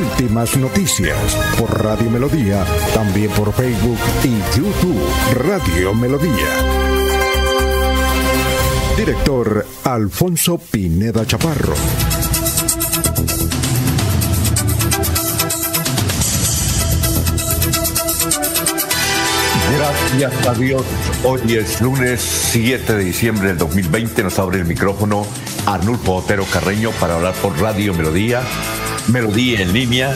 Últimas noticias por Radio Melodía, también por Facebook y YouTube Radio Melodía. Director Alfonso Pineda Chaparro. Gracias a Dios. Hoy es lunes 7 de diciembre del 2020. Nos abre el micrófono Arnulfo Otero Carreño para hablar por Radio Melodía Melodía en línea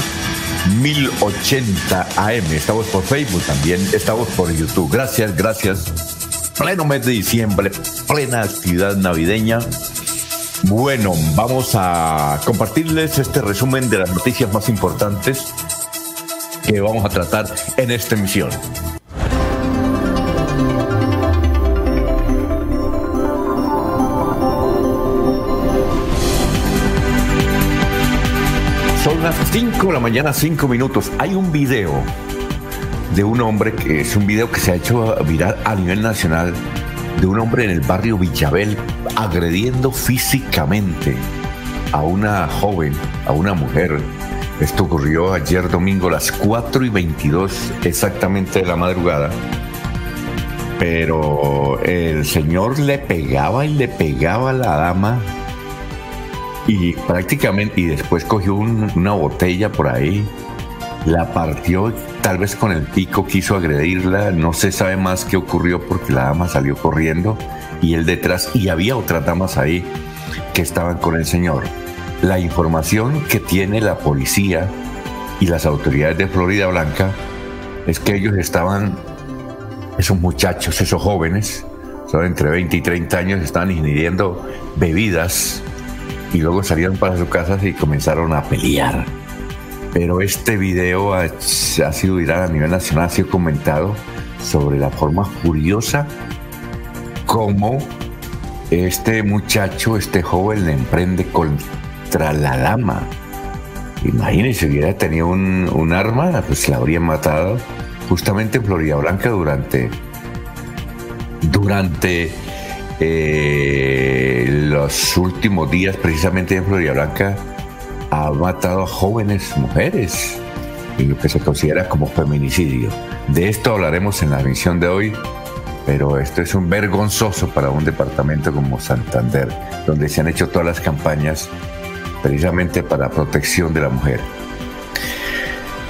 1080 AM. Estamos por Facebook también, estamos por YouTube. Gracias, gracias. Pleno mes de diciembre, plena actividad navideña. Bueno, vamos a compartirles este resumen de las noticias más importantes que vamos a tratar en esta emisión. 5 de la mañana, 5 minutos. Hay un video de un hombre que es un video que se ha hecho viral a nivel nacional de un hombre en el barrio Villavell agrediendo físicamente a una joven, a una mujer. Esto ocurrió ayer domingo a las 4 y 22 exactamente de la madrugada. Pero el señor le pegaba y le pegaba a la dama y prácticamente, y después cogió una botella por ahí, la partió, tal vez con el pico quiso agredirla, no se sabe más qué ocurrió porque la dama salió corriendo y él detrás, y había otras damas ahí que estaban con el señor. La información que tiene la policía y las autoridades de Florida Blanca es que ellos estaban, esos muchachos, esos jóvenes, son entre 20 y 30 años, estaban ingiriendo bebidas y luego salieron para sus casas y comenzaron a pelear. Pero este video ha, sido viral a nivel nacional, ha sido comentado sobre la forma furiosa como este muchacho, este joven le emprende contra la dama. Imagínense, si hubiera tenido un, arma, pues la habrían matado justamente en Florida Blanca durante, durante eh, los últimos días, precisamente en Florida Blanca, ha matado a jóvenes mujeres y lo que se considera como feminicidio. De esto hablaremos en la misión de hoy, pero esto es un vergonzoso para un departamento como Santander, donde se han hecho todas las campañas precisamente para protección de la mujer.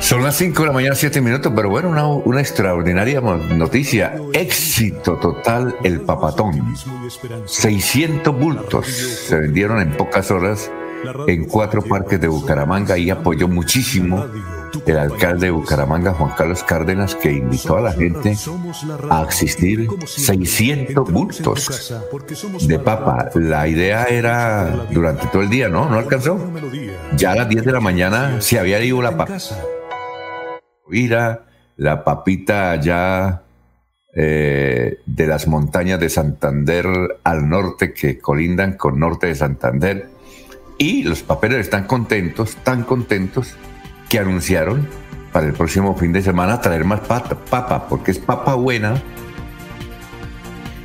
Son las 5 de la mañana, 7 minutos, pero bueno, una, extraordinaria noticia. Éxito total el papatón. 600 bultos se vendieron en pocas horas en cuatro parques de Bucaramanga y apoyó muchísimo el alcalde de Bucaramanga, Juan Carlos Cárdenas, que invitó a la gente a asistir 600 bultos de papa. La idea era durante todo el día, ¿no? ¿No alcanzó? Ya a las 10 de la mañana se había ido la papa la papita allá eh, de las montañas de Santander al norte que colindan con norte de Santander. Y los papeles están contentos, tan contentos, que anunciaron para el próximo fin de semana traer más papa, porque es papa buena,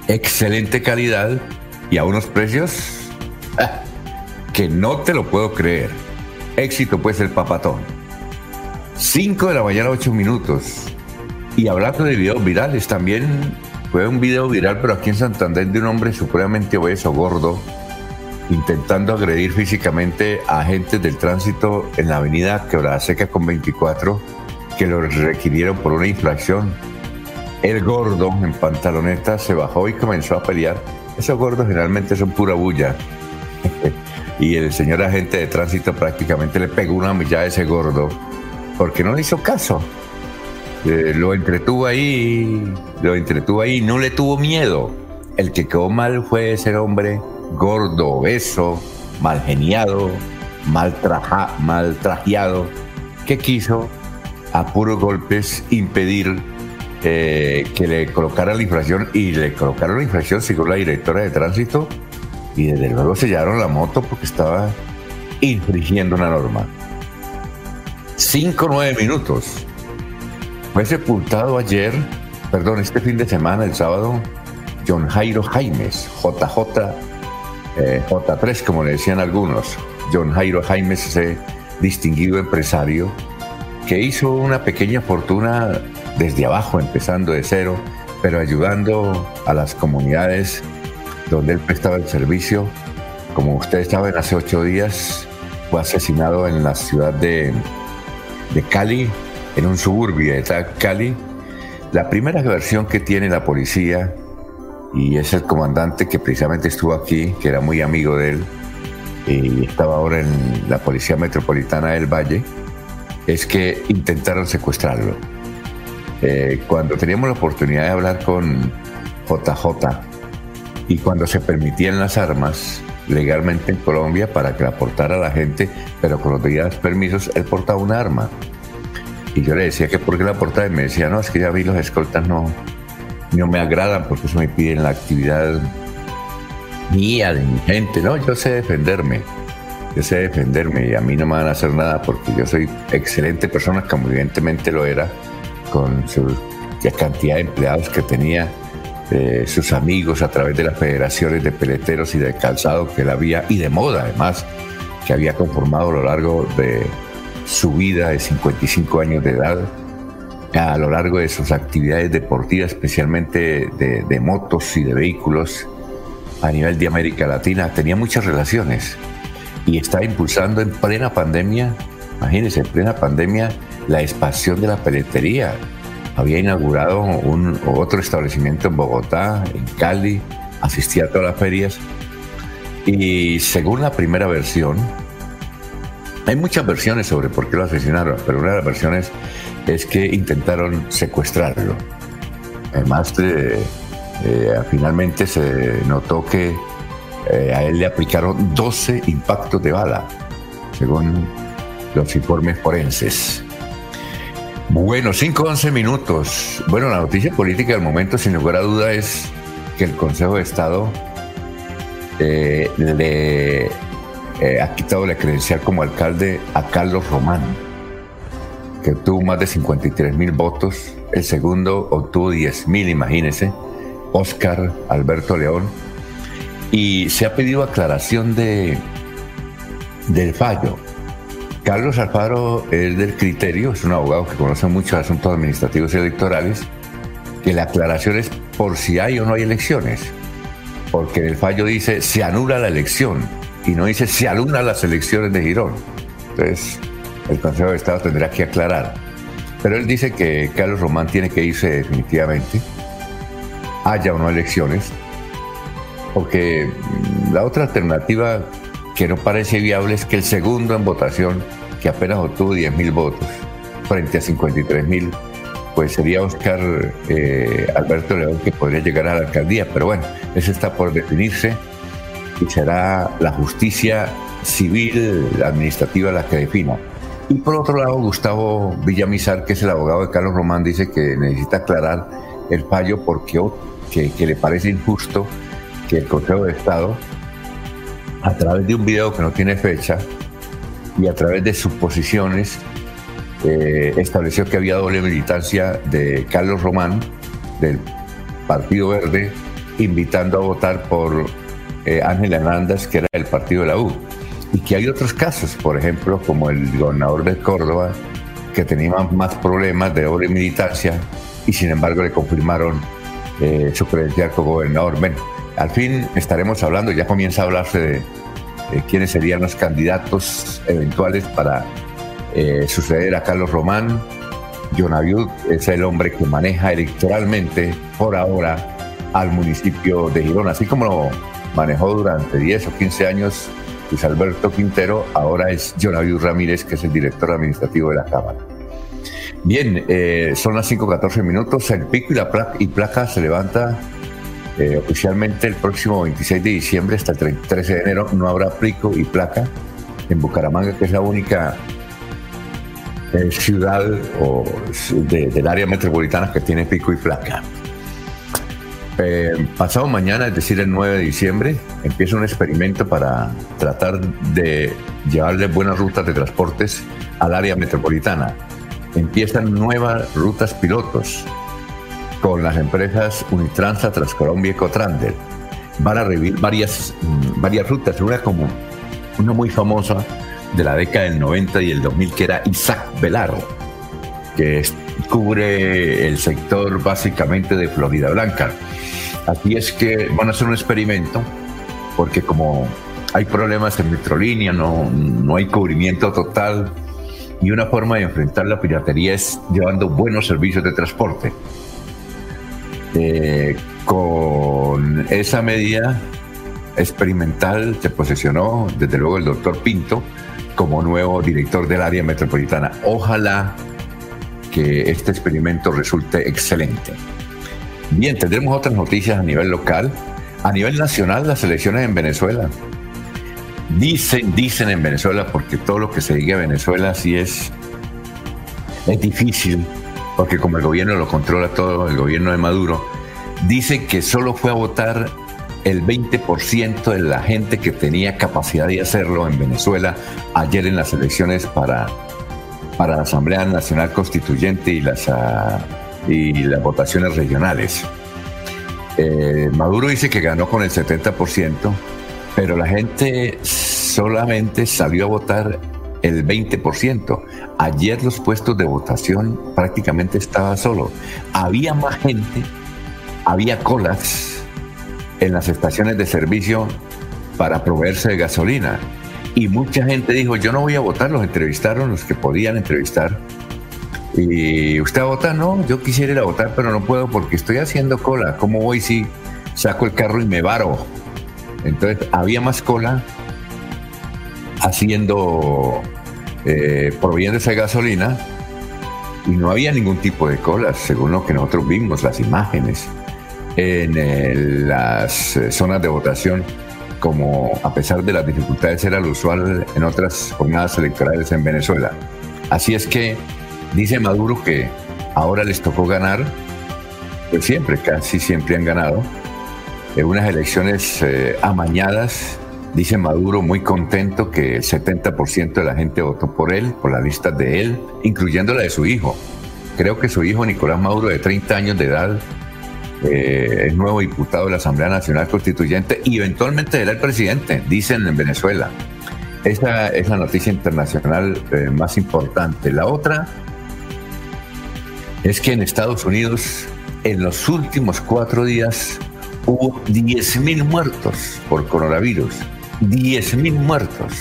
excelente calidad y a unos precios ah, que no te lo puedo creer. Éxito pues el papatón. 5 de la mañana, 8 minutos. Y hablando de videos virales, también fue un video viral, pero aquí en Santander, de un hombre supremamente obeso, gordo, intentando agredir físicamente a agentes del tránsito en la avenida Quebrada Seca con 24, que lo requirieron por una infracción. El gordo, en pantaloneta, se bajó y comenzó a pelear. Esos gordos generalmente son pura bulla. y el señor agente de tránsito prácticamente le pegó una millada a ese gordo porque no le hizo caso. Eh, lo entretuvo ahí, lo entretuvo ahí, no le tuvo miedo. El que quedó mal fue ese hombre gordo, obeso, mal geniado, mal, mal trajeado, que quiso a puros golpes impedir eh, que le colocara la infracción y le colocaron la infracción según la directora de tránsito y desde luego sellaron la moto porque estaba infringiendo una norma. Cinco, nueve minutos. Fue sepultado ayer, perdón, este fin de semana, el sábado, John Jairo Jaimes, JJ, eh, J3, como le decían algunos. John Jairo Jaimes, ese distinguido empresario que hizo una pequeña fortuna desde abajo, empezando de cero, pero ayudando a las comunidades donde él prestaba el servicio. Como ustedes saben, hace ocho días fue asesinado en la ciudad de, de Cali, en un suburbio de Cali. La primera versión que tiene la policía, y es el comandante que precisamente estuvo aquí, que era muy amigo de él, y estaba ahora en la Policía Metropolitana del Valle, es que intentaron secuestrarlo. Eh, cuando teníamos la oportunidad de hablar con JJ y cuando se permitían las armas legalmente en Colombia para que la portara la gente, pero con los debidos permisos, él portaba un arma. Y yo le decía que por qué la portaba y me decía, no, es que ya vi los escoltas no, no me agradan porque eso me piden la actividad mía, de mi gente. No, yo sé defenderme. Yo sé defenderme y a mí no me van a hacer nada porque yo soy excelente persona, como evidentemente lo era, con su cantidad de empleados que tenía, sus amigos a través de las federaciones de peleteros y de calzado que él había, y de moda además, que había conformado a lo largo de su vida de 55 años de edad, a lo largo de sus actividades deportivas, especialmente de, de motos y de vehículos a nivel de América Latina, tenía muchas relaciones y está impulsando en plena pandemia, imagínense, en plena pandemia, la expansión de la peletería. Había inaugurado un, otro establecimiento en Bogotá, en Cali, asistía a todas las ferias. Y según la primera versión, hay muchas versiones sobre por qué lo asesinaron, pero una de las versiones es que intentaron secuestrarlo. Además, eh, finalmente se notó que eh, a él le aplicaron 12 impactos de bala, según los informes forenses. Bueno, 5-11 minutos. Bueno, la noticia política del momento, sin lugar a duda, es que el Consejo de Estado eh, le eh, ha quitado la credencial como alcalde a Carlos Román, que obtuvo más de 53 mil votos. El segundo obtuvo 10 mil, imagínense. Oscar Alberto León. Y se ha pedido aclaración de, del fallo Carlos Alfaro es del criterio, es un abogado que conoce mucho asuntos administrativos y electorales, que la aclaración es por si hay o no hay elecciones, porque el fallo dice se anula la elección y no dice se anulan las elecciones de Girón. Entonces, el Consejo de Estado tendrá que aclarar. Pero él dice que Carlos Román tiene que irse definitivamente, haya o no elecciones, porque la otra alternativa que no parece viable es que el segundo en votación que apenas obtuvo 10.000 votos frente a 53.000, pues sería Oscar eh, Alberto León que podría llegar a la alcaldía. Pero bueno, eso está por definirse y será la justicia civil administrativa la que defina. Y por otro lado, Gustavo Villamizar, que es el abogado de Carlos Román, dice que necesita aclarar el fallo porque que, que le parece injusto que el Consejo de Estado, a través de un video que no tiene fecha, y a través de suposiciones eh, estableció que había doble militancia de Carlos Román, del Partido Verde, invitando a votar por eh, Ángel Hernández, que era del Partido de la U. Y que hay otros casos, por ejemplo, como el gobernador de Córdoba, que tenía más problemas de doble militancia y sin embargo le confirmaron eh, su credencial como gobernador. Bueno, al fin estaremos hablando, ya comienza a hablarse de, eh, quiénes serían los candidatos eventuales para eh, suceder a Carlos Román. John Abiud es el hombre que maneja electoralmente por ahora al municipio de Girón, así como lo manejó durante 10 o 15 años Luis Alberto Quintero, ahora es John Abiud Ramírez, que es el director administrativo de la Cámara. Bien, eh, son las 5.14 minutos, el pico y la y placa se levanta eh, oficialmente el próximo 26 de diciembre hasta el 13 de enero no habrá plico y placa en Bucaramanga, que es la única eh, ciudad o del área metropolitana que tiene pico y placa. Eh, pasado mañana, es decir, el 9 de diciembre, empieza un experimento para tratar de llevarle buenas rutas de transportes al área metropolitana. Empiezan nuevas rutas pilotos con las empresas Unitransa, Transcolombia y Cotrander. Van a revivir varias, mm, varias rutas, una como una muy famosa de la década del 90 y el 2000 que era Isaac Velar, que cubre el sector básicamente de Florida Blanca. Aquí es que van a hacer un experimento, porque como hay problemas en Metrolínea, no, no hay cubrimiento total, y una forma de enfrentar la piratería es llevando buenos servicios de transporte. Eh, con esa medida experimental se posicionó desde luego el doctor Pinto como nuevo director del área metropolitana. Ojalá que este experimento resulte excelente. Bien, tendremos otras noticias a nivel local. A nivel nacional, las elecciones en Venezuela. Dicen, dicen en Venezuela, porque todo lo que se diga a Venezuela sí es difícil, porque como el gobierno lo controla todo, el gobierno de Maduro, dice que solo fue a votar el 20% de la gente que tenía capacidad de hacerlo en Venezuela ayer en las elecciones para, para la Asamblea Nacional Constituyente y las, ah, y las votaciones regionales. Eh, Maduro dice que ganó con el 70%, pero la gente solamente salió a votar el 20%. Ayer los puestos de votación prácticamente estaban solo. Había más gente, había colas en las estaciones de servicio para proveerse de gasolina. Y mucha gente dijo, yo no voy a votar, los entrevistaron los que podían entrevistar y usted va a votar, no, yo quisiera ir a votar, pero no puedo porque estoy haciendo cola. ¿Cómo voy si saco el carro y me varo? Entonces había más cola haciendo, eh, de gasolina y no había ningún tipo de cola, según lo que nosotros vimos, las imágenes en las eh, zonas de votación, como a pesar de las dificultades era lo usual en otras jornadas electorales en Venezuela. Así es que Dice Maduro que ahora les tocó ganar, pues siempre, casi siempre han ganado, en unas elecciones eh, amañadas. Dice Maduro muy contento que el 70% de la gente votó por él, por la lista de él, incluyendo la de su hijo. Creo que su hijo Nicolás Maduro, de 30 años de edad, eh, es nuevo diputado de la Asamblea Nacional Constituyente y eventualmente será el presidente, dicen en Venezuela. Esa es la noticia internacional eh, más importante. La otra es que en Estados Unidos en los últimos cuatro días hubo 10.000 muertos por coronavirus. 10.000 muertos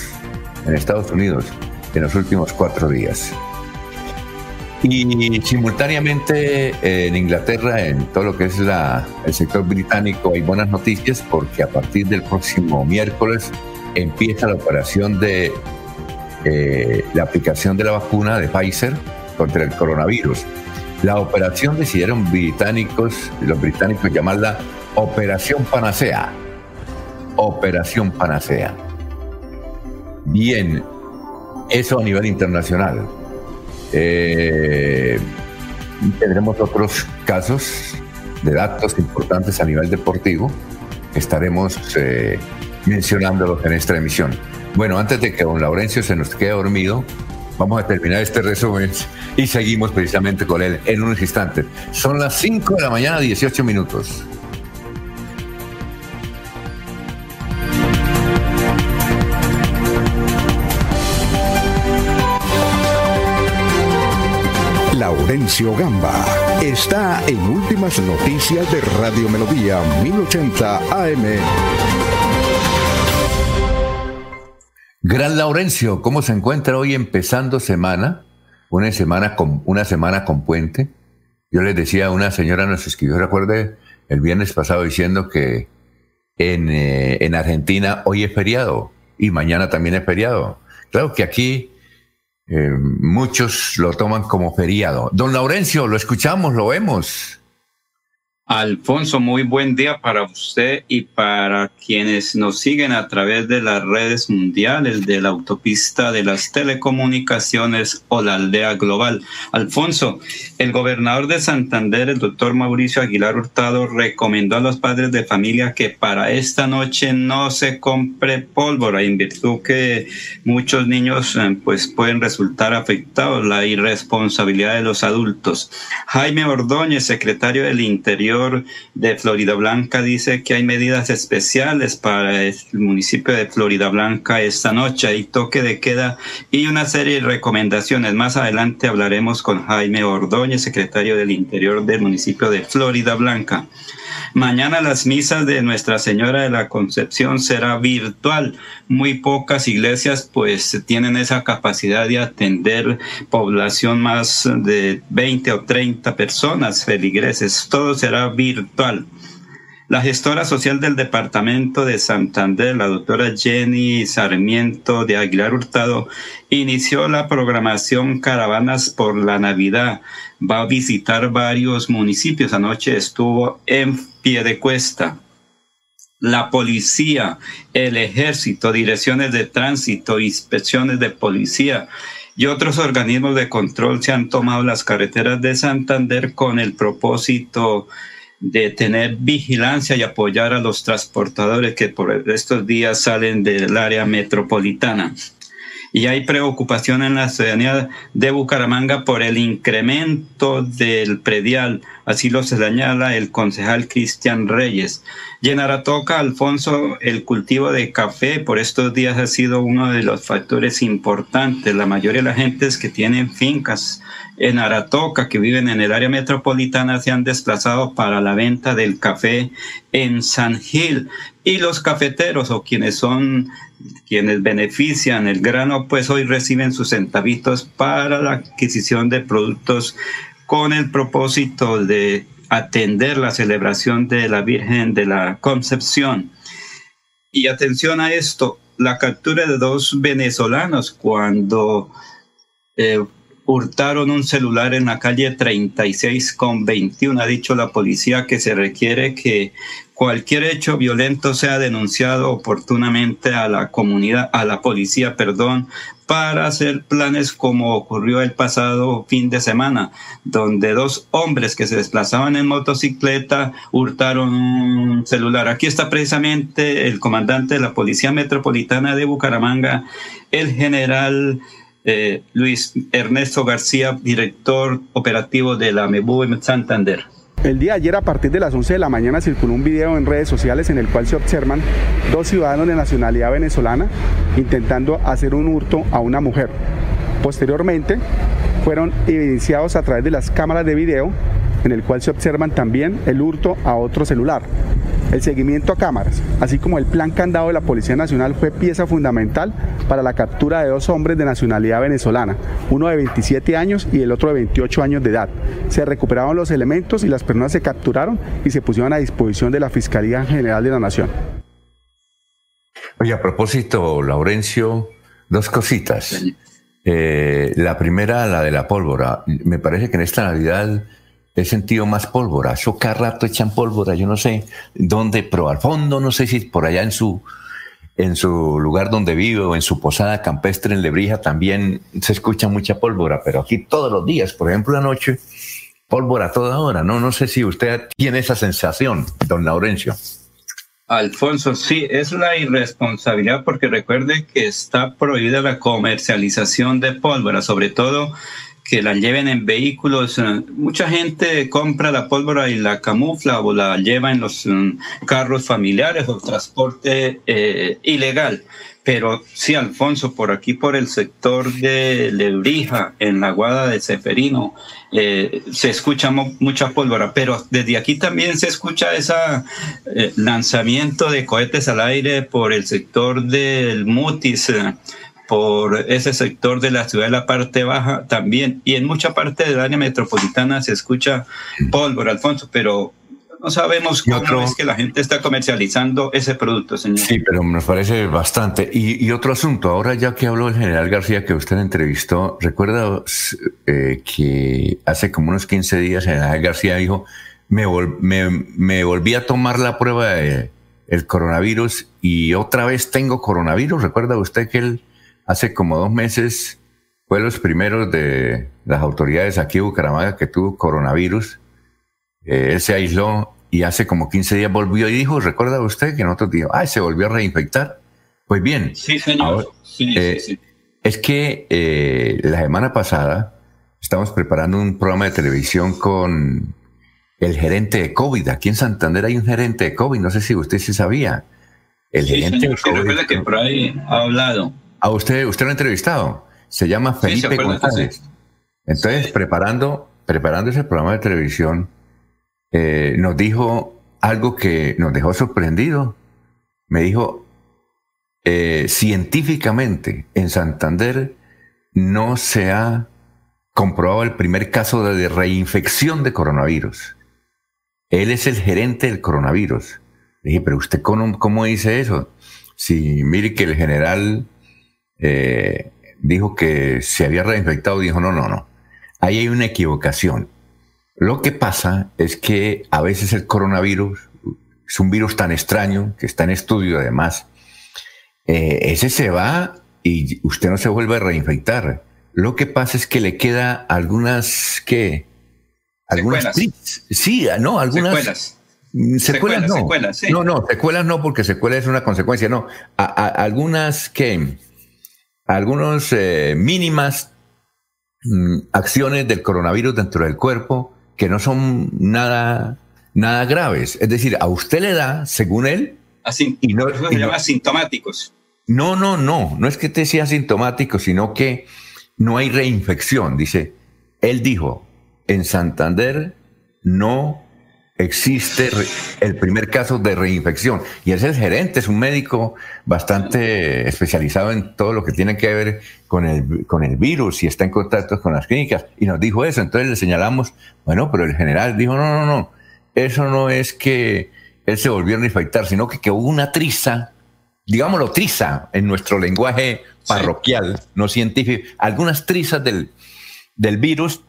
en Estados Unidos en los últimos cuatro días. Y simultáneamente en Inglaterra, en todo lo que es la, el sector británico, hay buenas noticias porque a partir del próximo miércoles empieza la operación de eh, la aplicación de la vacuna de Pfizer contra el coronavirus. La operación decidieron británicos, los británicos llamarla Operación Panacea. Operación Panacea. Bien, eso a nivel internacional. Eh, tendremos otros casos de datos importantes a nivel deportivo estaremos eh, mencionándolos en esta emisión. Bueno, antes de que don Laurencio se nos quede dormido, Vamos a terminar este resumen y seguimos precisamente con él en unos instantes. Son las 5 de la mañana, 18 minutos. Laurencio Gamba está en Últimas Noticias de Radio Melodía 1080 AM. Gran Laurencio, ¿cómo se encuentra hoy empezando semana? Una semana con, una semana con puente. Yo les decía, una señora nos escribió, recuerde, el viernes pasado diciendo que en, eh, en Argentina hoy es feriado y mañana también es feriado. Claro que aquí eh, muchos lo toman como feriado. Don Laurencio, lo escuchamos, lo vemos. Alfonso, muy buen día para usted y para quienes nos siguen a través de las redes mundiales de la autopista de las telecomunicaciones o la aldea global. Alfonso, el gobernador de Santander, el doctor Mauricio Aguilar Hurtado, recomendó a los padres de familia que para esta noche no se compre pólvora, en virtud que muchos niños eh, pues pueden resultar afectados, la irresponsabilidad de los adultos. Jaime Ordóñez, secretario del Interior, de Florida Blanca dice que hay medidas especiales para el municipio de Florida Blanca esta noche. Hay toque de queda y una serie de recomendaciones. Más adelante hablaremos con Jaime Ordóñez, secretario del Interior del municipio de Florida Blanca. Mañana las misas de Nuestra Señora de la Concepción será virtual. Muy pocas iglesias pues tienen esa capacidad de atender población más de 20 o 30 personas feligreses. Todo será virtual. La gestora social del departamento de Santander, la doctora Jenny Sarmiento de Aguilar Hurtado, inició la programación Caravanas por la Navidad. Va a visitar varios municipios. Anoche estuvo en pie de cuesta. La policía, el ejército, direcciones de tránsito, inspecciones de policía y otros organismos de control se han tomado las carreteras de Santander con el propósito de tener vigilancia y apoyar a los transportadores que por estos días salen del área metropolitana y hay preocupación en la ciudadanía de Bucaramanga por el incremento del predial. Así lo señala el concejal Cristian Reyes. Y en Aratoca, Alfonso, el cultivo de café por estos días ha sido uno de los factores importantes. La mayoría de la gentes que tienen fincas en Aratoca, que viven en el área metropolitana, se han desplazado para la venta del café en San Gil. Y los cafeteros o quienes son quienes benefician el grano, pues hoy reciben sus centavitos para la adquisición de productos con el propósito de atender la celebración de la Virgen de la Concepción. Y atención a esto, la captura de dos venezolanos cuando eh, hurtaron un celular en la calle 36 con 21. Ha dicho la policía que se requiere que cualquier hecho violento sea denunciado oportunamente a la comunidad, a la policía, perdón, para hacer planes como ocurrió el pasado fin de semana, donde dos hombres que se desplazaban en motocicleta hurtaron un celular. Aquí está precisamente el comandante de la Policía Metropolitana de Bucaramanga, el general eh, Luis Ernesto García, director operativo de la MEBU en Santander. El día de ayer a partir de las 11 de la mañana circuló un video en redes sociales en el cual se observan dos ciudadanos de nacionalidad venezolana intentando hacer un hurto a una mujer. Posteriormente fueron evidenciados a través de las cámaras de video en el cual se observan también el hurto a otro celular. El seguimiento a cámaras, así como el plan candado de la Policía Nacional fue pieza fundamental para la captura de dos hombres de nacionalidad venezolana, uno de 27 años y el otro de 28 años de edad. Se recuperaron los elementos y las personas se capturaron y se pusieron a disposición de la Fiscalía General de la Nación. Oye, a propósito, Laurencio, dos cositas. Eh, la primera, la de la pólvora. Me parece que en esta Navidad he sentido más pólvora. Yo cada rato echan pólvora, yo no sé dónde, pero al fondo, no sé si por allá en su, en su lugar donde vive o en su posada campestre en Lebrija también se escucha mucha pólvora, pero aquí todos los días, por ejemplo, anoche, pólvora toda hora. No, no sé si usted tiene esa sensación, don Laurencio. Alfonso, sí, es la irresponsabilidad porque recuerde que está prohibida la comercialización de pólvora, sobre todo que la lleven en vehículos. Eh, mucha gente compra la pólvora y la camufla o la lleva en los carros familiares o transporte eh, ilegal. Pero sí, Alfonso, por aquí, por el sector de Lebrija, en la Guada de Ceferino, eh, se escucha mucha pólvora, pero desde aquí también se escucha ese lanzamiento de cohetes al aire por el sector del Mutis por ese sector de la ciudad de la parte baja también, y en mucha parte del área metropolitana se escucha pólvora, Alfonso, pero no sabemos cómo es que la gente está comercializando ese producto, señor. Sí, pero me parece bastante. Y, otro asunto, ahora ya que habló el general García que usted entrevistó, recuerda eh, que hace como unos 15 días el general García dijo, me, me, volví a tomar la prueba del el coronavirus y otra vez tengo coronavirus. ¿Recuerda usted que él hace como dos meses fue los primeros de las autoridades aquí en Bucaramanga que tuvo coronavirus? Eh, él se aisló y hace como 15 días volvió y dijo, ¿recuerda usted que nosotros dijimos, ay, se volvió a reinfectar? Pues bien. Sí, señor. Eh, es que eh, la semana pasada estamos preparando un programa de televisión con el gerente de COVID. Aquí en Santander hay un gerente de COVID, no sé si usted sí sabía. El gerente de COVID. que por ahí ha hablado. ¿A usted, usted lo ha entrevistado? Se llama Felipe González. Entonces, preparando, preparando ese programa de televisión, eh, nos dijo algo que nos dejó sorprendido. Me dijo, eh, científicamente en Santander no se ha comprobado el primer caso de reinfección de coronavirus. Él es el gerente del coronavirus. Le dije, pero usted cómo, dice eso? Si mire que el general eh, dijo que se había reinfectado, dijo, no, no, no. Ahí hay una equivocación. Lo que pasa es que a veces el coronavirus es un virus tan extraño que está en estudio además. Eh, ese se va y usted no se vuelve a reinfectar. Lo que pasa es que le queda algunas, ¿qué? Algunas sí, no, algunas secuelas. Mm, secuelas, no. Secuelas, No, no, secuelas no, porque secuelas es una consecuencia, no. algunas que, algunas eh, mínimas mm, acciones del coronavirus dentro del cuerpo que no son nada, nada graves. Es decir, a usted le da, según él, y no, se llama asintomáticos. No, no, no, no es que te sea asintomático, sino que no hay reinfección. Dice, él dijo, en Santander no existe el primer caso de reinfección. Y es el gerente, es un médico bastante especializado en todo lo que tiene que ver con el, con el virus y está en contacto con las clínicas. Y nos dijo eso. Entonces le señalamos, bueno, pero el general dijo, no, no, no, eso no es que él se volvió a infectar, sino que, que hubo una triza, digámoslo triza en nuestro lenguaje parroquial, no científico, algunas trizas del, del virus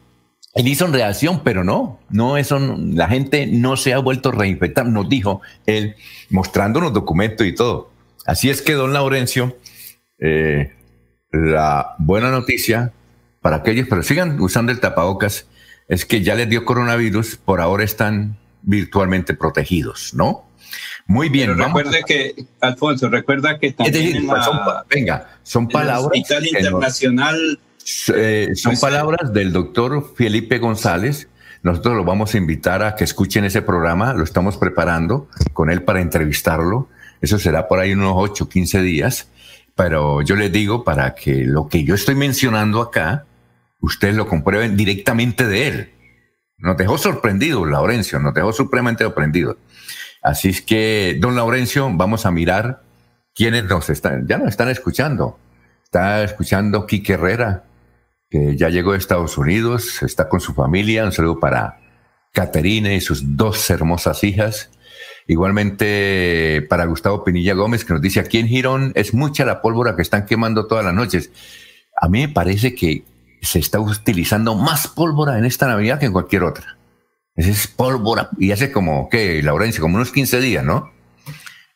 él hizo en reacción, pero no, no, eso, la gente no se ha vuelto a reinfectar, nos dijo él, mostrándonos documentos y todo. Así es que, don Laurencio, eh, la buena noticia para aquellos, pero sigan usando el tapabocas, es que ya les dio coronavirus, por ahora están virtualmente protegidos, ¿no? Muy bien. Pero recuerde que, Alfonso, recuerda que también son, venga, son palabras. Internacional eh, son palabras del doctor Felipe González. Nosotros lo vamos a invitar a que escuchen ese programa. Lo estamos preparando con él para entrevistarlo. Eso será por ahí unos 8, 15 días. Pero yo les digo para que lo que yo estoy mencionando acá, ustedes lo comprueben directamente de él. Nos dejó sorprendido, Laurencio, nos dejó supremamente sorprendido. Así es que, don Laurencio, vamos a mirar quiénes nos están, ya nos están escuchando. Está escuchando Quique Herrera, que ya llegó de Estados Unidos, está con su familia. Un saludo para Caterina y sus dos hermosas hijas. Igualmente para Gustavo Pinilla Gómez, que nos dice, aquí en Girón es mucha la pólvora que están quemando todas las noches. A mí me parece que se está utilizando más pólvora en esta Navidad que en cualquier otra. Es pólvora. Y hace como, ¿qué, Laurencia? Como unos 15 días, ¿no?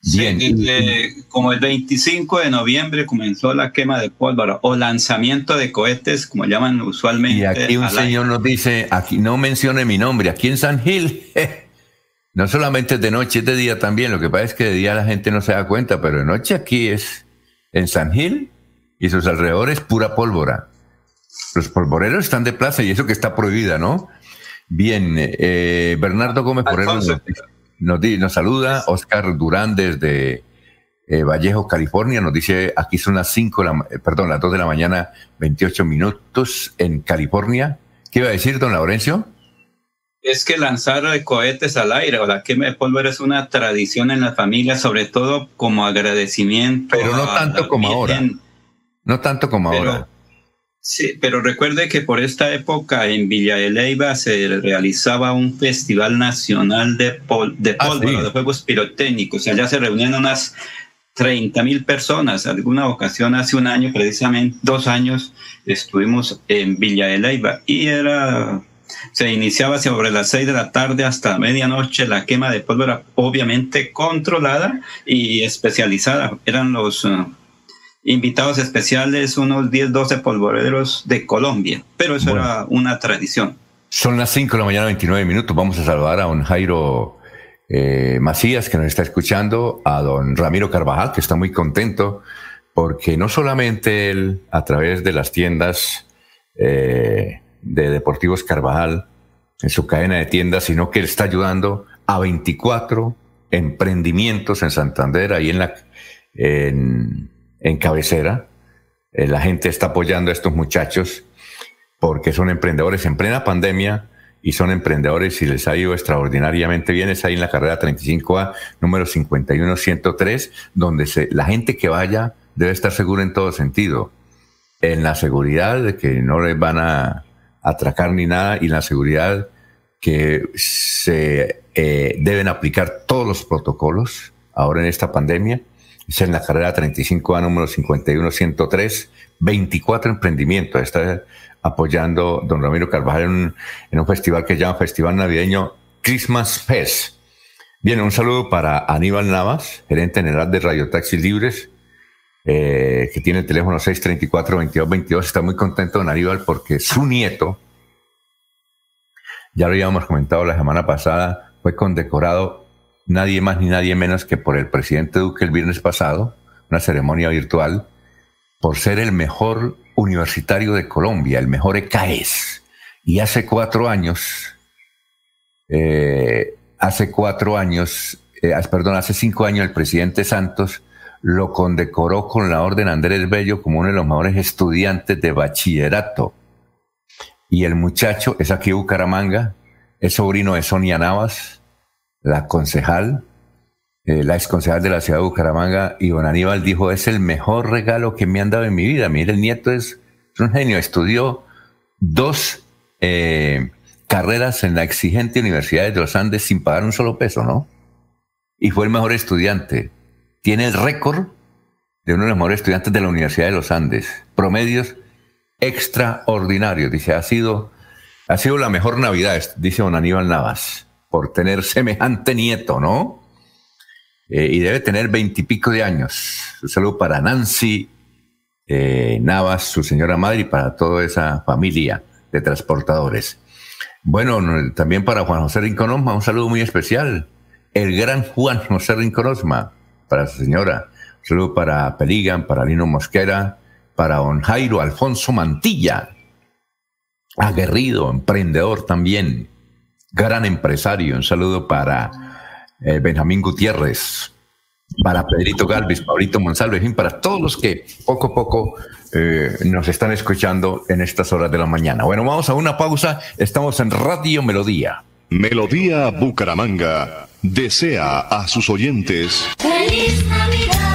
Sí, como el 25 de noviembre comenzó la quema de pólvora o lanzamiento de cohetes, como llaman usualmente. Y aquí un señor nos dice, aquí no mencione mi nombre, aquí en San Gil, no solamente de noche, es de día también, lo que pasa es que de día la gente no se da cuenta, pero de noche aquí es en San Gil y sus alrededores pura pólvora. Los polvoreros están de plaza y eso que está prohibida, ¿no? Bien, eh, Bernardo Gómez Porero. Nos, nos saluda Oscar Durán desde eh, Vallejo, California. Nos dice, aquí son las 5, eh, perdón, las 2 de la mañana, 28 minutos en California. ¿Qué iba a decir, don Laurencio? Es que lanzar cohetes al aire o la quema de pólvora es una tradición en la familia, sobre todo como agradecimiento. Pero no tanto como ahora. No tanto como ahora. Sí, pero recuerde que por esta época en Villa de Leyva se realizaba un festival nacional de, de ah, pólvora, de juegos pirotécnicos. Allá se reunían unas 30 mil personas. Alguna ocasión, hace un año, precisamente dos años, estuvimos en Villa de Leyva y era Se iniciaba sobre las seis de la tarde hasta medianoche la quema de pólvora, obviamente controlada y especializada. Eran los uh, invitados especiales, unos 10, 12 polvoreros de Colombia, pero eso era una tradición. Son las 5 de la mañana, 29 minutos. Vamos a saludar a don Jairo eh, Macías, que nos está escuchando, a don Ramiro Carvajal, que está muy contento, porque no solamente él, a través de las tiendas eh, de Deportivos Carvajal, en su cadena de tiendas, sino que él está ayudando a 24 emprendimientos en Santander, ahí en la en, en cabecera. Eh, la gente está apoyando a estos muchachos porque son emprendedores en plena pandemia y son emprendedores y les ha ido extraordinariamente bien. Es ahí en la carrera 35A, número 51103, donde la gente que vaya debe estar segura en todo sentido. En la seguridad de que no les van a atracar ni nada y en la seguridad que se eh, deben aplicar todos los protocolos ahora en esta pandemia. Es en la carrera 35A, número 51103, 24 emprendimientos. Está apoyando don Ramiro Carvajal en un, festival que se llama Festival Navideño Christmas Fest. Bien, un saludo para Aníbal Navas, gerente general de Radio Taxis Libres, eh, que tiene el teléfono 634-2222. Está muy contento don Aníbal porque su nieto, ya lo habíamos comentado la semana pasada, fue condecorado nadie más ni nadie menos que por el presidente Duque el viernes pasado, una ceremonia virtual, por ser el mejor universitario de Colombia, el mejor ECAES. Y hace cuatro años, eh, hace cuatro años, eh, perdón, hace cinco años el presidente Santos lo condecoró con la Orden Andrés Bello como uno de los mejores estudiantes de bachillerato. Y el muchacho es aquí Bucaramanga, es sobrino de Sonia Navas, la concejal, eh, la concejal de la ciudad de Bucaramanga, don Aníbal dijo, es el mejor regalo que me han dado en mi vida. Mire, el nieto es, un genio, estudió dos eh, carreras en la exigente Universidad de los Andes sin pagar un solo peso, ¿no? Y fue el mejor estudiante. Tiene el récord de uno de los mejores estudiantes de la Universidad de los Andes. Promedios extraordinarios. Dice, ha sido, ha sido la mejor Navidad, dice don Aníbal Navas, por tener semejante nieto, ¿no? Eh, y debe tener veintipico de años. Un saludo para Nancy eh, Navas, su señora madre, y para toda esa familia de transportadores. Bueno, también para Juan José Rinconosma, un saludo muy especial. El gran Juan José Rinconosma, para su señora. Un saludo para Peligan, para Lino Mosquera, para don Jairo Alfonso Mantilla. Aguerrido, emprendedor también. Gran empresario. Un saludo para eh, Benjamín Gutiérrez, para Pedrito Galvis, Paulito Monsalve, en fin, para todos los que poco a poco eh, nos están escuchando en estas horas de la mañana. Bueno, vamos a una pausa. Estamos en Radio Melodía. Melodía Bucaramanga desea a sus oyentes. ¡Feliz Navidad!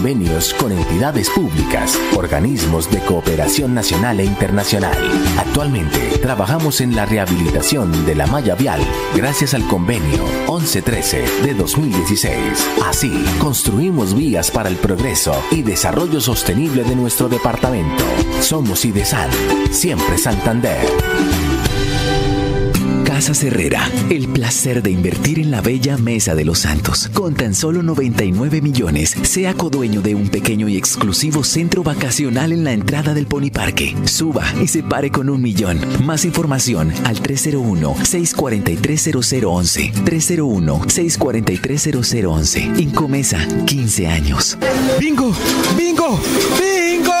convenios con entidades públicas, organismos de cooperación nacional e internacional. Actualmente trabajamos en la rehabilitación de la malla vial gracias al convenio 1113 de 2016. Así, construimos vías para el progreso y desarrollo sostenible de nuestro departamento. Somos IDESAN, siempre Santander. El placer de invertir en la bella Mesa de los Santos. Con tan solo 99 millones, sea codueño de un pequeño y exclusivo centro vacacional en la entrada del Pony Parque. Suba y se pare con un millón. Más información al 301-643-0011. 301-643-0011. Incomesa, 15 años. ¡Bingo! ¡Bingo! ¡Bingo!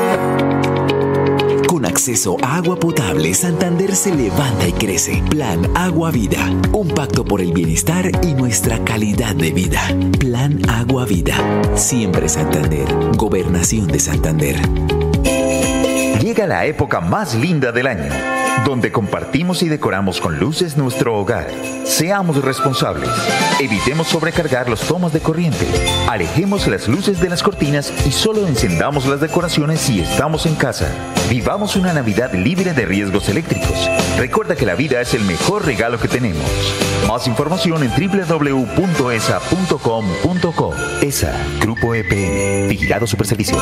Acceso a agua potable, Santander se levanta y crece. Plan Agua Vida. Un pacto por el bienestar y nuestra calidad de vida. Plan Agua Vida. Siempre Santander. Gobernación de Santander. Llega la época más linda del año, donde compartimos y decoramos con luces nuestro hogar. Seamos responsables. Evitemos sobrecargar los tomas de corriente. Alejemos las luces de las cortinas y solo encendamos las decoraciones si estamos en casa. Vivamos una Navidad libre de riesgos eléctricos. Recuerda que la vida es el mejor regalo que tenemos. Más información en www.esa.com.co. ESA, Grupo EPN, Vigilado Superservicios.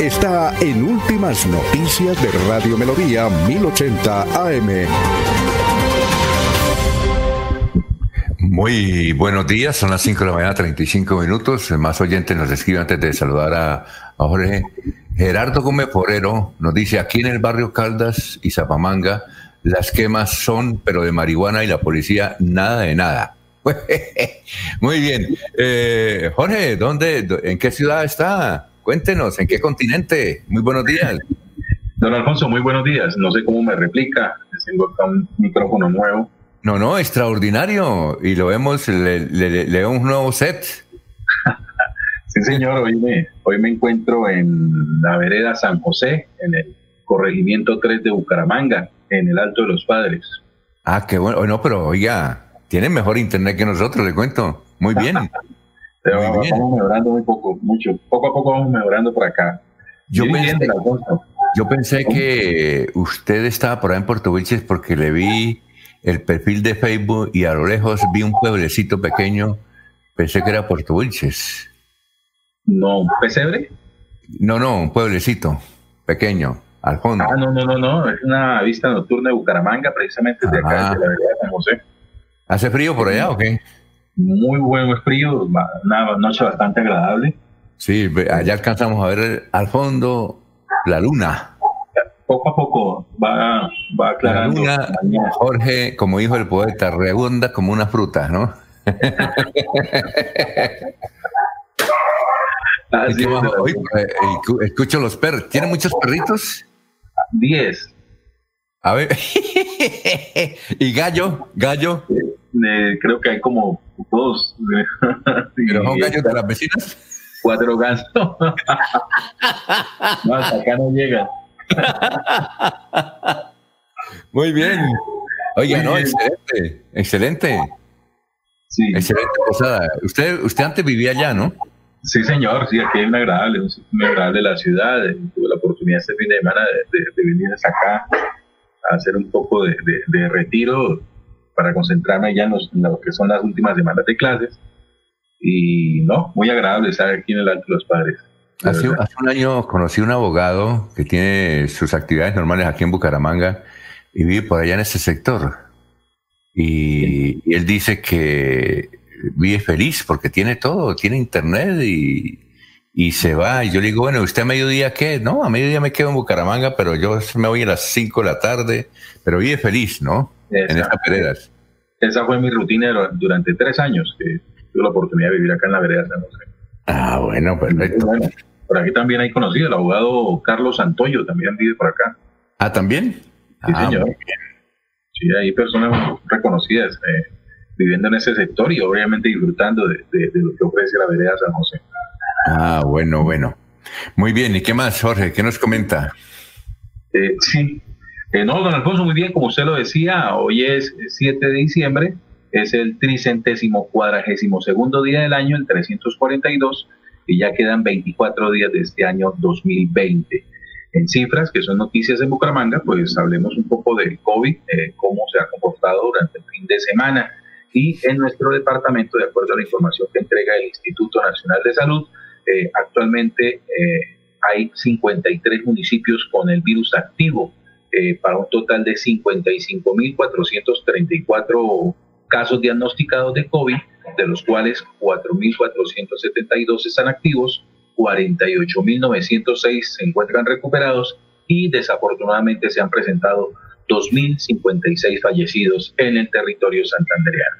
está en Últimas Noticias de Radio Melodía 1080 AM. Muy buenos días, son las 5 de la mañana, 35 minutos. Más oyentes nos escriben antes de saludar a, Jorge. Gerardo Gómez Forero nos dice, aquí en el barrio Caldas y Zapamanga, las quemas son, pero de marihuana y la policía, nada de nada. Muy bien. Eh, Jorge, ¿dónde, ¿en qué ciudad está? Cuéntenos, ¿en qué continente? Muy buenos días. Don Alfonso, muy buenos días. No sé cómo me replica. Tengo acá un micrófono nuevo. No, no, extraordinario. Y lo vemos, le, le, un nuevo set. sí, señor. Hoy me, hoy me encuentro en la vereda San José, en el corregimiento 3 de Bucaramanga, en el Alto de los Padres. Ah, qué bueno. No, pero oiga, tienen mejor internet que nosotros, le cuento. Muy bien. Pero muy bien. vamos mejorando muy poco, mucho. Poco a poco vamos mejorando por acá. Yo pensé, yo pensé que usted estaba por ahí en Puerto Wilches porque le vi el perfil de Facebook y a lo lejos vi un pueblecito pequeño. Pensé que era Puerto Wilches. No, ¿pesebre? No, no, un pueblecito pequeño, al fondo. Ah, no, no, no, no. Es una vista nocturna de Bucaramanga, precisamente de acá, de la vereda de San José. ¿Hace frío por allá o qué? Muy buen frío, una noche bastante agradable. Sí, allá alcanzamos a ver al fondo la luna. Poco a poco va, va aclarando. La luna, Jorge, como dijo el poeta, redonda como una fruta, ¿no? Así es, Oye, eh, escucho los perros. ¿Tiene muchos perritos? Diez. A ver. ¿Y gallo? ¿Gallo? Eh, creo que hay como dos. ¿Pero son gallos de las vecinas? Cuatro gatos. no, hasta acá no llega. Muy bien. Oiga, no, excelente, excelente. Sí. Excelente posada. Usted, usted antes vivía allá, ¿no? Sí, señor, sí, aquí es muy agradable, un agradable de la ciudad. Eh, Tuve la oportunidad este fin de semana de, de, de venir hasta acá a hacer un poco de, de retiro para concentrarme ya en, los, en, lo que son las últimas semanas de clases. Y no, muy agradable estar aquí en el Alto de los Padres. Hace, hace, un año conocí un abogado que tiene sus actividades normales aquí en Bucaramanga y vive por allá en ese sector. Y, y él dice que vive feliz porque tiene todo, tiene internet y, y se va. Y yo le digo, bueno, ¿usted a mediodía qué? No, a mediodía me quedo en Bucaramanga, pero yo me voy a las 5 de la tarde, pero vive feliz, ¿no? Esa, en estas veredas. Esa fue mi rutina durante tres años, que tuve la oportunidad de vivir acá en la vereda San José. Ah, bueno, perfecto. Bueno, por aquí también hay conocido, el abogado Carlos Santoyo también vive por acá. Ah, ¿también? Sí, ah, señor. Sí, hay personas reconocidas eh, viviendo en ese sector y obviamente disfrutando de, de, de, lo que ofrece la vereda San José. Ah, bueno, bueno. Muy bien, ¿y qué más, Jorge? ¿Qué nos comenta? Eh, sí, Eh, no, don Alfonso, muy bien, como usted lo decía, hoy es 7 de diciembre, es el tricentésimo cuadragésimo segundo día del año, el 342, y ya quedan 24 días de este año 2020. En cifras, que son noticias en Bucaramanga, pues hablemos un poco del COVID, eh, cómo se ha comportado durante el fin de semana. Y en nuestro departamento, de acuerdo a la información que entrega el Instituto Nacional de Salud, eh, actualmente hay 53 municipios con el virus activo eh, para un total de 55.434 casos diagnosticados de COVID, de los cuales 4.472 están activos, 48.906 se encuentran recuperados y desafortunadamente se han presentado 2.056 fallecidos en el territorio santandereano.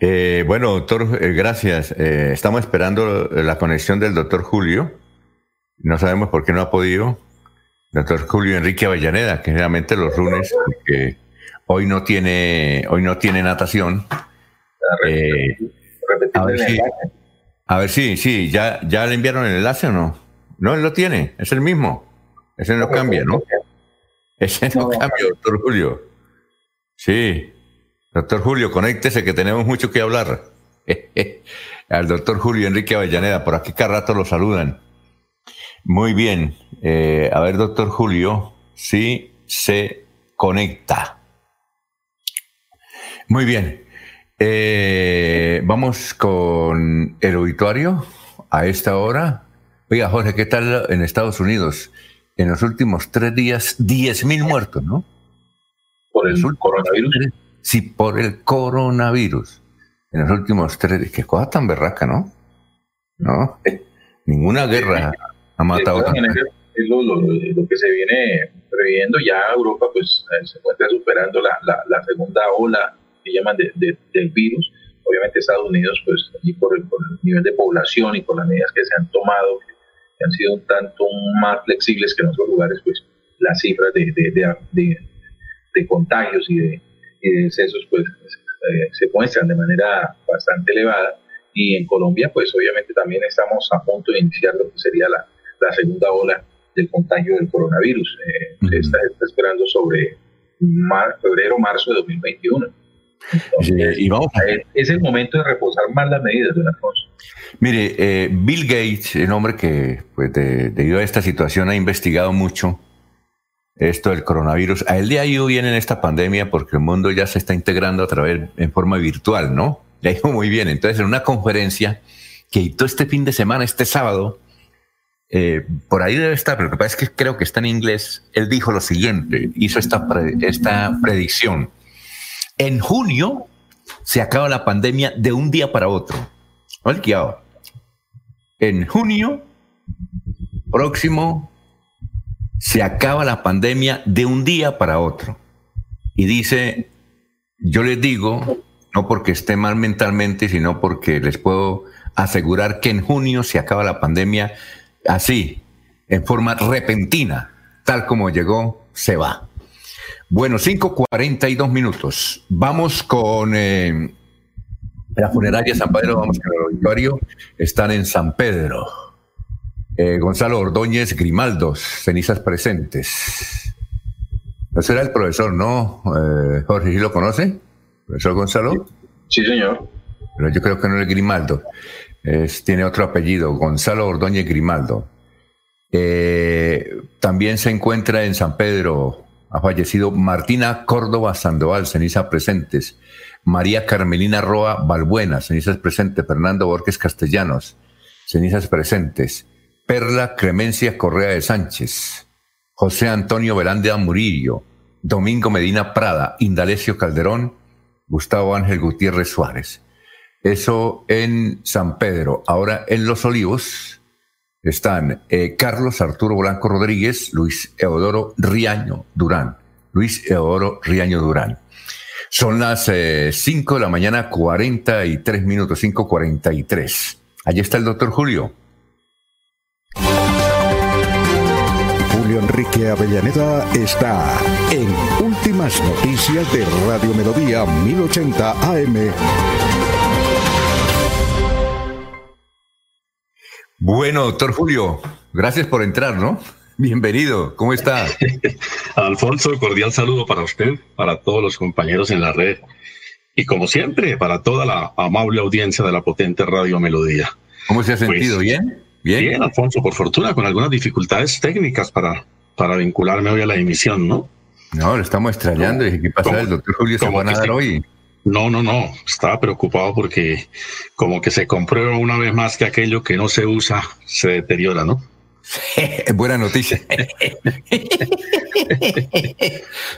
Eh, bueno, doctor, eh, gracias. estamos esperando la conexión del doctor Julio. No sabemos por qué no ha podido doctor Julio Enrique Avellaneda, que generalmente los lunes, porque hoy no tiene, hoy no tiene natación. Eh, a, ver si, a ver si, sí, ya, ya le enviaron el enlace o no. No, él lo tiene, es el mismo. Ese no cambia, ¿no? Ese no cambia, doctor Julio. Sí. Doctor Julio, conéctese que tenemos mucho que hablar. Al doctor Julio Enrique Avellaneda, por aquí cada rato lo saludan. Muy bien. Eh, a ver, doctor Julio, si se conecta. Muy bien. Eh, vamos con el auditorio a esta hora. Oiga, Jorge, ¿qué tal en Estados Unidos? En los últimos tres días, 10.000 muertos, ¿no? ¿Por el coronavirus? Sí, por el coronavirus. En los últimos tres días. Qué cosa tan berraca, ¿no? ¿No? Ninguna guerra ha matado es lo, que se viene previendo. Ya Europa pues eh, se encuentra superando la, la, segunda ola que llaman de, del virus. Obviamente Estados Unidos pues allí por el, nivel de población y por las medidas que se han tomado, que han sido un tanto más flexibles que en otros lugares, pues las cifras de, de, de contagios y de, y decesos pues eh, se muestran de manera bastante elevada. Y en Colombia pues obviamente también estamos a punto de iniciar lo que sería la, la segunda ola del contagio del coronavirus. Eh, se está, esperando sobre febrero, marzo de 2021. y vamos es el momento de reposar más las medidas, don Alfonso. Mire, eh, Bill Gates, el hombre que, pues, debido a esta situación, ha investigado mucho esto del coronavirus. A él le ha ido bien en esta pandemia porque el mundo ya se está integrando a través, en forma virtual, ¿no? Le ha ido muy bien. Entonces, en una conferencia que hizo este fin de semana, este sábado, eh, por ahí debe estar, pero lo que pasa es que creo que está en inglés. Él dijo lo siguiente, hizo esta, esta predicción. En junio se acaba la pandemia de un día para otro. En junio próximo se acaba la pandemia de un día para otro. Y dice, yo les digo, no porque esté mal mentalmente, sino porque les puedo asegurar que en junio se acaba la pandemia así, en forma repentina, tal como llegó, se va. Bueno, 5.42 minutos. Vamos con eh, la funeraria San Pedro, vamos con el auditorio. Están en San Pedro. Eh, Gonzalo Ordóñez Grimaldos, cenizas presentes. Ese era el profesor, ¿no? Eh, Jorge, ¿sí lo conoce? ¿Profesor Gonzalo? Sí, señor. Pero yo creo que no es Grimaldo tiene otro apellido, Gonzalo Ordóñez Grimaldo. Eh, también se encuentra en San Pedro, ha fallecido Martina Córdoba Sandoval, ceniza presentes. María Carmelina Roa Balbuena, cenizas presentes. Fernando Borges Castellanos, cenizas presentes. Perla Clemencia Correa de Sánchez. José Antonio Velández Murillo. Domingo Medina Prada. Indalecio Calderón. Gustavo Ángel Gutiérrez Suárez. Eso en San Pedro. Ahora en Los Olivos están eh, Carlos Arturo Blanco Rodríguez, Luis Eodoro Riaño Durán. Luis Eodoro Riaño Durán. Son las 5 eh, de la mañana, 43 minutos, 5.43. Allí está el doctor Julio. Julio Enrique Avellaneda está en Últimas Noticias de Radio Melodía 1080 AM. Bueno, doctor Julio, gracias por entrar, ¿no? Bienvenido, ¿cómo está? Alfonso, cordial saludo para usted, para todos los compañeros en la red y como siempre, para toda la amable audiencia de la potente Radio Melodía. ¿Cómo se ha sentido? Pues, ¿Bien? Bien. Bien, Alfonso, por fortuna, con algunas dificultades técnicas para, para vincularme hoy a la emisión, ¿no? No, lo estamos extrañando. ¿Qué pasa? ¿El doctor Julio se va a dar hoy? No, no, no. Estaba preocupado porque como que se comprueba una vez más que aquello que no se usa se deteriora, ¿no? Buena noticia.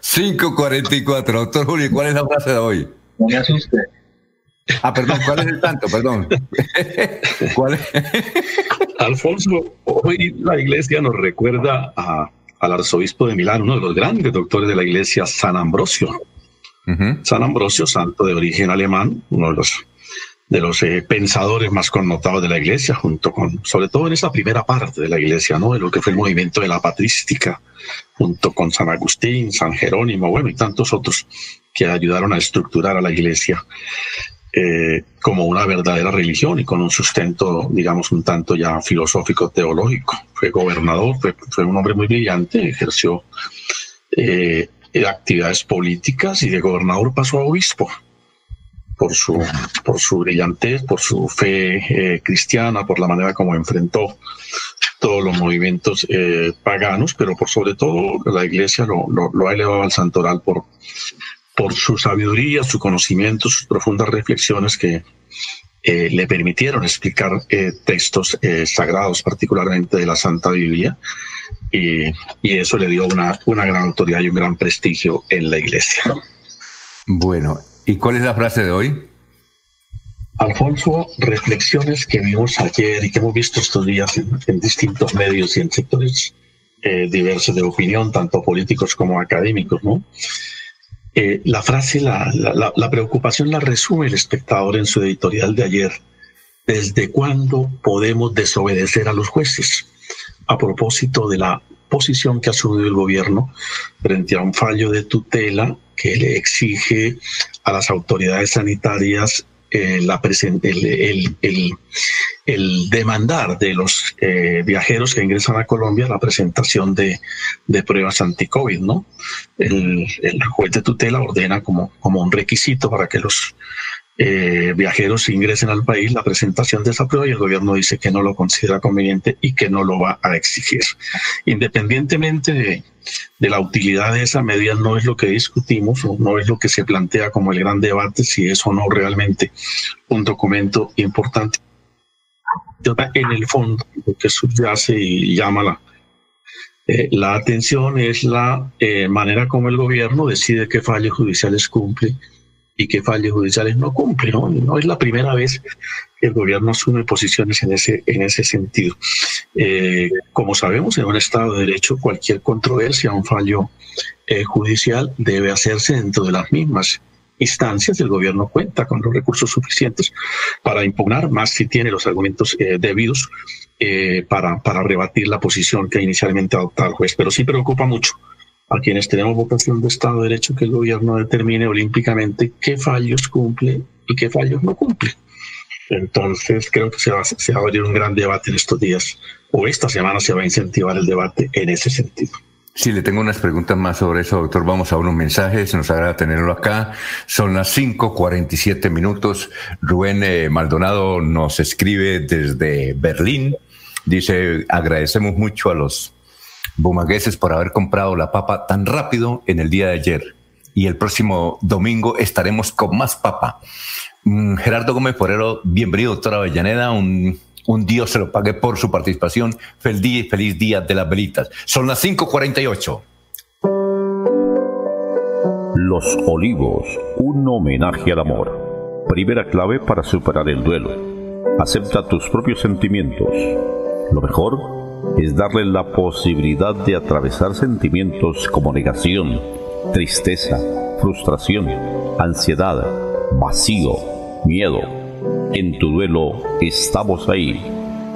5.44. Doctor Julio, ¿cuál es la frase de hoy? No me asuste. Ah, perdón, ¿cuál es el tanto? Perdón. ¿Cuál es? Alfonso, hoy la iglesia nos recuerda a, al arzobispo de Milán, uno de los grandes doctores de la iglesia, San Ambrosio. San Ambrosio, santo de origen alemán, uno de los, de los eh, pensadores más connotados de la iglesia, junto con, sobre todo en esa primera parte de la iglesia, ¿no? De lo que fue el movimiento de la patrística, junto con San Agustín, San Jerónimo, bueno, y tantos otros que ayudaron a estructurar a la iglesia. Eh, como una verdadera religión y con un sustento, digamos, un tanto ya filosófico, teológico. Fue gobernador, fue, un hombre muy brillante, ejerció eh, actividades políticas y de gobernador pasó a obispo. Por su, por su brillantez, por su fe eh, cristiana, por la manera como enfrentó todos los movimientos paganos, pero por sobre todo la iglesia lo, lo ha elevado al santoral por por su sabiduría, su conocimiento, sus profundas reflexiones que eh, le permitieron explicar eh, textos eh, sagrados, particularmente de la Santa Biblia, y, eso le dio una, una gran autoridad y un gran prestigio en la iglesia. Bueno, ¿y cuál es la frase de hoy? Alfonso, reflexiones que vimos ayer y que hemos visto estos días en, distintos medios y en sectores diversos de opinión, tanto políticos como académicos, ¿no? Eh, la frase, la, la, preocupación la resume el espectador en su editorial de ayer. ¿Desde cuándo podemos desobedecer a los jueces? A propósito de la posición que ha asumido el gobierno frente a un fallo de tutela que le exige a las autoridades sanitarias eh, la el, el, el, demandar de los eh, viajeros que ingresan a Colombia la presentación de, de pruebas anti-COVID, ¿no? El, el, juez de tutela ordena como, como un requisito para que los eh, viajeros ingresen al país la presentación de esa prueba y el gobierno dice que no lo considera conveniente y que no lo va a exigir. Independientemente de, la utilidad de esa medida, no es lo que discutimos o no es lo que se plantea como el gran debate, si es o no realmente un documento importante. En el fondo, lo que subyace y llama la, eh, la atención es la eh, manera como el gobierno decide qué fallos judiciales cumple y que fallos judiciales no cumplen. ¿no? es la primera vez que el gobierno asume posiciones en ese, en ese sentido. Eh, como sabemos, en un Estado de Derecho, cualquier controversia, un fallo eh, judicial debe hacerse dentro de las mismas instancias. El gobierno cuenta con los recursos suficientes para impugnar, más si tiene los argumentos eh, debidos para, para rebatir la posición que inicialmente adoptado el juez. Pero sí preocupa mucho a quienes tenemos votación de Estado de Derecho que el gobierno determine olímpicamente qué fallos cumple y qué fallos no cumple. Entonces creo que se va, se va a abrir un gran debate en estos días o esta semana se va a incentivar el debate en ese sentido. Sí, le tengo unas preguntas más sobre eso, doctor. Vamos a unos mensajes, nos agrada tenerlo acá. Son las 5:47 minutos. Rubén eh, Maldonado nos escribe desde Berlín. Dice, agradecemos mucho a los bumagueses por haber comprado la papa tan rápido en el día de ayer. Y el próximo domingo estaremos con más papa. Mm, Gerardo Gómez Porero, bienvenido, doctora Avellaneda. Un, un Dios se lo pague por su participación. Feliz día feliz día de las velitas. Son las 5:48. Los Olivos, un homenaje al amor. Primera clave para superar el duelo. Acepta tus propios sentimientos. Lo mejor es darle la posibilidad de atravesar sentimientos como negación, tristeza, frustración, ansiedad, vacío, miedo. En tu duelo estamos ahí.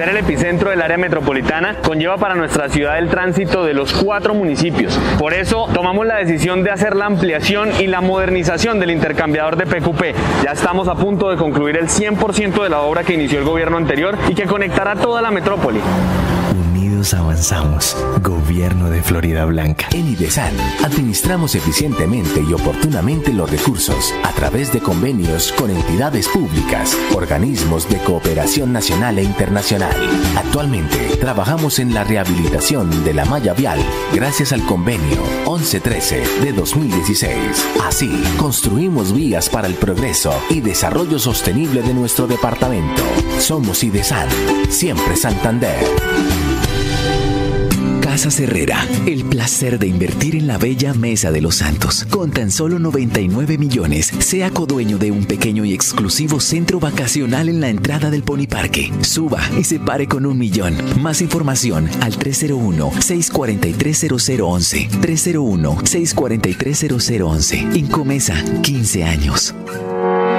ser el epicentro del área metropolitana conlleva para nuestra ciudad el tránsito de los cuatro municipios. Por eso tomamos la decisión de hacer la ampliación y la modernización del intercambiador de PQP. Ya estamos a punto de concluir el 100% de la obra que inició el gobierno anterior y que conectará toda la metrópoli avanzamos. Gobierno de Florida Blanca. En IDESAN administramos eficientemente y oportunamente los recursos a través de convenios con entidades públicas, organismos de cooperación nacional e internacional. Actualmente trabajamos en la rehabilitación de la malla vial gracias al convenio 1113 de 2016. Así, construimos vías para el progreso y desarrollo sostenible de nuestro departamento. Somos IDESAN, siempre Santander. Casa el placer de invertir en la bella Mesa de los Santos. Con tan solo 99 millones, sea codueño de un pequeño y exclusivo centro vacacional en la entrada del Pony Parque. Suba y se pare con un millón. Más información al 301-643-0011. 301-643-0011. Incomesa, 15 años.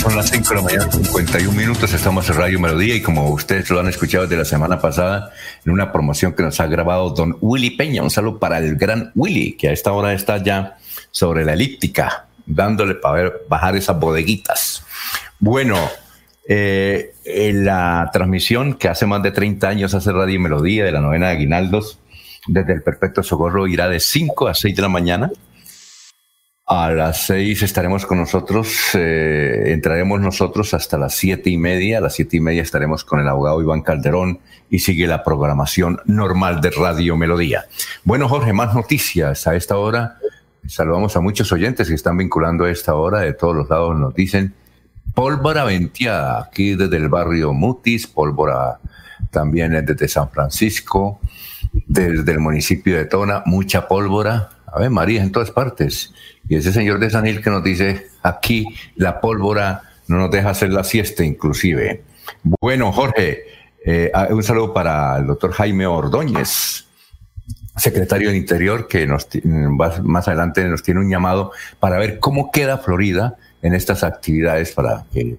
Son las 5 de la mañana, 51 minutos, estamos en Radio Melodía y como ustedes lo han escuchado desde la semana pasada, en una promoción que nos ha grabado don Willy Peña, un saludo para el gran Willy, que a esta hora está ya sobre la elíptica, dándole para ver, bajar esas bodeguitas. Bueno, eh, la transmisión que hace más de 30 años hace Radio Melodía de la novena de Aguinaldos, desde el Perfecto Socorro irá de 5 a 6 de la mañana a las seis estaremos con nosotros, eh, entraremos nosotros hasta las siete y media. A las siete y media estaremos con el abogado Iván Calderón y sigue la programación normal de Radio Melodía. Bueno, Jorge, más noticias a esta hora. Saludamos a muchos oyentes que están vinculando a esta hora. De todos los lados nos dicen pólvora venteada aquí desde el barrio Mutis, pólvora también desde San Francisco, desde el municipio de Tona, mucha pólvora. A ver, María, en todas partes. Y ese señor de San Gil que nos dice, aquí la pólvora no nos deja hacer la siesta inclusive. Bueno, Jorge, eh, ah, un saludo para el doctor Jaime Ordóñez, secretario del Interior, que nos, más adelante nos tiene un llamado para ver cómo queda Florida en estas actividades para que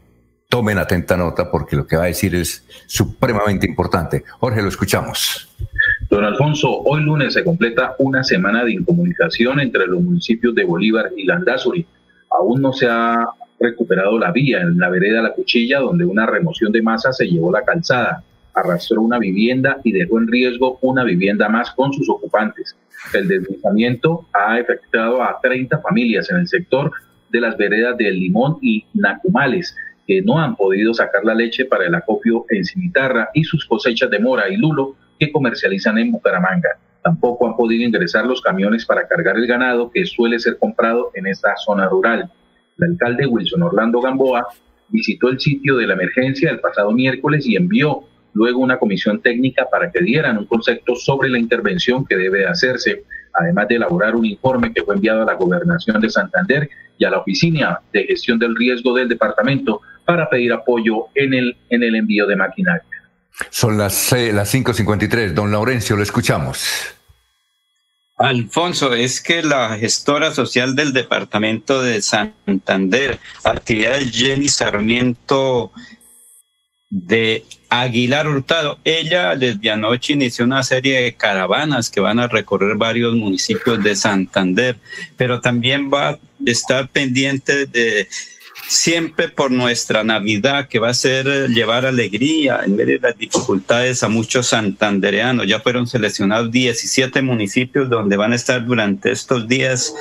tomen atenta nota porque lo que va a decir es supremamente importante. Jorge, lo escuchamos. Don Alfonso, hoy lunes se completa una semana de incomunicación entre los municipios de Bolívar y Landazuri. Aún no se ha recuperado la vía en la vereda La Cuchilla, donde una remoción de masa se llevó la calzada, arrastró una vivienda y dejó en riesgo una vivienda más con sus ocupantes. El deslizamiento ha afectado a 30 familias en el sector de las veredas del Limón y Nacumales, que no han podido sacar la leche para el acopio en Cimitarra y sus cosechas de mora y lulo que comercializan en Bucaramanga. Tampoco han podido ingresar los camiones para cargar el ganado que suele ser comprado en esta zona rural. El alcalde Wilson Orlando Gamboa visitó el sitio de la emergencia el pasado miércoles y envió luego una comisión técnica para que dieran un concepto sobre la intervención que debe hacerse, además de elaborar un informe que fue enviado a la gobernación de Santander y a la oficina de gestión del riesgo del departamento para pedir apoyo en el, en el envío de maquinaria. Son las, las 5.53. Don Laurencio, lo escuchamos. Alfonso, es que la gestora social del departamento de Santander, actividades Jenny Sarmiento de Aguilar Hurtado, ella desde anoche inició una serie de caravanas que van a recorrer varios municipios de Santander, pero también va a estar pendiente de siempre por nuestra Navidad, que va a ser eh, llevar alegría en medio de las dificultades a muchos santandereanos. Ya fueron seleccionados 17 municipios donde van a estar durante estos días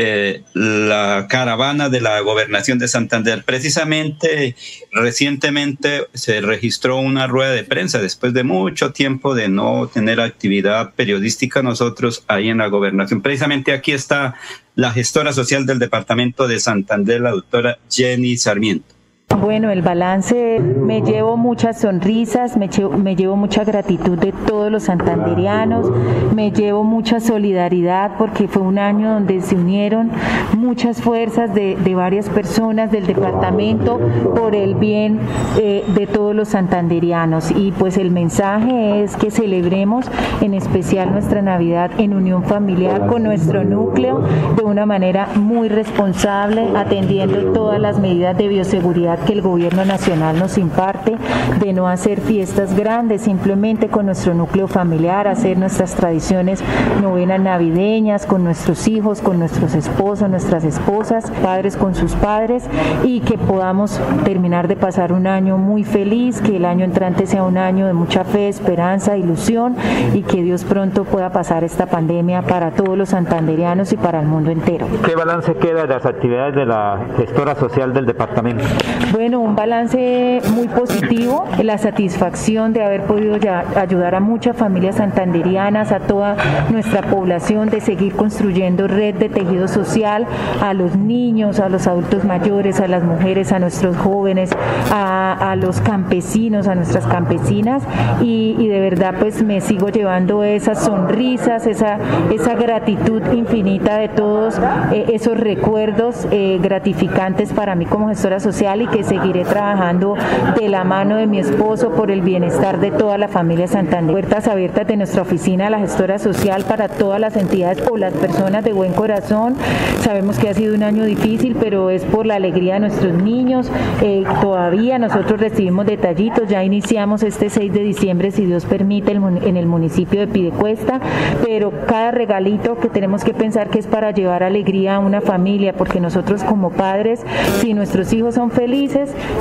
eh, la caravana de la gobernación de Santander. Precisamente, recientemente se registró una rueda de prensa después de mucho tiempo de no tener actividad periodística nosotros ahí en la gobernación. Precisamente aquí está la gestora social del departamento de Santander, la doctora Jenny Sarmiento. Bueno, el balance, me llevo muchas sonrisas, me llevo, mucha gratitud de todos los santanderianos, me llevo mucha solidaridad porque fue un año donde se unieron muchas fuerzas de, varias personas del departamento por el bien eh, de todos los santanderianos. Y pues el mensaje es que celebremos en especial nuestra Navidad en unión familiar con nuestro núcleo de una manera muy responsable, atendiendo todas las medidas de bioseguridad que el gobierno nacional nos imparte de no hacer fiestas grandes, simplemente con nuestro núcleo familiar, hacer nuestras tradiciones novenas navideñas con nuestros hijos, con nuestros esposos, nuestras esposas, padres con sus padres y que podamos terminar de pasar un año muy feliz, que el año entrante sea un año de mucha fe, esperanza, ilusión y que Dios pronto pueda pasar esta pandemia para todos los santanderianos y para el mundo entero. ¿Qué balance queda de las actividades de la gestora social del departamento? Bueno, un balance muy positivo, la satisfacción de haber podido ya ayudar a muchas familias santanderianas, a toda nuestra población, de seguir construyendo red de tejido social, a los niños, a los adultos mayores, a las mujeres, a nuestros jóvenes, a, los campesinos, a nuestras campesinas. Y, de verdad pues me sigo llevando esas sonrisas, esa, esa gratitud infinita de todos eh, esos recuerdos eh, gratificantes para mí como gestora social y que seguiré trabajando de la mano de mi esposo por el bienestar de toda la familia Santander. Puertas abiertas de nuestra oficina, la gestora social para todas las entidades o las personas de buen corazón. Sabemos que ha sido un año difícil, pero es por la alegría de nuestros niños. Eh, todavía nosotros recibimos detallitos, ya iniciamos este 6 de diciembre, si Dios permite, en el municipio de Pidecuesta, pero cada regalito que tenemos que pensar que es para llevar alegría a una familia, porque nosotros como padres, si nuestros hijos son felices,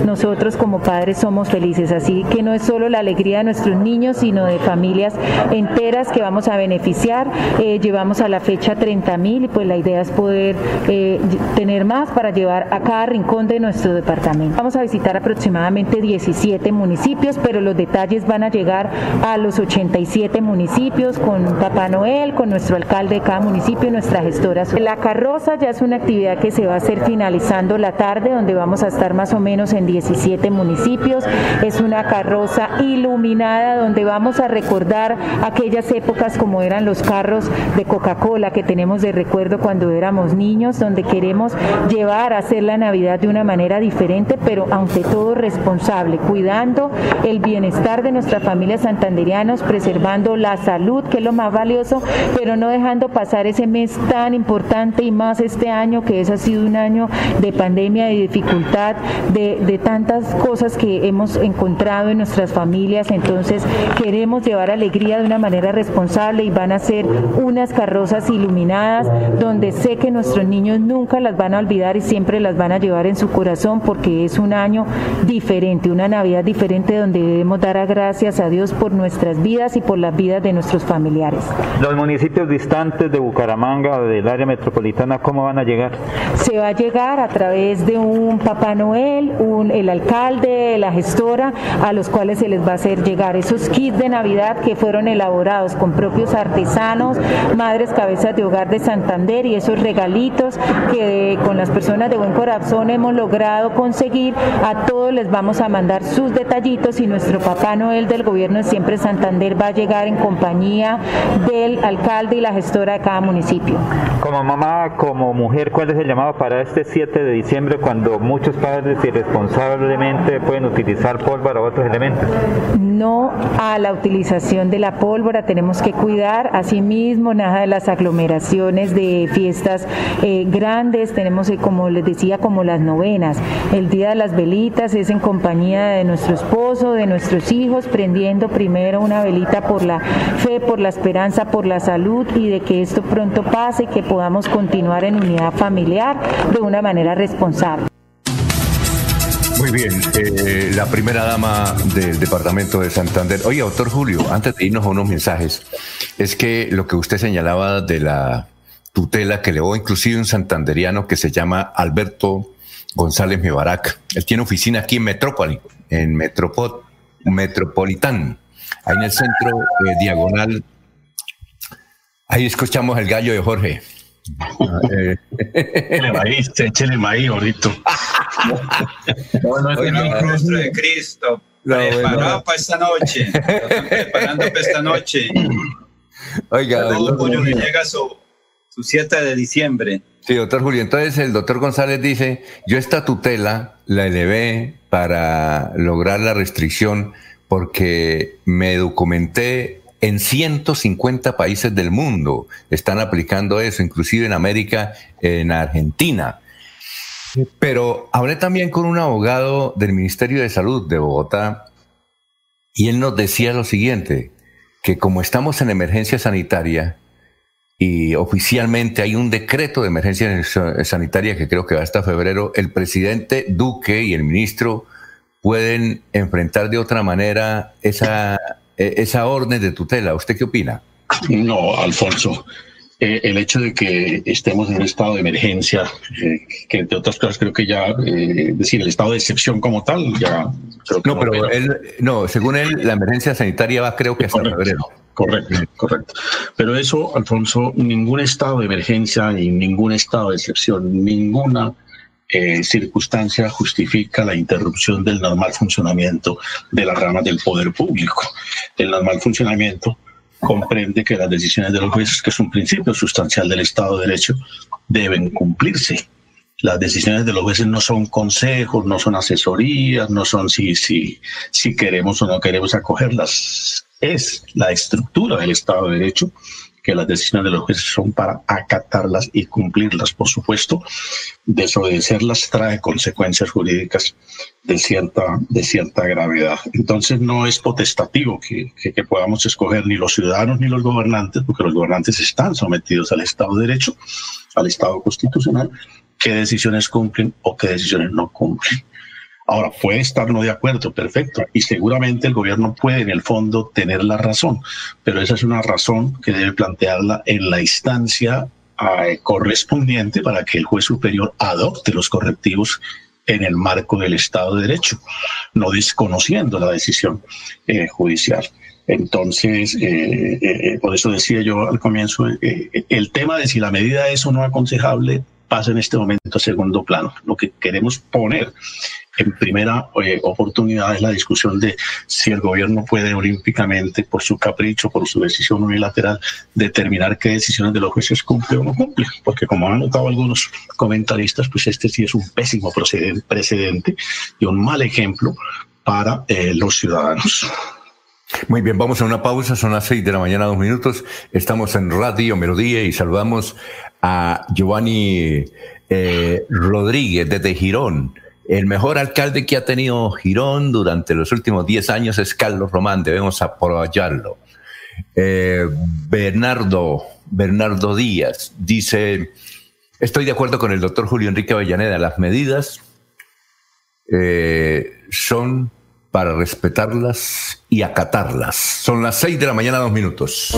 nosotros como padres somos felices. Así que no es solo la alegría de nuestros niños, sino de familias enteras que vamos a beneficiar. Eh, llevamos a la fecha 30 mil y pues la idea es poder eh, tener más para llevar a cada rincón de nuestro departamento. Vamos a visitar aproximadamente 17 municipios, pero los detalles van a llegar a los 87 municipios con Papá Noel, con nuestro alcalde de cada municipio y nuestra gestora. La carroza ya es una actividad que se va a hacer finalizando la tarde, donde vamos a estar más o menos en 17 municipios. Es una carroza iluminada donde vamos a recordar aquellas épocas como eran los carros de Coca-Cola que tenemos de recuerdo cuando éramos niños, donde queremos llevar a hacer la Navidad de una manera diferente, pero ante todo responsable, cuidando el bienestar de nuestras familias santanderianos, preservando la salud, que es lo más valioso, pero no dejando pasar ese mes tan importante y más este año, que es ha sido un año de pandemia y dificultad de, tantas cosas que hemos encontrado en nuestras familias, entonces queremos llevar alegría de una manera responsable y van a ser unas carrozas iluminadas donde sé que nuestros niños nunca las van a olvidar y siempre las van a llevar en su corazón porque es un año diferente, una Navidad diferente donde debemos dar gracias a Dios por nuestras vidas y por las vidas de nuestros familiares. Los municipios distantes de Bucaramanga, del área metropolitana, ¿cómo van a llegar? Se va a llegar a través de un Papá Noel el alcalde, la gestora, a los cuales se les va a hacer llegar esos kits de Navidad que fueron elaborados con propios artesanos, madres cabezas de hogar de Santander y esos regalitos que con las personas de buen corazón hemos logrado conseguir. A todos les vamos a mandar sus detallitos y nuestro Papá Noel del gobierno de Siempre Santander va a llegar en compañía del alcalde y la gestora de cada municipio. Como mamá, como mujer, ¿cuál es el llamado para este 7 de diciembre cuando muchos padres ellos irresponsablemente pueden utilizar pólvora u otros elementos. No a la utilización de la pólvora, tenemos que cuidar asimismo nada de las aglomeraciones de fiestas eh, grandes, tenemos eh, como les decía como las novenas, el día de las velitas es en compañía de nuestro esposo, de nuestros hijos, prendiendo primero una velita por la fe, por la esperanza, por la salud y de que esto pronto pase, que podamos continuar en unidad familiar de una manera responsable. Muy bien, eh, la primera dama del departamento de Santander. Oye, doctor Julio, antes de irnos a unos mensajes, es que lo que usted señalaba de la tutela que le dio inclusive un santanderiano que se llama Alberto González Mebarac. Él tiene oficina aquí en Metrópoli, en Metropol, Metropolitán, ahí en el centro eh, diagonal. Ahí escuchamos el gallo de Jorge. Échale maíz, échale maíz, ahorita. no, no, es el rostro de Cristo. preparado para esta noche. preparando para esta noche. Oiga, Todo pollo que llega su, su 7 de diciembre. Sí, doctor Julio. Entonces el doctor González dice, yo esta tutela la elevé para lograr la restricción porque me documenté en 150 países del mundo. Están aplicando eso, inclusive en América, en Argentina. Pero hablé también con un abogado del Ministerio de Salud de Bogotá y él nos decía lo siguiente, que como estamos en emergencia sanitaria y oficialmente hay un decreto de emergencia sanitaria que creo que va hasta febrero, el presidente Duque y el ministro pueden enfrentar de otra manera esa, esa orden de tutela. ¿Usted qué opina? No, Alfonso. Eh, el hecho de que estemos en un estado de emergencia, eh, que entre otras cosas creo que ya, eh, decir, el estado de excepción como tal, ya... Creo que no, pero él, no, según él, la emergencia sanitaria va creo que hasta Correcto. febrero. Correcto, correcto. Pero eso, Alfonso, ningún estado de emergencia ni ningún estado de excepción, ninguna eh, circunstancia justifica la interrupción del normal funcionamiento de las ramas del poder público. El normal funcionamiento comprende que las decisiones de los jueces, que es un principio sustancial del Estado de Derecho, deben cumplirse. Las decisiones de los jueces no son consejos, no son asesorías, no son si, si, si queremos o no queremos acogerlas. Es la estructura del Estado de Derecho que las decisiones de los jueces son para acatarlas y cumplirlas. Por supuesto, desobedecerlas trae consecuencias jurídicas de cierta, de cierta gravedad. Entonces no es potestativo que, que, que podamos escoger ni los ciudadanos ni los gobernantes, porque los gobernantes están sometidos al Estado de Derecho, al Estado constitucional, qué decisiones cumplen o qué decisiones no cumplen. Ahora, puede estar no de acuerdo, perfecto, y seguramente el gobierno puede en el fondo tener la razón, pero esa es una razón que debe plantearla en la instancia eh, correspondiente para que el juez superior adopte los correctivos en el marco del Estado de Derecho, no desconociendo la decisión eh, judicial. Entonces, eh, por eso decía yo al comienzo, el tema de si la medida es o no aconsejable pasa en este momento a segundo plano. Lo que queremos poner en primera eh, oportunidad es la discusión de si el gobierno puede olímpicamente, por su capricho, por su decisión unilateral, determinar qué decisiones de los jueces cumple o no cumple. Porque como han notado algunos comentaristas, pues este sí es un pésimo precedente y un mal ejemplo para eh, los ciudadanos. Muy bien, vamos a una pausa, son las seis de la mañana, dos minutos. Estamos en Radio Melodía y saludamos a Giovanni eh, Rodríguez desde Girón. El mejor alcalde que ha tenido Girón durante los últimos 10 años es Carlos Román, debemos apoyarlo. Eh, Bernardo, Bernardo Díaz dice, estoy de acuerdo con el doctor Julio Enrique Avellaneda, las medidas eh, son para respetarlas y acatarlas. Son las seis de la mañana, dos minutos.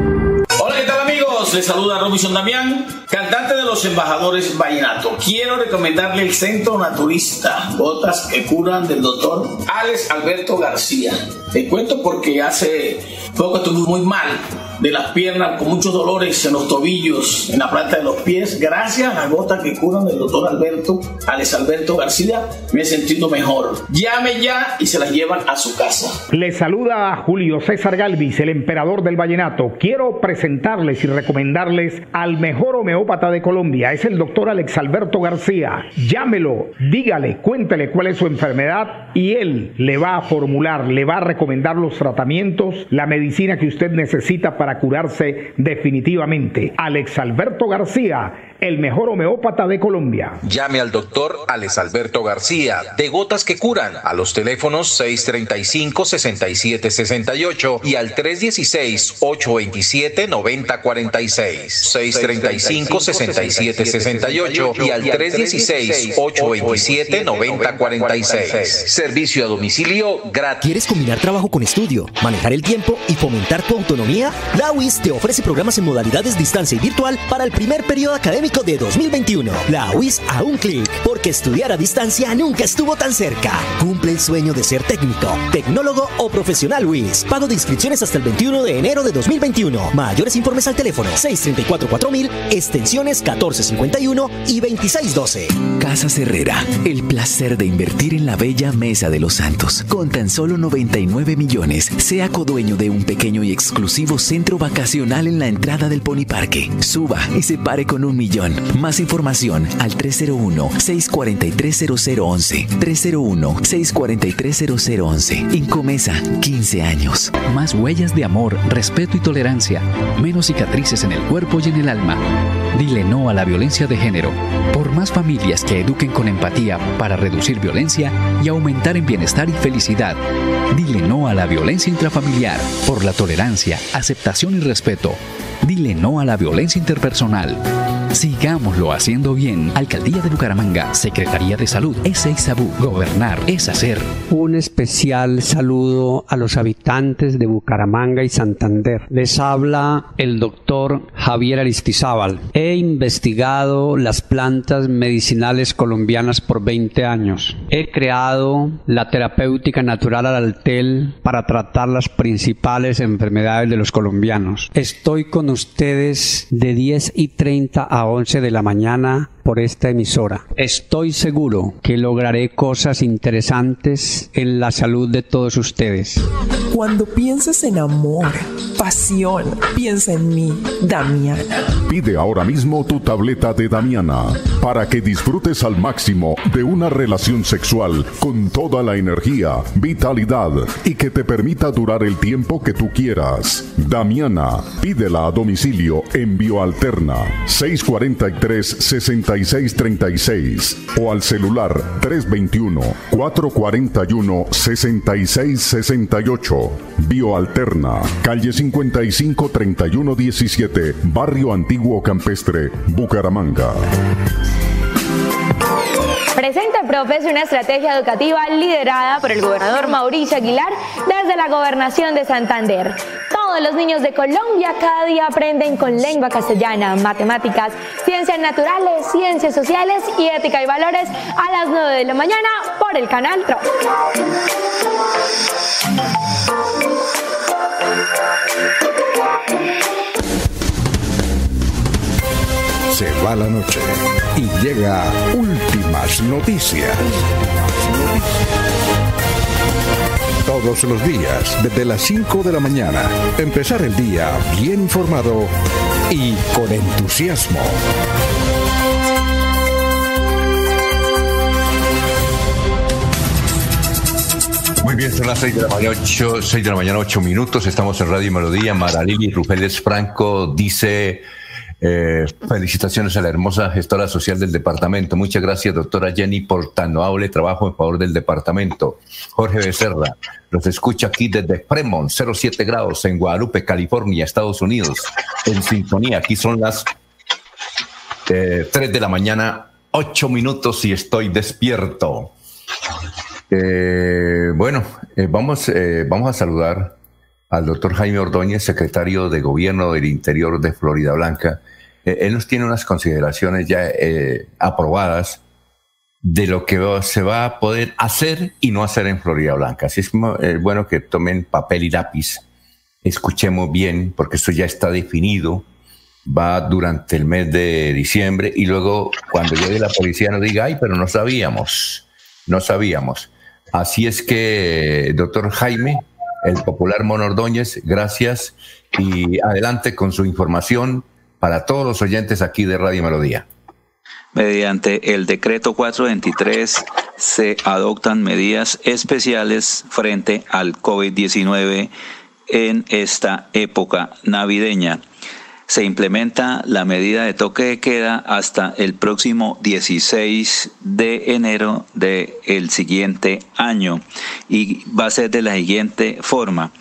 Hola, ¿qué tal amigos? Les saluda Robinson Damián, cantante de los embajadores Vallenato. Quiero recomendarle el Centro Naturista, botas que curan del doctor Alex Alberto García. Te cuento porque hace poco estuve muy mal de las piernas, con muchos dolores en los tobillos, en la planta de los pies. Gracias a gotas que curan del doctor Alberto, Alex Alberto García, me he sentido mejor. Llame ya y se las llevan a su casa. Les saluda a Julio César Galvis, el emperador del vallenato. Quiero presentarles y recomendarles al mejor homeópata de Colombia. Es el doctor Alex Alberto García. Llámelo, dígale, cuéntele cuál es su enfermedad y él le va a formular, le va a recomendar los tratamientos, la medicina que usted necesita para curarse definitivamente. Alex Alberto García el mejor homeópata de Colombia. Llame al doctor Alex Alberto García, de Gotas que Curan, a los teléfonos 635-6768 y al 316-827-9046. 635-6768 y al 316-827-9046. Servicio a domicilio gratis. ¿Quieres combinar trabajo con estudio, manejar el tiempo y fomentar tu autonomía? La UIS te ofrece programas en modalidades distancia y virtual para el primer periodo académico de 2021. La UIS a un clic, porque estudiar a distancia nunca estuvo tan cerca. Cumple el sueño de ser técnico, tecnólogo o profesional UIS. Pago de inscripciones hasta el 21 de enero de 2021. Mayores informes al teléfono 634-4000, extensiones 1451 y 2612. Casa Herrera, el placer de invertir en la bella Mesa de los Santos. Con tan solo 99 millones, sea codueño de un pequeño y exclusivo centro vacacional en la entrada del Pony Parque. Suba y se pare con un millón. Más información al 301-643-0011. 301-643-0011. Incomesa, 15 años. Más huellas de amor, respeto y tolerancia. Menos cicatrices en el cuerpo y en el alma. Dile no a la violencia de género. Por más familias que eduquen con empatía para reducir violencia y aumentar en bienestar y felicidad. Dile no a la violencia intrafamiliar. Por la tolerancia, aceptación y respeto. Dile no a la violencia interpersonal. Sigámoslo haciendo bien. Alcaldía de Bucaramanga, Secretaría de Salud, Sabú. Gobernar es hacer. Un especial saludo a los habitantes de Bucaramanga y Santander. Les habla el doctor Javier Aristizábal. He investigado las plantas medicinales colombianas por 20 años. He creado la terapéutica natural al altel para tratar las principales enfermedades de los colombianos. Estoy con ustedes de 10 y 30 a 11 de la mañana por esta emisora. Estoy seguro que lograré cosas interesantes en la salud de todos ustedes. Cuando pienses en amor, pasión, piensa en mí, Damiana. Pide ahora mismo tu tableta de Damiana para que disfrutes al máximo de una relación sexual con toda la energía, vitalidad y que te permita durar el tiempo que tú quieras. Damiana, pídela a domicilio en Bioalterna 643 6636 o al celular 321 441 6668. Bioalterna, calle 55 31 17, Barrio Antiguo Campestre, Bucaramanga. Presente Profe es una estrategia educativa liderada por el gobernador Mauricio Aguilar desde la gobernación de Santander. Todos los niños de Colombia cada día aprenden con lengua castellana, matemáticas, ciencias naturales, ciencias sociales y ética y valores a las 9 de la mañana por el canal. Se va la noche y llega últimas noticias. Todos los días, desde las 5 de la mañana, empezar el día bien informado y con entusiasmo. Muy bien, son las 6 de la mañana, 8, 6 de la mañana, 8 minutos. Estamos en Radio Melodía. Maralili Rupeles Franco dice Eh, felicitaciones a la hermosa gestora social del departamento. Muchas gracias, doctora Jenny, por tan noble trabajo en favor del departamento. Jorge Becerra, los escucha aquí desde Fremont, 07 grados, en Guadalupe, California, Estados Unidos. En sintonía, aquí son las eh, 3 de la mañana, 8 minutos y estoy despierto. Eh, bueno, eh, vamos, eh, vamos a saludar al doctor Jaime Ordóñez, secretario de Gobierno del Interior de Florida Blanca. Eh, él nos tiene unas consideraciones ya eh, aprobadas de lo que se va a poder hacer y no hacer en Florida Blanca. Así es eh, bueno que tomen papel y lápiz, escuchemos bien, porque esto ya está definido, va durante el mes de diciembre y luego cuando llegue la policía nos diga, ay, pero no sabíamos, no sabíamos. Así es que, doctor Jaime, el popular Mono Ordóñez, gracias y adelante con su información para todos los oyentes aquí de Radio Melodía. Mediante el decreto 423 se adoptan medidas especiales frente al COVID-19 en esta época navideña. Se implementa la medida de toque de queda hasta el próximo 16 de enero del siguiente año y va a ser de la siguiente forma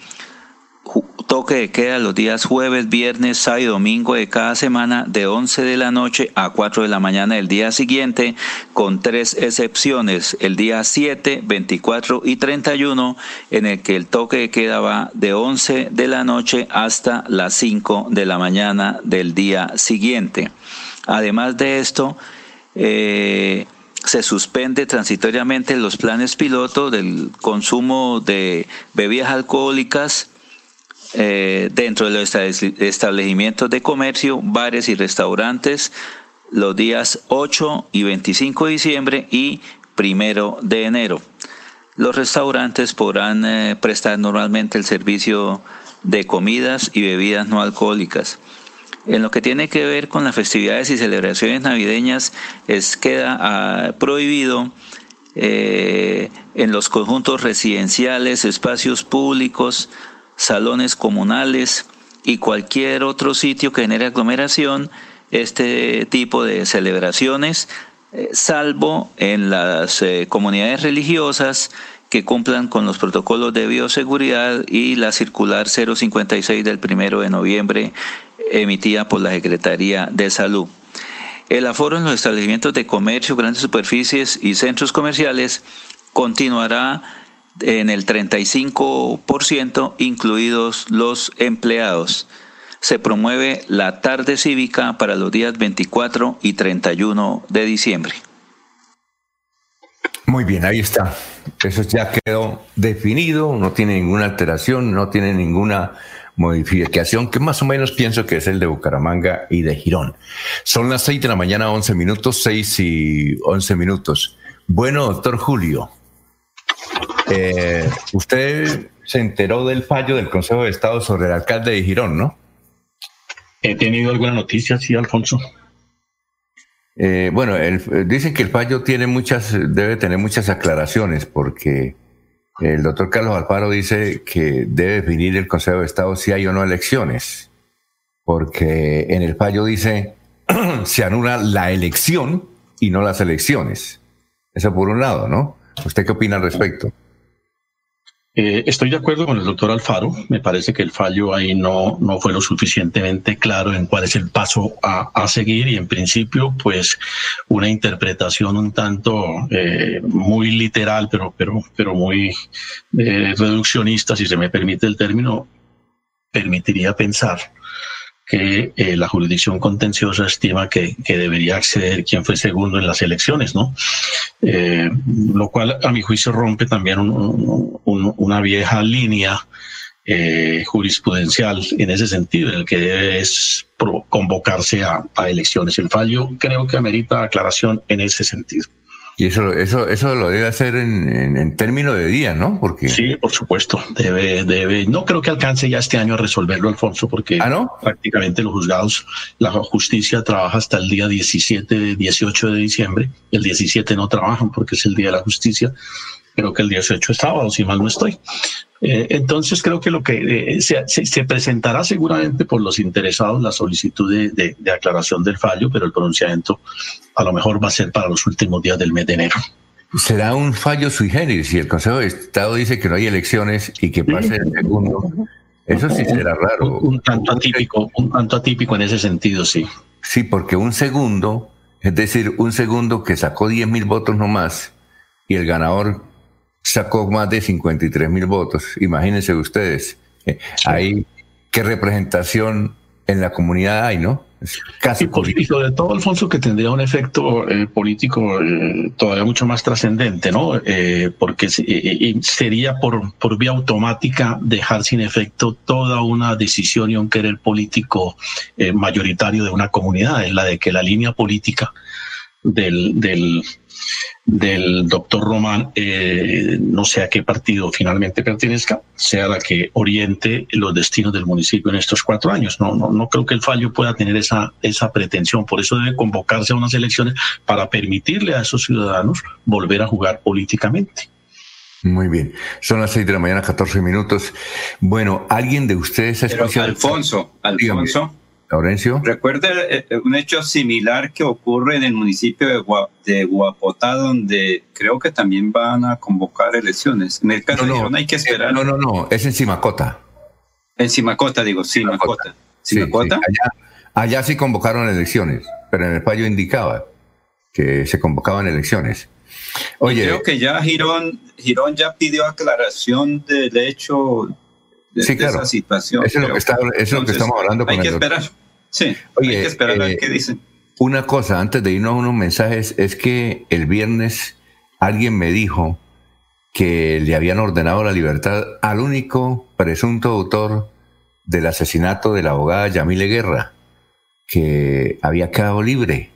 toque de queda los días jueves, viernes, sábado y domingo de cada semana de 11 de la noche a 4 de la mañana del día siguiente, con tres excepciones, el día 7, 24 y 31, en el que el toque de queda va de 11 de la noche hasta las 5 de la mañana del día siguiente. Además de esto, eh, se suspende transitoriamente los planes piloto del consumo de bebidas alcohólicas eh, dentro de los establecimientos de comercio, bares y restaurantes los días 8 y 25 de diciembre y primero de enero. Los restaurantes podrán eh, prestar normalmente el servicio de comidas y bebidas no alcohólicas. En lo que tiene que ver con las festividades y celebraciones navideñas, es queda ah, prohibido eh, en los conjuntos residenciales, espacios públicos, salones comunales y cualquier otro sitio que genere aglomeración, este tipo de celebraciones, eh, salvo en las eh, comunidades religiosas que cumplan con los protocolos de bioseguridad y la circular 056 del primero de noviembre emitida por la Secretaría de Salud. El aforo en los establecimientos de comercio, grandes superficies y centros comerciales continuará en el 35%, incluidos los empleados. Se promueve la tarde cívica para los días 24 y 31 de diciembre. Muy bien, ahí está. Eso ya quedó definido, no tiene ninguna alteración, no tiene ninguna modificación, que más o menos pienso que es el de Bucaramanga y de Girón. Son las 6 de la mañana, 11 minutos, 6 y 11 minutos. Bueno, doctor Julio, eh, usted se enteró del fallo del Consejo de Estado sobre el alcalde de Girón, ¿no? He tenido alguna noticia, sí, Alfonso. Eh, bueno, dicen que el fallo tiene muchas, debe tener muchas aclaraciones, porque el doctor Carlos Alfaro dice que debe definir el Consejo de Estado si hay o no elecciones, porque en el fallo dice se anula la elección y no las elecciones. Eso por un lado, ¿no? ¿Usted qué opina al respecto? Eh, estoy de acuerdo con el doctor Alfaro. Me parece que el fallo ahí no, no fue lo suficientemente claro en cuál es el paso a, a seguir y en principio, pues una interpretación un tanto eh, muy literal, pero, pero, pero muy eh, reduccionista, si se me permite el término, permitiría pensar que eh, la jurisdicción contenciosa estima que, que, debería acceder quien fue segundo en las elecciones, ¿no? Eh, lo cual a mi juicio rompe también un, un, una vieja línea eh, jurisprudencial en ese sentido, en el que debe es convocarse a, a elecciones. El fallo creo que amerita aclaración en ese sentido. Y eso, eso, eso lo debe hacer en, en, términos de día, ¿no? Porque sí, por supuesto, debe, debe. No creo que alcance ya este año a resolverlo, Alfonso, porque ¿Ah, no? prácticamente los juzgados, la justicia trabaja hasta el día 17, 18 de diciembre. El 17 no trabajan porque es el día de la justicia. Creo que el 18 es sábado, si mal no estoy. Eh, entonces creo que lo que eh, se, presentará seguramente por los interesados la solicitud de, aclaración del fallo, pero el pronunciamiento a lo mejor va a ser para los últimos días del mes de enero. Será un fallo sui generis si el Consejo de Estado dice que no hay elecciones y que pase el segundo. Eso sí será raro. Un, tanto atípico, un tanto atípico en ese sentido, sí. Sí, porque un segundo, es decir, un segundo que sacó 10 mil votos nomás y el ganador sacó más de 53 mil votos. Imagínense ustedes, eh, ahí qué representación en la comunidad hay, ¿no? casi y, sobre todo, Alfonso, que tendría un efecto eh, político eh, todavía mucho más trascendente, ¿no? porque sería por, por vía automática dejar sin efecto toda una decisión y un querer político mayoritario de una comunidad, en la de que la línea política del, del, del doctor Román, eh, no sé a qué partido finalmente pertenezca, sea la que oriente los destinos del municipio en estos cuatro años. No, no, no creo que el fallo pueda tener esa, esa pretensión. Por eso debe convocarse a unas elecciones para permitirle a esos ciudadanos volver a jugar políticamente. Muy bien. Son las seis de la mañana, 14 minutos. Bueno, ¿alguien de ustedes ha escuchado? Alfonso, Alfonso. Laurencio. Recuerde eh, un hecho similar que ocurre en el municipio de, de Guapotá, donde creo que también van a convocar elecciones. En el caso no, no, hay que esperar. No, no, no, es en Simacota. En Simacota, digo, Simacota. ¿Simacota? Allá, sí convocaron elecciones, pero en el fallo indicaba que se convocaban elecciones. Oye, creo que ya Girón, Girón ya pidió aclaración del hecho de, sí, claro. esa situación. Eso es lo que, está, es lo que estamos hablando con Hay que esperar. Sí, hay que esperar a ver eh, qué dicen. Una cosa, antes de irnos a unos mensajes, es que el viernes alguien me dijo que le habían ordenado la libertad al único presunto autor del asesinato de la abogada Yamile Guerra, que había quedado libre.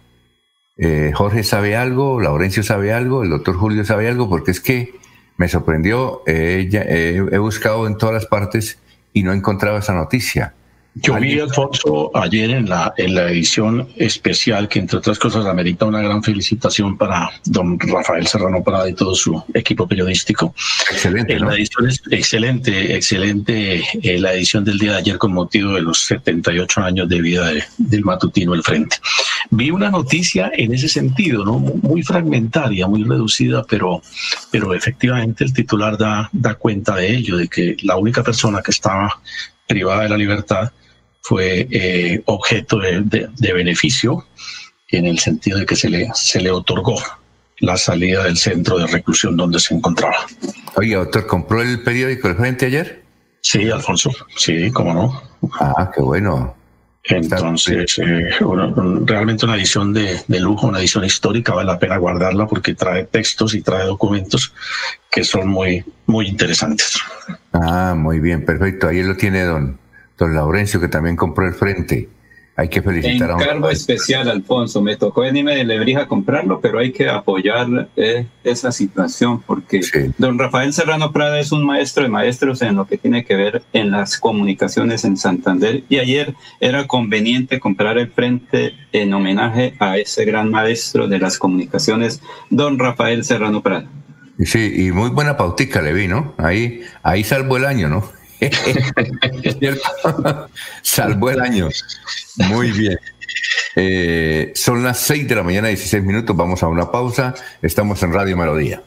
Eh, Jorge sabe algo, Laurencio sabe algo, el doctor Julio sabe algo, porque es que me sorprendió, he buscado en todas las partes y no he encontrado esa noticia. Yo vi, Alfonso, ayer en la, en la edición especial, que entre otras cosas amerita una gran felicitación para don Rafael Serrano Prada y todo su equipo periodístico. Excelente. La edición es excelente, excelente eh, la edición del día de ayer con motivo de los 78 años de vida del matutino El Frente. Vi una noticia en ese sentido, ¿no? Muy fragmentaria, muy reducida, pero, pero efectivamente el titular da, da cuenta de ello, de que la única persona que estaba privada de la libertad fue eh, objeto de, beneficio en el sentido de que se le, se le otorgó la salida del centro de reclusión donde se encontraba. Oye, doctor, ¿compró el periódico El Frente ayer? Sí, Alfonso, sí, cómo no. Ah, qué bueno. Entonces, eh, realmente una edición de, de, lujo, una edición histórica, vale la pena guardarla porque trae textos y trae documentos que son muy, muy interesantes. Ah, muy bien, perfecto. Ahí lo tiene don, don Laurencio, que también compró el frente. Hay que felicitar a un... Encargo especial, Alfonso. Me tocó venirme de Lebrija a comprarlo, pero hay que apoyar eh, esa situación porque don Rafael Serrano Prada es un maestro de maestros en lo que tiene que ver en las comunicaciones en Santander. Y ayer era conveniente comprar el frente en homenaje a ese gran maestro de las comunicaciones, don Rafael Serrano Prada. Sí, y muy buena pautica le vi, ¿no? Ahí, ahí salvó el año, ¿no? Salvó el año. Muy bien. Eh, son las 6 de la mañana, 16 minutos. Vamos a una pausa. Estamos en Radio Melodía.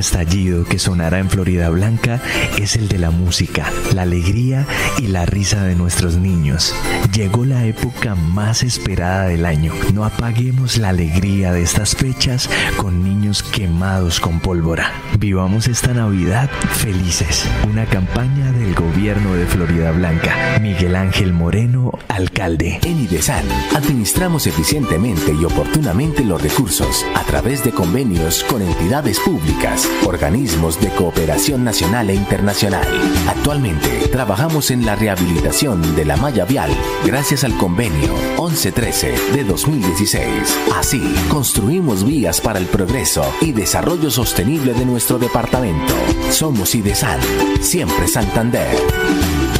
Estallido que sonará en Florida Blanca es el de la música, la alegría y la risa de nuestros niños. Llegó la época más esperada del año. No apaguemos la alegría de estas fechas con niños quemados con pólvora. Vivamos esta Navidad felices. Una campaña del gobierno de Florida Blanca. Miguel Ángel Moreno, alcalde. En IDESAN administramos eficientemente y oportunamente los recursos a través de convenios con entidades públicas organismos de cooperación nacional e internacional. Actualmente trabajamos en la rehabilitación de la malla vial gracias al convenio 1113 de 2016. Así, construimos vías para el progreso y desarrollo sostenible de nuestro departamento. Somos IDESAN, siempre Santander.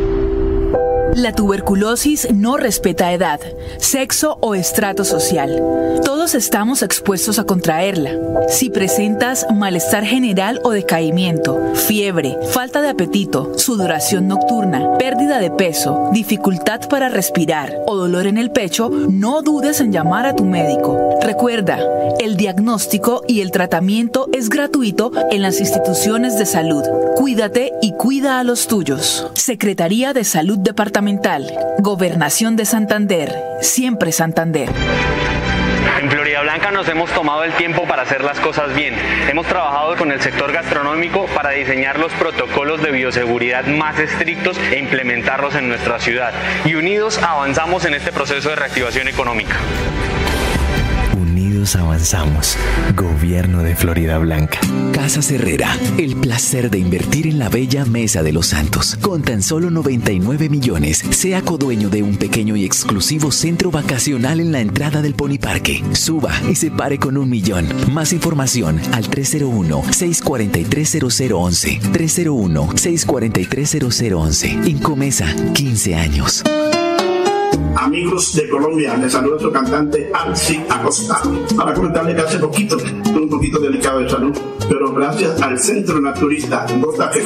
La tuberculosis no respeta edad, sexo o estrato social. Todos estamos expuestos a contraerla. Si presentas malestar general o decaimiento, fiebre, falta de apetito, sudoración nocturna, pérdida de peso, dificultad para respirar o dolor en el pecho, no dudes en llamar a tu médico. Recuerda, el diagnóstico y el tratamiento es gratuito en las instituciones de salud. Cuídate y cuida a los tuyos. Secretaría de Salud Departamental Gobernación de Santander, siempre Santander. En Florida Blanca nos hemos tomado el tiempo para hacer las cosas bien. Hemos trabajado con el sector gastronómico para diseñar los protocolos de bioseguridad más estrictos e implementarlos en nuestra ciudad. Y unidos avanzamos en este proceso de reactivación económica avanzamos. Gobierno de Florida Blanca. Casa Herrera, el placer de invertir en la bella Mesa de los Santos. Con tan solo 99 millones, sea codueño de un pequeño y exclusivo centro vacacional en la entrada del Pony Parque. Suba y se pare con un millón. Más información al 301-643-0011. 301-643-0011. Incomesa, 15 años. Amigos de Colombia, les saluda su cantante Alci Acosta. Para comentarle que hace poquito un poquito delicado de salud, pero gracias al Centro Naturista Gotas que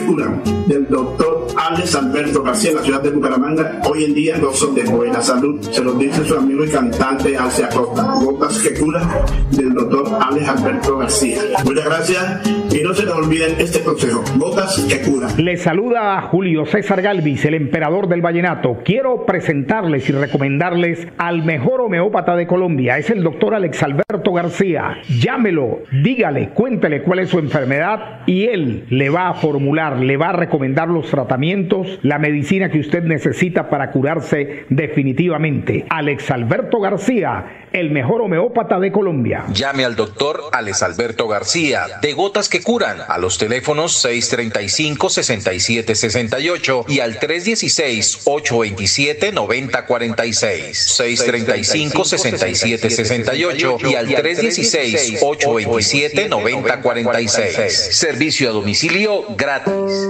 del doctor Alex Alberto García la ciudad de Bucaramanga, hoy en día gozo de buena salud. Se lo dice su amigo y cantante Alci Acosta. Gotas que Curan del doctor Alex Alberto García. Muchas gracias y no se le olviden este consejo. Gotas que Curan. Le saluda a Julio César Galvis, el emperador del vallenato. Quiero presentarles y recomendarles al mejor homeópata de Colombia. Es el doctor Alex Alberto García. Llámelo, dígale, cuéntele cuál es su enfermedad y él le va a formular, le va a recomendar los tratamientos, la medicina que usted necesita para curarse definitivamente. Alex Alberto García, el mejor homeópata de Colombia. Llame al doctor Alex Alberto García, de Gotas que Curan, a los teléfonos 635-6768 y al 316-827-9046. 635-6768 y al 316-827-9046. Servicio a domicilio gratis.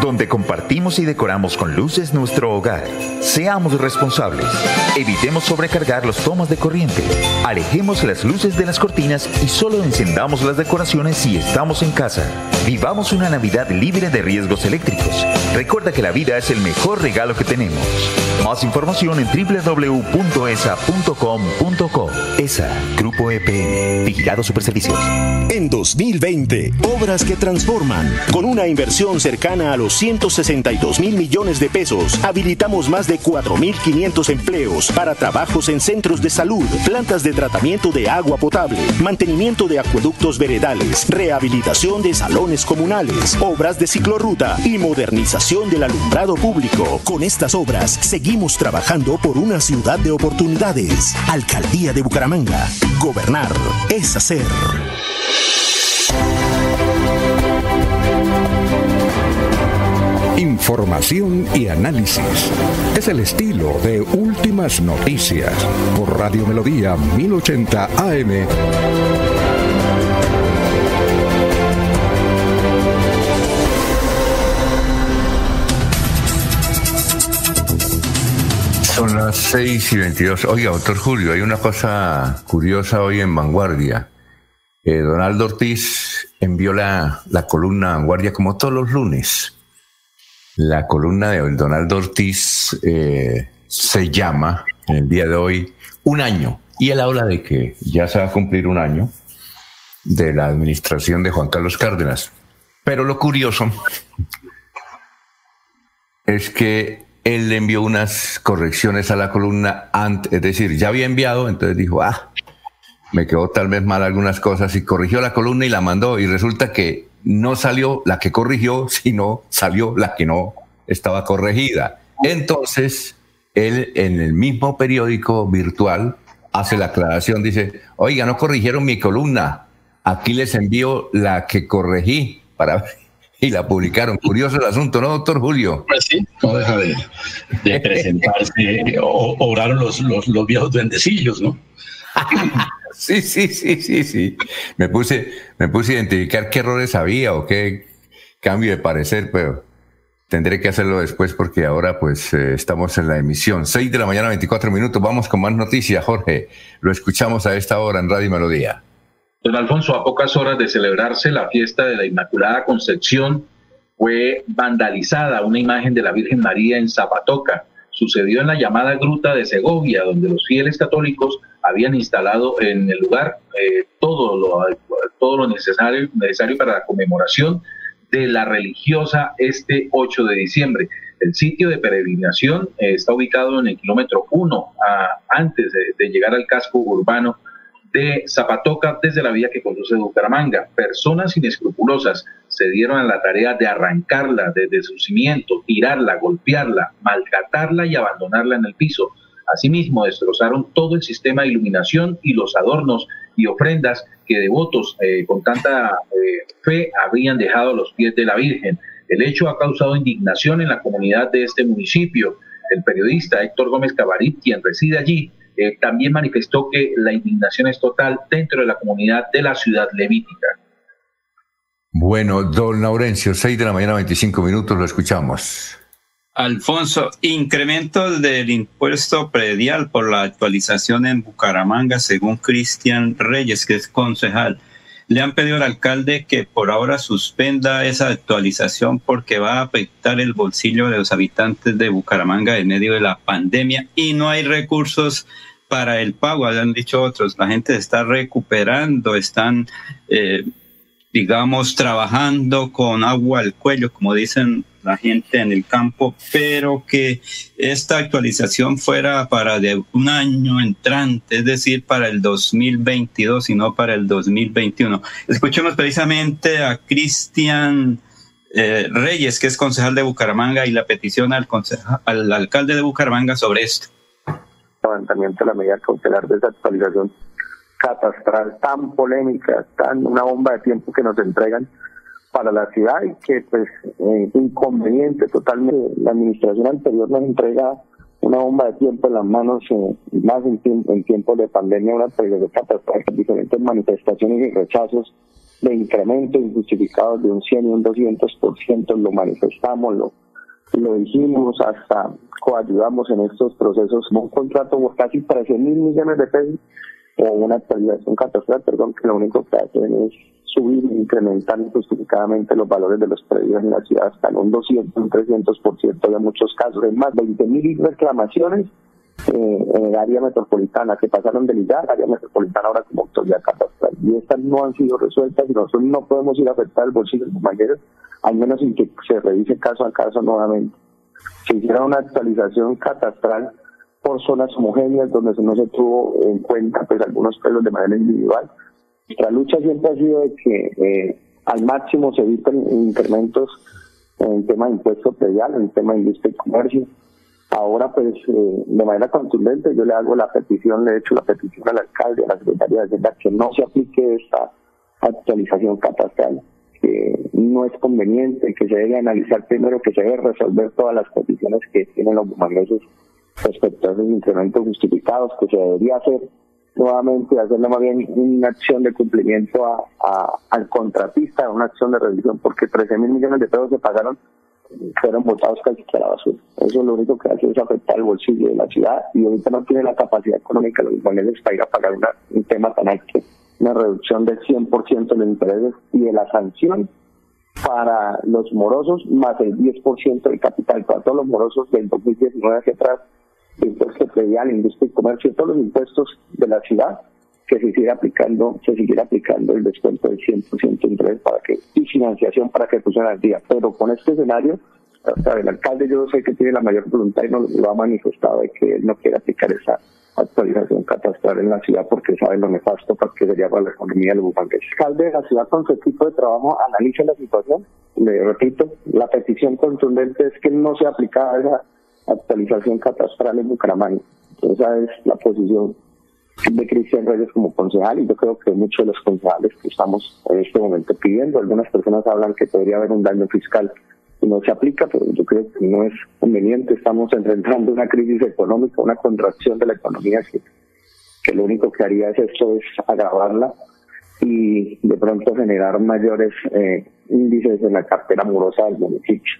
donde compartimos y decoramos con luces nuestro hogar. Seamos responsables. Evitemos sobrecargar los tomas de corriente. Alejemos las luces de las cortinas y solo encendamos las decoraciones si estamos en casa. Vivamos una Navidad libre de riesgos eléctricos. Recuerda que la vida es el mejor regalo que tenemos. Más información en www.esa.com.co. ESA, Grupo EPN, Vigilado Superservicios. En 2020, obras que transforman. Con una inversión cercana a los 162 mil millones de pesos, habilitamos más de 4.500 empleos para trabajos en centros de salud, plantas de tratamiento de agua potable, mantenimiento de acueductos veredales, rehabilitación de salones comunales, obras de ciclorruta y modernización del alumbrado público. Con estas obras, seguimos trabajando por una ciudad de oportunidades. Alcaldía de Bucaramanga. Gobernar es hacer. Información y análisis. Es el estilo de Últimas Noticias por Radio Melodía 1080 AM. Son las 6 y 22. Oiga, doctor Julio, hay una cosa curiosa hoy en Vanguardia. Eh, Donaldo Ortiz envió la, la columna Vanguardia como todos los lunes. La columna de Donaldo Ortiz eh, se llama, en el día de hoy, Un año. Y él habla de que ya se va a cumplir un año de la administración de Juan Carlos Cárdenas. Pero lo curioso es que él le envió unas correcciones a la columna antes, es decir, ya había enviado, entonces dijo, ah, me quedó tal vez mal algunas cosas y corrigió la columna y la mandó y resulta que no salió la que corrigió, sino salió la que no estaba corregida. Entonces, él en el mismo periódico virtual hace la aclaración, dice, oiga, no corrigieron mi columna, aquí les envío la que corregí para y la publicaron. Curioso el asunto, ¿no, doctor Julio? Pues sí, no deja de, presentarse, o, obraron los, los, los, viejos duendecillos, ¿no? Sí, sí, sí, sí, sí. Me puse, me puse a identificar qué errores había o qué cambio de parecer, pero tendré que hacerlo después porque ahora pues eh, estamos en la emisión. 6 de la mañana, 24 minutos. Vamos con más noticias, Jorge. Lo escuchamos a esta hora en Radio Melodía. Don Alfonso, a pocas horas de celebrarse la fiesta de la Inmaculada Concepción, fue vandalizada una imagen de la Virgen María en Zapatoca. Sucedió en la llamada Gruta de Segovia, donde los fieles católicos habían instalado en el lugar eh, todo, lo, todo lo necesario, necesario para la conmemoración de la religiosa este 8 de diciembre. El sitio de peregrinación eh, está ubicado en el kilómetro 1, antes de llegar al casco urbano de Zapatoca desde la vía que conduce a Bucaramanga. Personas inescrupulosas se dieron a la tarea de arrancarla desde su cimiento, tirarla, golpearla, maltratarla y abandonarla en el piso. Asimismo, destrozaron todo el sistema de iluminación y los adornos y ofrendas que devotos eh, con tanta eh, fe habían dejado a los pies de la Virgen. El hecho ha causado indignación en la comunidad de este municipio. El periodista Héctor Gómez Cabarit, quien reside allí, eh, también manifestó que la indignación es total dentro de la comunidad de la ciudad levítica. Bueno, don Laurencio, 6 de la mañana, 25 minutos, lo escuchamos. Alfonso, incremento del impuesto predial por la actualización en Bucaramanga, según Cristian Reyes, que es concejal. Le han pedido al alcalde que por ahora suspenda esa actualización porque va a afectar el bolsillo de los habitantes de Bucaramanga en medio de la pandemia y no hay recursos para el pago, han dicho otros, la gente está recuperando, están, eh, digamos, trabajando con agua al cuello, como dicen la gente en el campo, pero que esta actualización fuera para de un año entrante, es decir, para el 2022 y no para el 2021. Escuchemos precisamente a Cristian eh, Reyes, que es concejal de Bucaramanga, y la petición al, al alcalde de Bucaramanga sobre esto levantamiento de la medida cautelar de esa actualización catastral tan polémica, tan una bomba de tiempo que nos entregan para la ciudad y que pues eh, inconveniente totalmente. La administración anterior nos entrega una bomba de tiempo en las manos, eh, más en, en tiempos de pandemia, una actualización catastral, diferentes manifestaciones y rechazos de incrementos injustificados de un 100 y un 200%, lo manifestamos, lo lo dijimos, hasta coayudamos en estos procesos, un contrato por casi 13 mil millones de pesos o una actualización catastral, perdón, que lo único que hacen es subir e incrementar injustificadamente los valores de los predios en la ciudad hasta en un 200, un 300% de muchos casos. Es más, 20 mil reclamaciones eh, en el área metropolitana que pasaron del IGAR área metropolitana ahora como autoridad catastral. Y estas no han sido resueltas y nosotros no podemos ir a afectar el bolsillo de los al menos sin que se revise caso a caso nuevamente. Se hiciera una actualización catastral por zonas homogéneas donde no se tuvo en cuenta pues algunos pelos de manera individual. Nuestra lucha siempre ha sido de que eh, al máximo se eviten incrementos en tema de impuesto predial, en tema de industria y comercio, Ahora, pues, eh, de manera contundente, yo le hago la petición, le he hecho la petición al alcalde, a la Secretaría de Hacienda, que no se aplique esta actualización catastral, que no es conveniente, que se debe analizar primero, que se debe resolver todas las peticiones que tienen los bumangueses respecto a los incrementos justificados, que se debería hacer nuevamente, hacerle más bien una acción de cumplimiento a, al contratista, una acción de revisión, porque 13 mil millones de pesos se pagaron fueron botados casi a la basura. Eso lo único que hace es afectar el bolsillo de la ciudad y ahorita no tiene la capacidad económica los paneles para ir a pagar un tema tan alto, una reducción del 100% de los intereses y de la sanción para los morosos más el 10% del capital, para todos los morosos del 2019 hacia atrás, impuestos predial, industria y comercio, todos los impuestos de la ciudad, que se siguiera aplicando, se siguiera aplicando el descuento del 100% de interés para que, y financiación para que funcione al día. Pero con este escenario, el alcalde yo sé que tiene la mayor voluntad y no lo ha manifestado de que él no quiere aplicar esa actualización catastral en la ciudad porque sabe lo nefasto para que sería para la economía del bumangués. El alcalde de la ciudad con su equipo de trabajo analiza la situación. Le repito, la petición contundente es que no se aplicada esa actualización catastral en Bucaramanga. Esa es la posición de Cristian Reyes como concejal y yo creo que muchos de los concejales que estamos en este momento pidiendo, algunas personas hablan que podría haber un daño fiscal y no se aplica, pero yo creo que no es conveniente. Estamos enfrentando una crisis económica, una contracción de la economía que, lo único que haría es esto, es agravarla y de pronto generar mayores eh, índices en la cartera amorosa del municipio.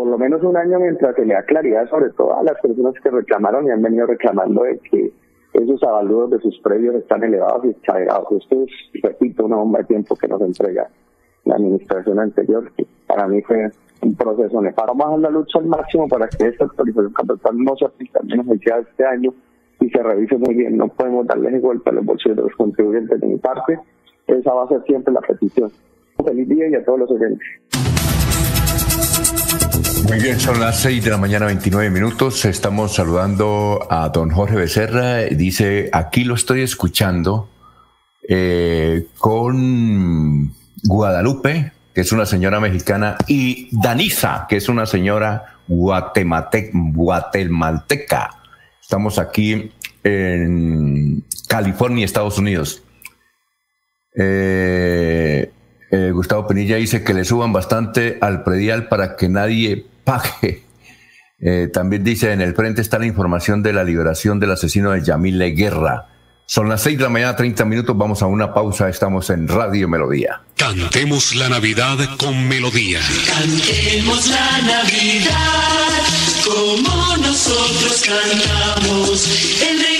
Por lo menos un año mientras se le da claridad sobre todo a las personas que reclamaron y han venido reclamando de que esos avalúos de sus predios están elevados y exagerados. Esto es, repito, una bomba de tiempo que nos entrega la administración anterior, que para mí fue un proceso nefasto. Vamos a la lucha al máximo para que esta actualización capital no se aplique al menos el este año y se revise muy bien. No podemos darle vuelta a los bolsillos de los contribuyentes de mi parte. Esa va a ser siempre la petición. Feliz día y a todos los oyentes. Muy bien, son las 6 de la mañana, 29 minutos. Estamos saludando a don Jorge Becerra. Dice, aquí lo estoy escuchando eh, con Guadalupe, que es una señora mexicana, y Danisa, que es una señora guatemalteca. Estamos aquí en California, Estados Unidos. Eh, eh, Gustavo Penilla dice que le suban bastante al predial para que nadie pague. Eh, también dice, en el frente está la información de la liberación del asesino de Yamile Guerra. Son las seis de la mañana, 30 minutos, vamos a una pausa, estamos en Radio Melodía. Cantemos la Navidad con melodía. Cantemos la Navidad como nosotros cantamos. El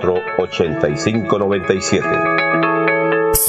8597.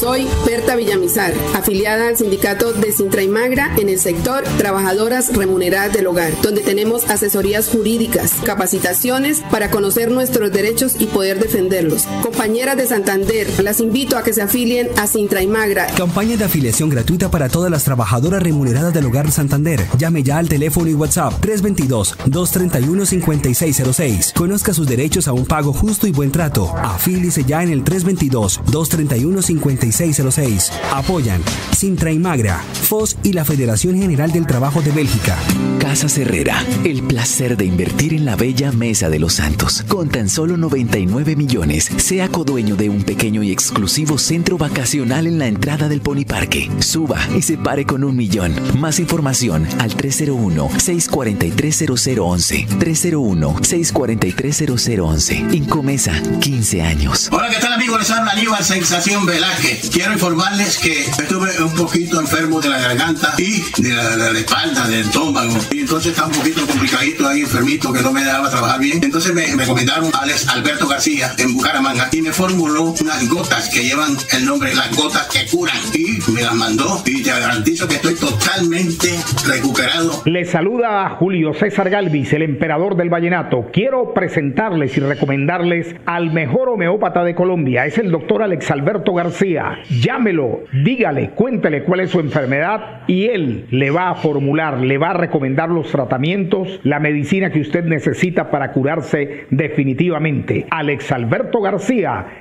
Soy Berta Villamizar, afiliada al sindicato de Sintra y Magra en el sector Trabajadoras Remuneradas del Hogar, donde tenemos asesorías jurídicas, capacitaciones para conocer nuestros derechos y poder defenderlos. Compañeras de Santander, las invito a que se afilien a Sintra y Magra. Campaña de afiliación gratuita para todas las trabajadoras remuneradas del Hogar Santander. Llame ya al teléfono y WhatsApp 322-231-5606. Conozca sus derechos a un pago justo y buen trato. Afíliese ya en el 322-231-5606 3606. Apoyan Sintra y Magra, FOS y la Federación General del Trabajo de Bélgica. Casa Herrera, el placer de invertir en la bella Mesa de los Santos. Con tan solo 99 millones, sea codueño de un pequeño y exclusivo centro vacacional en la entrada del Pony Parque. Suba y se pare con un millón. Más información al 301-643-0011. 301-643-0011. Incomesa, 15 años. Hola, ¿qué tal amigos? Les habla Aníbal Sensación Velázquez. Quiero informarles que estuve un poquito enfermo de la garganta y de la, espalda, del estómago. Y entonces estaba un poquito complicadito ahí, enfermito, que no me dejaba trabajar bien. Entonces me, me recomendaron a Alex Alberto García en Bucaramanga y me formuló unas gotas que llevan el nombre Las Gotas que Curan. Y me las mandó y te garantizo que estoy totalmente recuperado. Le saluda a Julio César Galvis, el emperador del vallenato. Quiero presentarles y recomendarles al mejor homeópata de Colombia. Es el doctor Alex Alberto García. Llámelo, dígale, cuéntele cuál es su enfermedad y él le va a formular, le va a recomendar los tratamientos, la medicina que usted necesita para curarse definitivamente. Alex Alberto García,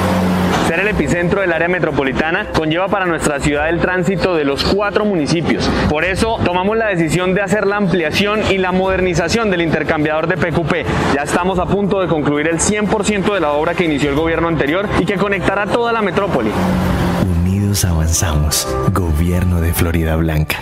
Ser el epicentro del área metropolitana conlleva para nuestra ciudad el tránsito de los cuatro municipios. Por eso tomamos la decisión de hacer la ampliación y la modernización del intercambiador de PQP. Ya estamos a punto de concluir el 100% de la obra que inició el gobierno anterior y que conectará toda la metrópoli. Unidos avanzamos. Gobierno de Florida Blanca.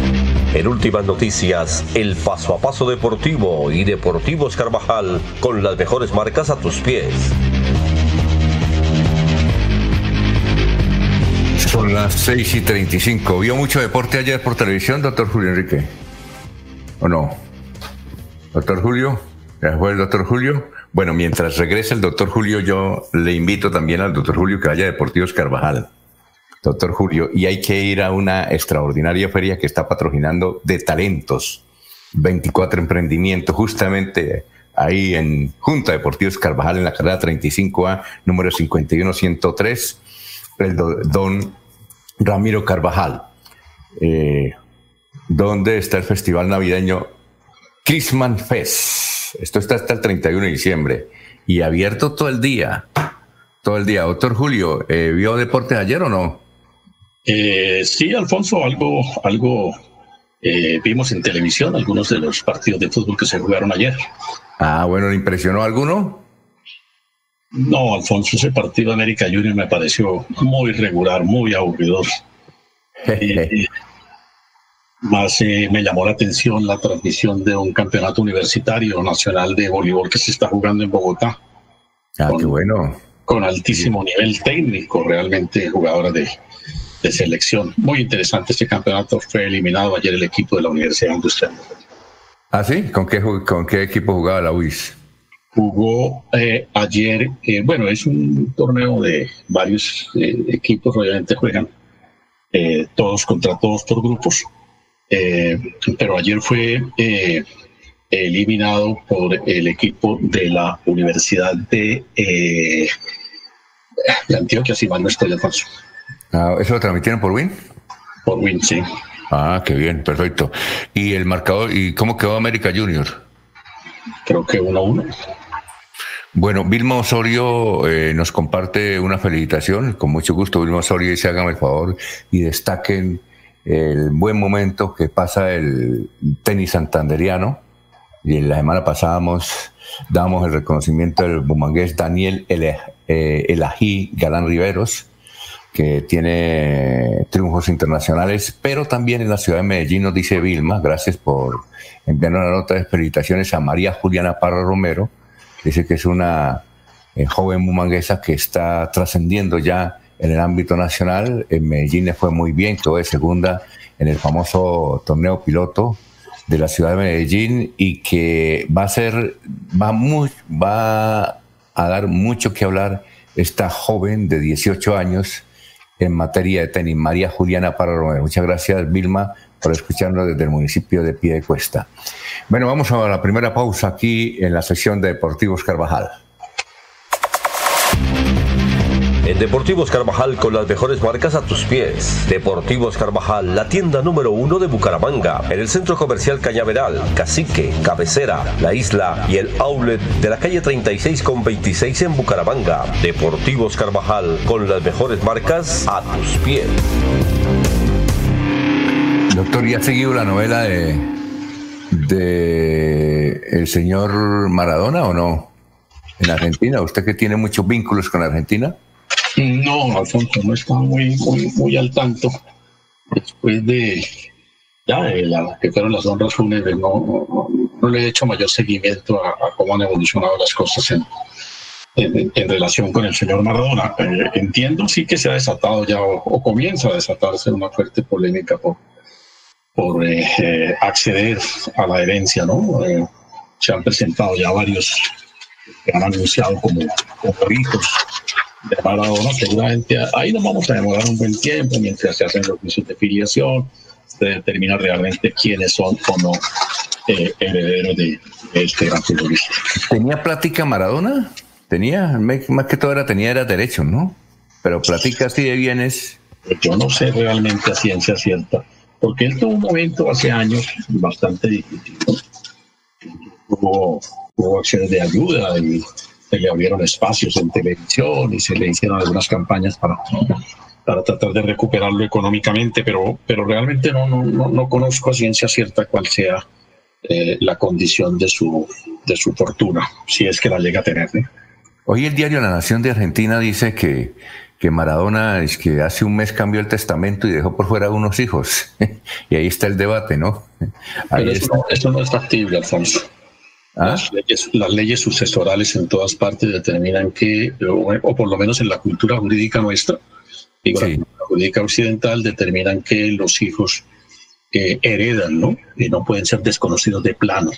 En últimas noticias, el paso a paso deportivo y Deportivos Carvajal con las mejores marcas a tus pies. Son las 6 y 35. ¿Vio mucho deporte ayer por televisión, doctor Julio Enrique? ¿O no? Doctor Julio, ¿ya fue el doctor Julio? Bueno, mientras regrese el doctor Julio, yo le invito también al doctor Julio que vaya a Deportivos Carvajal doctor Julio, y hay que ir a una extraordinaria feria que está patrocinando de talentos, 24 emprendimientos, justamente ahí en Junta Deportivos Carvajal, en la carrera 35A, número 51103, el don Ramiro Carvajal, eh, donde está el festival navideño Christmas Fest. Esto está hasta el 31 de diciembre y abierto todo el día. Todo el día. Doctor Julio, eh, ¿vio deportes ayer o no? Eh, sí, Alfonso, algo, algo eh, vimos en televisión, algunos de los partidos de fútbol que se jugaron ayer. Ah, bueno, ¿le impresionó alguno? No, Alfonso, ese partido de América Junior me pareció muy regular, muy aburridor. Eh, más me llamó la atención la transmisión de un campeonato universitario nacional de voleibol que se está jugando en Bogotá. Ah, qué bueno. Con altísimo nivel técnico, realmente jugadora de, de selección. Muy interesante este campeonato. Fue eliminado ayer el equipo de la Universidad Industrial. ¿Ah, sí? ¿Con qué, con qué equipo jugaba la UIS? jugó eh, ayer, eh, bueno, es un torneo de varios eh, equipos, obviamente juegan todos contra todos por grupos, pero ayer fue eliminado por el equipo de la Universidad de, de Antioquia, si mal no estoy, Alfonso. Ah, ¿Eso lo transmitieron por Win? Por Win, sí. Ah, qué bien, perfecto. ¿Y el marcador, y cómo quedó América Junior? Creo que 1 a 1. Bueno, Vilma Osorio eh, nos comparte una felicitación. Con mucho gusto, Vilma Osorio, y se hagan el favor y destaquen el buen momento que pasa el tenis santanderiano. Y la semana pasada damos el reconocimiento del bumangués Daniel eh, Elají Galán Riveros, que tiene triunfos internacionales, pero también en la ciudad de Medellín nos dice Vilma, gracias por enviar una nota de felicitaciones a María Juliana Parra Romero, Dice que es una eh, joven mumanguesa que está trascendiendo ya en el ámbito nacional. En Medellín le fue muy bien, quedó de segunda en el famoso torneo piloto de la ciudad de Medellín y que va a ser, va, muy, va a dar mucho que hablar esta joven de 18 años en materia de tenis, María Juliana Parra. Muchas gracias, Vilma, por escucharnos desde el municipio de Piedecuesta. Bueno, vamos a la primera pausa aquí en la sesión de Deportivos Carvajal. Deportivos Carvajal con las mejores marcas a tus pies. Deportivos Carvajal, la tienda número uno de Bucaramanga, en el centro comercial Cañaveral, Cacique, Cabecera, La Isla y el outlet de la calle 36 con 26 en Bucaramanga. Deportivos Carvajal con las mejores marcas a tus pies. Doctor, ¿ya ha seguido la novela de, de el señor Maradona o no? En Argentina, usted que tiene muchos vínculos con Argentina. No, Alfonso, no está muy, muy, muy al tanto. Después de ya la, que fueron las honras fúnebres, no, le he hecho mayor seguimiento a, cómo han evolucionado las cosas en, relación con el señor Maradona. Eh, entiendo sí que se ha desatado ya o comienza a desatarse una fuerte polémica por eh, eh, acceder a la herencia, ¿no? Se han presentado ya varios que han anunciado como, como ricos de Maradona. Seguramente ahí nos vamos a demorar un buen tiempo mientras se hacen los juicios de filiación, se determina realmente quiénes son o no herederos de, este gran futbolista. ¿Tenía plática Maradona? Tenía, más que todo era, tenía era derecho, ¿no? Pero plática así de bienes. Pues yo no sé realmente a ciencia cierta porque él tuvo un momento hace años bastante difícil. Hubo, acciones de ayuda y se le abrieron espacios en televisión y se le hicieron algunas campañas para, para tratar de recuperarlo económicamente, pero, pero realmente no, no, no, conozco a ciencia cierta cuál sea eh, la condición de su, de su fortuna, si es que la llega a tener. Hoy el diario La Nación de Argentina dice que que Maradona es que hace un mes cambió el testamento y dejó por fuera unos hijos. y ahí está el debate, ¿no? Pero eso, no, es factible, Alfonso. ¿Ah? Las, leyes, sucesorales en todas partes determinan que, o, por lo menos en la cultura jurídica nuestra, digo, la cultura jurídica occidental, determinan que los hijos eh, heredan, ¿no? Y no pueden ser desconocidos de plano.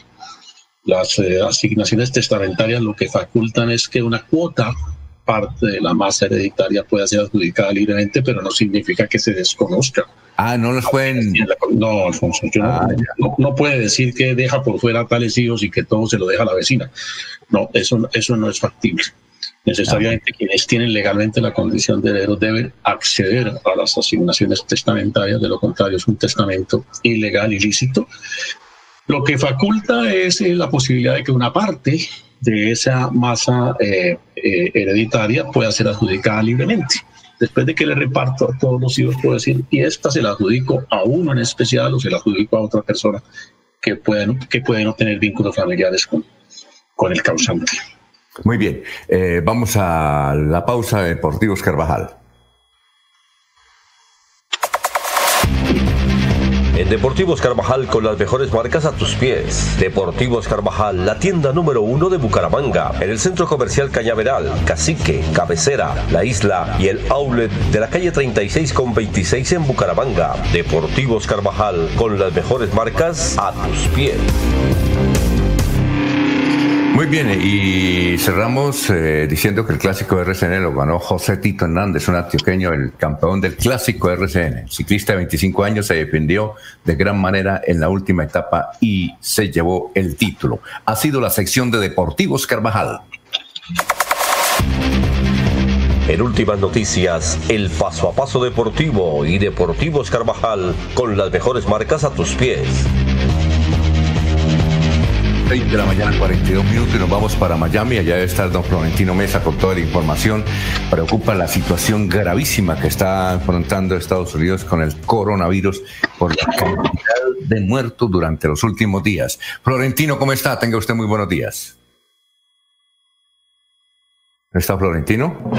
Las eh, asignaciones testamentarias lo que facultan es que una cuota parte de la masa hereditaria pueda ser adjudicada libremente, pero no significa que se desconozca. Ah, no los pueden. No, Alfonso, ah, no, puede decir que deja por fuera tales hijos y que todo se lo deja a la vecina. No, eso, eso no es factible. Necesariamente ah. quienes tienen legalmente la condición de heredero deben acceder a las asignaciones testamentarias, de lo contrario es un testamento ilegal, ilícito. Lo que faculta es eh, la posibilidad de que una parte de esa masa eh, eh, hereditaria pueda ser adjudicada libremente. Después de que le reparto a todos los hijos, puedo decir, y esta se la adjudico a uno en especial o se la adjudico a otra persona que pueden, que pueden no tener vínculos familiares con, con el causante. Muy bien, eh, vamos a la pausa de Deportivos Carvajal. Deportivos Carvajal con las mejores marcas a tus pies. Deportivos Carvajal, la tienda número uno de Bucaramanga, en el centro comercial Cañaveral, Cacique, Cabecera, La Isla y el outlet de la calle 36 con 26 en Bucaramanga. Deportivos Carvajal con las mejores marcas a tus pies. Muy bien, y cerramos eh, diciendo que el clásico RCN lo ganó José Tito Hernández, un antioqueño, el campeón del clásico RCN. El ciclista de 25 años se defendió de gran manera en la última etapa y se llevó el título. Ha sido la sección de Deportivos Carvajal. En últimas noticias, el paso a paso deportivo y Deportivos Carvajal con las mejores marcas a tus pies. 20 de la mañana, 42 minutos y nos vamos para Miami. Allá debe estar don Florentino Mesa con toda la información. Preocupa la situación gravísima que está afrontando Estados Unidos con el coronavirus por la cantidad de muertos durante los últimos días. Florentino, ¿cómo está? Tenga usted muy buenos días. ¿Está Florentino?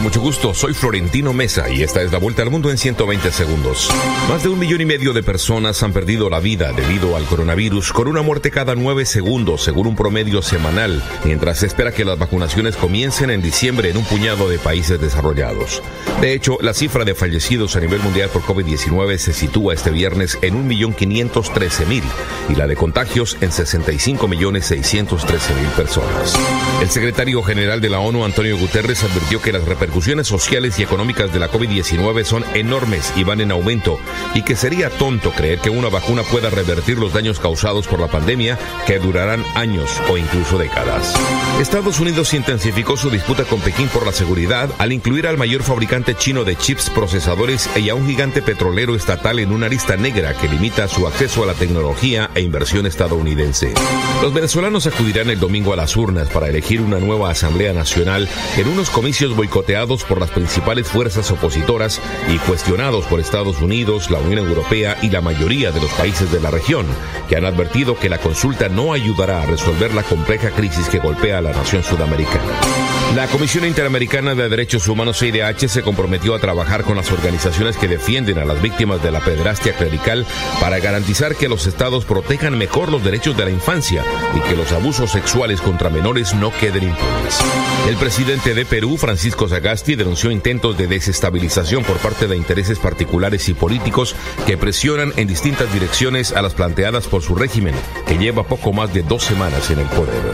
Mucho gusto. Soy Florentino Mesa y esta es la vuelta al mundo en 120 segundos. Más de un millón y medio de personas han perdido la vida debido al coronavirus, con una muerte cada nueve segundos, según un promedio semanal, mientras se espera que las vacunaciones comiencen en diciembre en un puñado de países desarrollados. De hecho, la cifra de fallecidos a nivel mundial por COVID-19 se sitúa este viernes en 1.513.000 y la de contagios en 65.613.000 personas. El secretario general de la ONU, Antonio Guterres, advirtió que las repercusiones sociales y económicas de la COVID-19 son enormes y van en aumento y que sería tonto creer que una vacuna pueda revertir los daños causados por la pandemia que durarán años o incluso décadas. Estados Unidos intensificó su disputa con Pekín por la seguridad al incluir al mayor fabricante chino de chips procesadores y a un gigante petrolero estatal en una lista negra que limita su acceso a la tecnología e inversión estadounidense. Los venezolanos acudirán el domingo a las urnas para elegir una nueva Asamblea Nacional en unos comicios boicoteados por las principales fuerzas opositoras y cuestionados por Estados Unidos, la Unión Europea y la mayoría de los países de la región, que han advertido que la consulta no ayudará a resolver la compleja crisis que golpea a la nación sudamericana. La Comisión Interamericana de Derechos Humanos CIDH se comprometió a trabajar con las organizaciones que defienden a las víctimas de la pedrastia clerical para garantizar que los estados protejan mejor los derechos de la infancia y que los abusos sexuales contra menores no queden impunes. El presidente de Perú, Francisco Sagasti, denunció intentos de desestabilización por parte de intereses particulares y políticos que presionan en distintas direcciones a las planteadas por su régimen, que lleva poco más de dos semanas en el poder.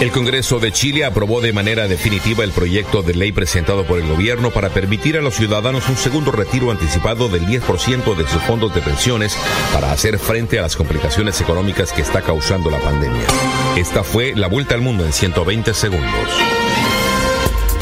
El Congreso de Chile aprobó de manera definitiva el proyecto de ley presentado por el gobierno para permitir a los ciudadanos un segundo retiro anticipado del 10% de sus fondos de pensiones para hacer frente a las complicaciones económicas que está causando la pandemia. Esta fue la vuelta al mundo en 120 segundos.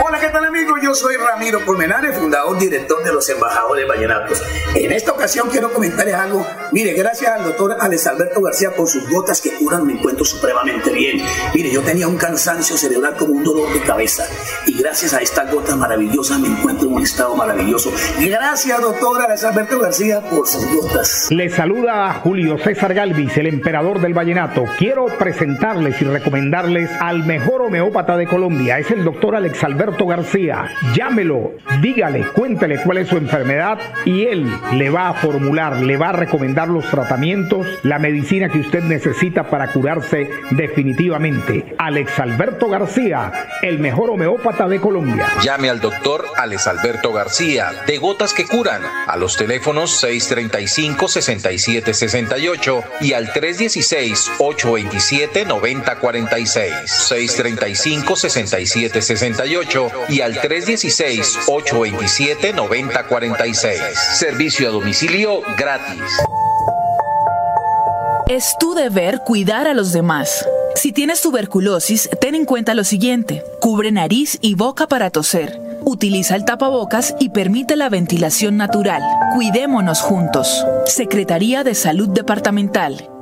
Hola, ¿qué tal amigos? Yo soy Ramiro Colmenares, fundador, director de los Embajadores Vallenatos. En esta ocasión quiero comentarles algo. Mire, gracias al doctor Alex Alberto García por sus gotas que curan me encuentro supremamente bien. Mire, yo tenía un cansancio cerebral como un dolor de cabeza y gracias a estas gotas maravillosas me encuentro en un estado maravilloso. Gracias, doctor Alex Alberto García, por sus gotas. Le saluda a Julio César Galvis, el emperador del vallenato. Quiero presentarles y recomendarles al mejor homeópata de Colombia. Es el doctor Alex Alberto García. Llámelo, dígale, cuéntele cuál es su enfermedad y él le va a formular, le va a recomendar los tratamientos, la medicina que usted necesita para curarse definitivamente. Alex Alberto García, el mejor homeópata de Colombia. Llame al doctor Alex Alberto García, de Gotas que Curan, a los teléfonos 635-6768 y al 316-827-9046. 635-6768 y al 316-827-9046. Servicio a domicilio gratis. Es tu deber cuidar a los demás. Si tienes tuberculosis, ten en cuenta lo siguiente. Cubre nariz y boca para toser. Utiliza el tapabocas y permite la ventilación natural. Cuidémonos juntos. Secretaría de Salud Departamental.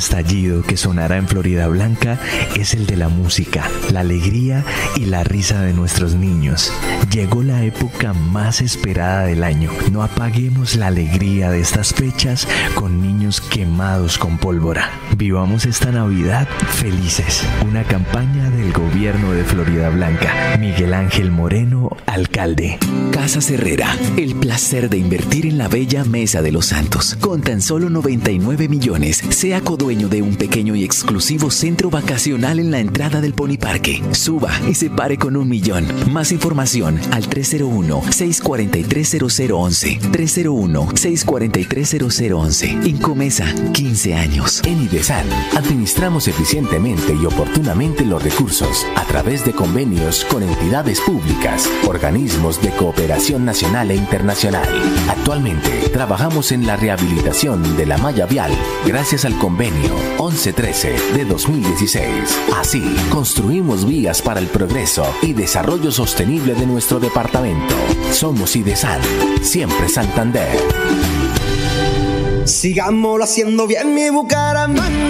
Estallido que sonará en Florida Blanca es el de la música, la alegría y la risa de nuestros niños. Llegó la época más esperada del año. No apaguemos la alegría de estas fechas con niños quemados con pólvora. Vivamos esta Navidad felices. Una campaña del gobierno de Florida Blanca. Miguel Ángel Moreno, alcalde. Casa Herrera, el placer de invertir en la bella Mesa de los Santos. Con tan solo 99 millones, sea de un pequeño y exclusivo centro vacacional en la entrada del Pony Parque. Suba y se pare con un millón. Más información al 301-643-0011. 301-643-0011. Incomesa, 15 años. En IDESAN, administramos eficientemente y oportunamente los recursos a través de convenios con entidades públicas, organismos de cooperación nacional e internacional. Actualmente, trabajamos en la rehabilitación de la malla vial gracias al convenio 1113 de 2016. Así, construimos vías para el progreso y desarrollo sostenible de nuestro departamento. Somos IDESAN, siempre Santander. Sigámoslo haciendo bien mi Bucaramanga.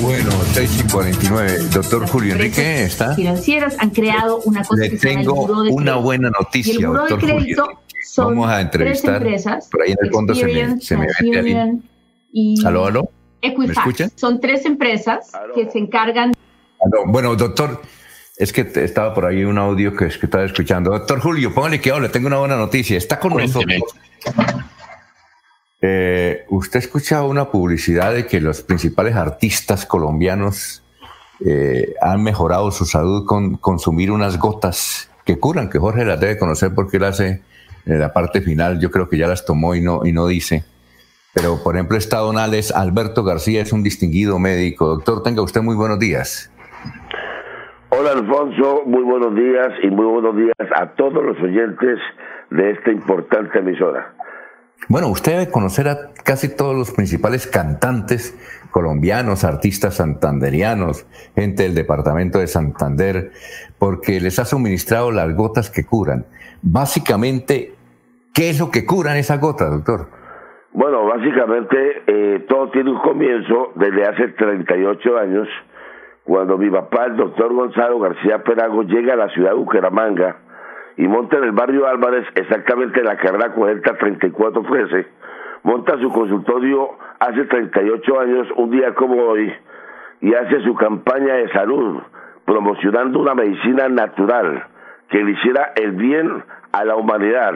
Bueno, 6 y 49. Doctor Julio Enrique, ¿está? Financieras han creado una cosa Le tengo una buena noticia, doctor Julio. Vamos a entrevistar. empresas, por ahí en el fondo se me, se me mete y ¿Aló, aló? Equifax. ¿Me escuchan? Son tres empresas que se encargan. Aló. Bueno, doctor, es que te- estaba por ahí un audio que, es que estaba escuchando. Doctor Julio, póngale que le tengo una buena noticia. Está con nosotros. Eh, ¿Usted escucha una publicidad de que los principales artistas colombianos eh, han mejorado su salud con consumir unas gotas que curan? Que Jorge las debe conocer porque él hace en la parte final. Yo creo que ya las tomó y no, y no dice. Pero, por ejemplo, está don Alex Alberto García, es un distinguido médico. Doctor, tenga usted muy buenos días. Hola Alfonso, muy buenos días y muy buenos días a todos los oyentes de esta importante emisora. Bueno, usted debe conocer a casi todos los principales cantantes colombianos, artistas santanderianos, gente del departamento de Santander, porque les ha suministrado las gotas que curan. Básicamente, ¿qué es lo que curan esas gotas, doctor? Bueno, básicamente eh, todo tiene un comienzo desde hace 38 años, cuando mi papá, el doctor Gonzalo García Perago, llega a la ciudad de Bucaramanga y monta en el barrio Álvarez, exactamente en la carrera 403413, monta su consultorio hace 38 años, un día como hoy, y hace su campaña de salud, promocionando una medicina natural que le hiciera el bien a la humanidad,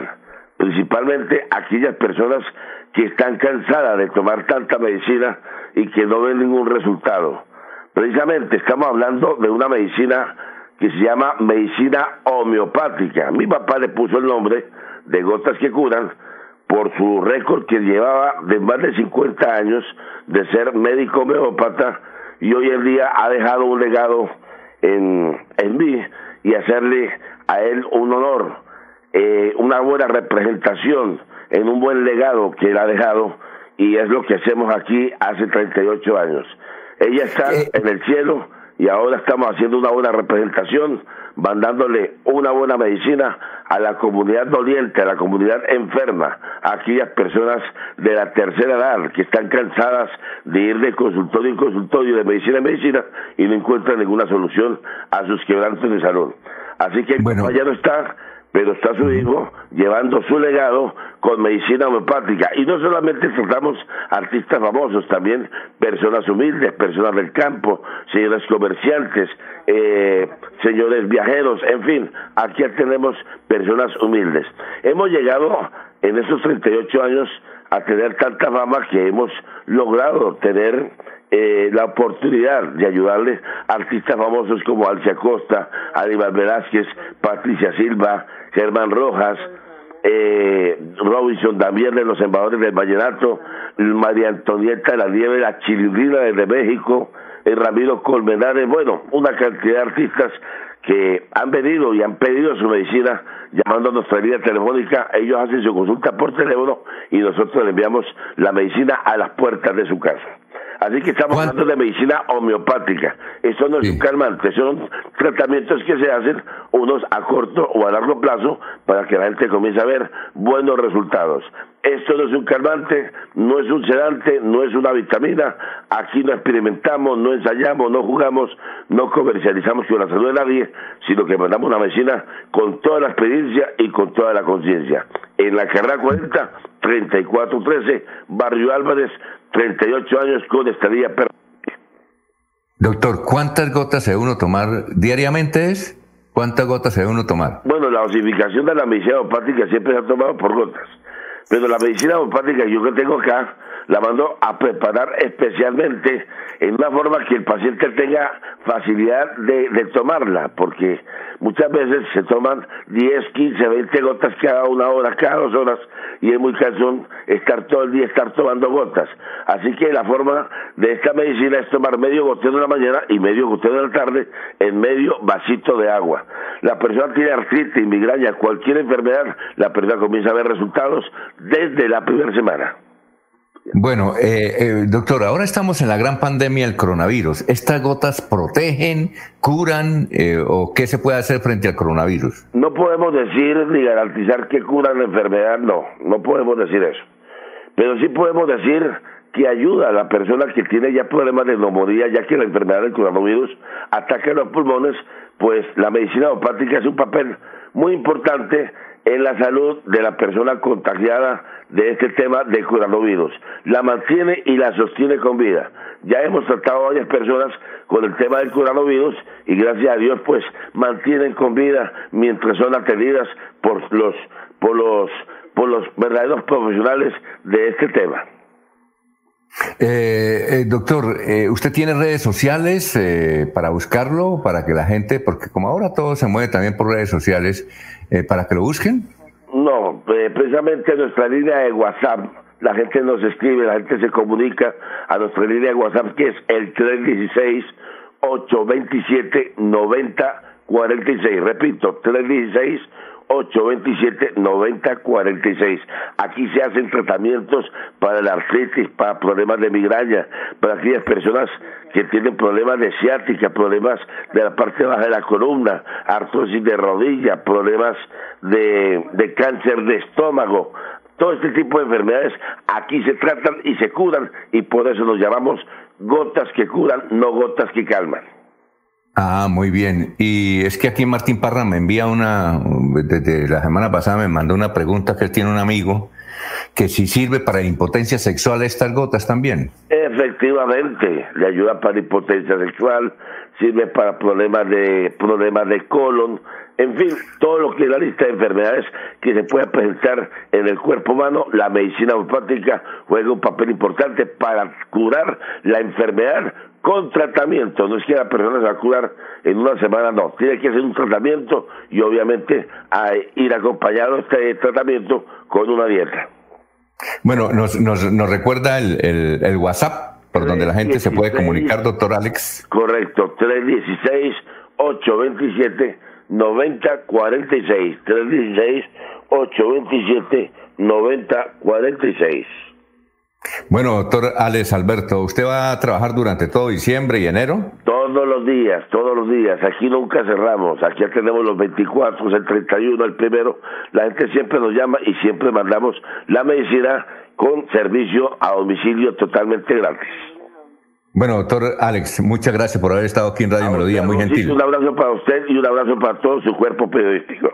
principalmente a aquellas personas que están cansadas de tomar tanta medicina y que no ven ningún resultado. Precisamente estamos hablando de una medicina que se llama medicina homeopática. Mi papá le puso el nombre de gotas que curan por su récord que llevaba de más de 50 años de ser médico homeópata y hoy en día ha dejado un legado en, en mí y hacerle a él un honor, eh, una buena representación en un buen legado que él ha dejado y es lo que hacemos aquí hace 38 años. Ella está en el cielo y ahora estamos haciendo una buena representación, mandándole una buena medicina a la comunidad doliente, a la comunidad enferma, a aquellas personas de la tercera edad que están cansadas de ir de consultorio en consultorio, de medicina en medicina y no encuentran ninguna solución a sus quebrantos de salud. Así que el papá ya no está, pero está su hijo llevando su legado con medicina homeopática. Y no solamente tratamos artistas famosos, también personas humildes, personas del campo, señores comerciantes, eh, señores viajeros, en fin, aquí tenemos personas humildes. Hemos llegado en esos 38 años a tener tanta fama que hemos logrado tener eh, la oportunidad de ayudarles a artistas famosos como Alcia Costa, Aníbal Velázquez, Patricia Silva, Germán Rojas, eh, Robinson también de los embajadores del Vallenato, María Antonieta de la Nieve, la Chilindrina desde México, el Ramiro Colmenares, bueno, una cantidad de artistas que han venido y han pedido su medicina llamando a nuestra línea telefónica, ellos hacen su consulta por teléfono y nosotros le enviamos la medicina a las puertas de su casa. Así que estamos hablando de medicina homeopática. Eso no es un calmante, son tratamientos que se hacen unos a corto o a largo plazo para que la gente comience a ver buenos resultados. Esto no es un calmante, no es un sedante, no es una vitamina. Aquí no experimentamos, no ensayamos, no jugamos, no comercializamos con la salud de nadie, sino que mandamos una medicina con toda la experiencia y con toda la conciencia. En la carrera 40, 3413, Barrio Álvarez, 38 años con estadía permanente. Doctor, ¿cuántas gotas se debe uno tomar diariamente es? ¿Cuántas gotas se debe uno tomar? Bueno, la dosificación de la medicina homeopática siempre se ha tomado por gotas. Pero la medicina homeopática yo que tengo acá, la mando a preparar especialmente en una forma que el paciente tenga facilidad de, de tomarla, porque muchas veces se toman 10, 15, 20 gotas cada una hora, cada dos horas, y es muy cansón estar todo el día estar tomando gotas. Así que la forma de esta medicina es tomar medio goteo en la mañana y medio goteo en la tarde en medio vasito de agua. La persona tiene artritis, migraña, cualquier enfermedad, la persona comienza a ver resultados desde la primera semana. Bueno, eh, eh, doctor, ahora estamos en la gran pandemia del coronavirus. ¿Estas gotas protegen, curan eh, o qué se puede hacer frente al coronavirus? No podemos decir ni garantizar que curan la enfermedad, no, no podemos decir eso. Pero sí podemos decir que ayuda a la persona que tiene ya problemas de neumonía, ya que la enfermedad del coronavirus ataca los pulmones, pues la medicina homeopática es un papel muy importante en la salud de la persona contagiada de este tema de coronavirus. La mantiene y la sostiene con vida. Ya hemos tratado a varias personas con el tema del coronavirus y gracias a Dios pues mantienen con vida mientras son atendidas por los por los por los verdaderos profesionales de este tema. Eh, eh, doctor, eh, ¿usted tiene redes sociales para buscarlo, para que la gente, porque como ahora todo se mueve también por redes sociales, para que lo busquen? No, precisamente nuestra línea de WhatsApp, la gente nos escribe, la gente se comunica a nuestra línea de WhatsApp que es el 316 827 9046. Repito, 316 827-9046. Aquí se hacen tratamientos para la artritis, para problemas de migraña, para aquellas personas que tienen problemas de ciática, problemas de la parte baja de la columna, artrosis de rodilla, problemas de, de cáncer de estómago. Todo este tipo de enfermedades aquí se tratan y se curan y por eso nos llamamos gotas que curan, no gotas que calman. Ah, muy bien. Y es que aquí Martín Parra me envía una, desde la semana pasada me mandó una pregunta que él tiene un amigo, que si sirve para impotencia sexual estas gotas también. Efectivamente, le ayuda para impotencia sexual, sirve para problemas de, problemas de colon, en fin, todo lo que es la lista de enfermedades que se puede presentar en el cuerpo humano, la medicina homeopática juega un papel importante para curar la enfermedad con tratamiento. No es que la persona se va a curar en una semana, no. Tiene que hacer un tratamiento y obviamente ir acompañado este tratamiento con una dieta. Bueno, nos, nos, nos recuerda el, el, WhatsApp por donde la gente se puede comunicar, doctor Alex. Correcto, 316-827-9046. 316-827-9046. Bueno, doctor Alex Alberto, ¿usted va a trabajar durante todo diciembre y enero? Todos los días, todos los días. Aquí nunca cerramos. Aquí tenemos los 24, el 31, el primero. La gente siempre nos llama y siempre mandamos la medicina con servicio a domicilio totalmente gratis. Bueno, doctor Alex, muchas gracias por haber estado aquí en Radio Melodía, muy gentil. Un abrazo para usted y un abrazo para todo su cuerpo periodístico.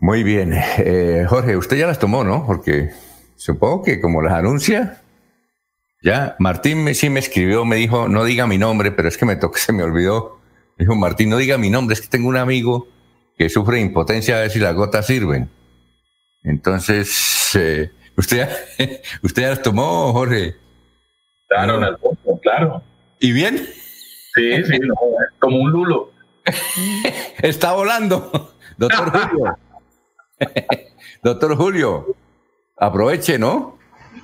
Muy bien. Eh, Jorge, usted ya las tomó, ¿no? Porque supongo que como las anuncia, ya, Martín me, sí me escribió, me dijo, no diga mi nombre, pero es que me tocó, se me olvidó. dijo, Martín, no diga mi nombre, es que tengo un amigo que sufre impotencia a ver si las gotas sirven. Entonces, eh, ¿usted, ¿usted ya las tomó, Jorge? Claro, claro. ¿Y bien? Sí, sí, como un lulo. Está volando, doctor Julio. doctor Julio, aproveche, ¿no?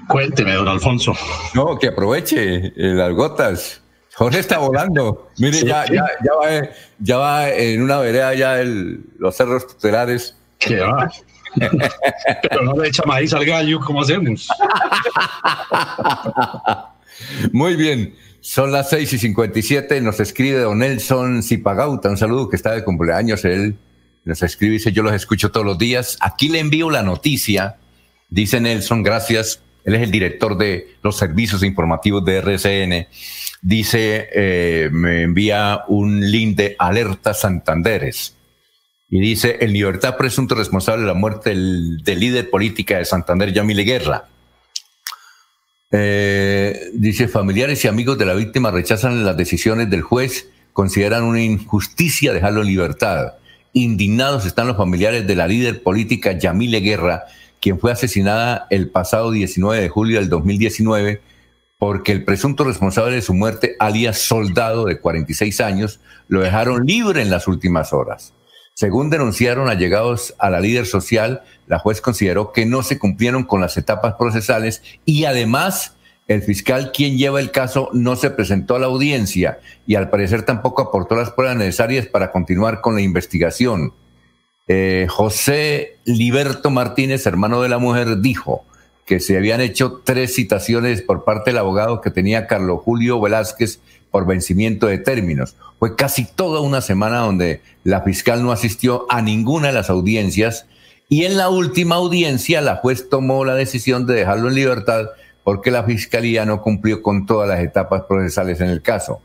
Cuénteme, don Alfonso. No, que aproveche eh, las gotas. Jorge está volando. Mire, ya, ya, ya, va, ya va en una vereda ya el, los cerros tutelares. ¿Qué va? Pero no le echa maíz al gallo, ¿cómo hacemos? Muy bien. Son las 6 y 57. Nos escribe don Nelson Zipagauta. Un saludo que está de cumpleaños. Él nos escribe y dice: Yo los escucho todos los días. Aquí le envío la noticia. Dice Nelson, gracias él es el director de los servicios informativos de RCN, dice, eh, me envía un link de Alerta Santanderes y dice, en libertad presunto responsable de la muerte del, líder política de Santander, Yamile Guerra. Eh, dice, familiares y amigos de la víctima rechazan las decisiones del juez, consideran una injusticia dejarlo en libertad. Indignados están los familiares de la líder política Yamile Guerra, quien fue asesinada el pasado 19 de julio del 2019 porque el presunto responsable de su muerte, alias Soldado, de 46 años, lo dejaron libre en las últimas horas. Según denunciaron allegados a la líder social, la juez consideró que no se cumplieron con las etapas procesales y además el fiscal quien lleva el caso no se presentó a la audiencia y al parecer tampoco aportó las pruebas necesarias para continuar con la investigación. Eh, José Liberto Martínez, hermano de la mujer, dijo que se habían hecho tres citaciones por parte del abogado que tenía Carlos Julio Velázquez por vencimiento de términos. Fue casi toda una semana donde la fiscal no asistió a ninguna de las audiencias y en la última audiencia la juez tomó la decisión de dejarlo en libertad porque la fiscalía no cumplió con todas las etapas procesales en el caso.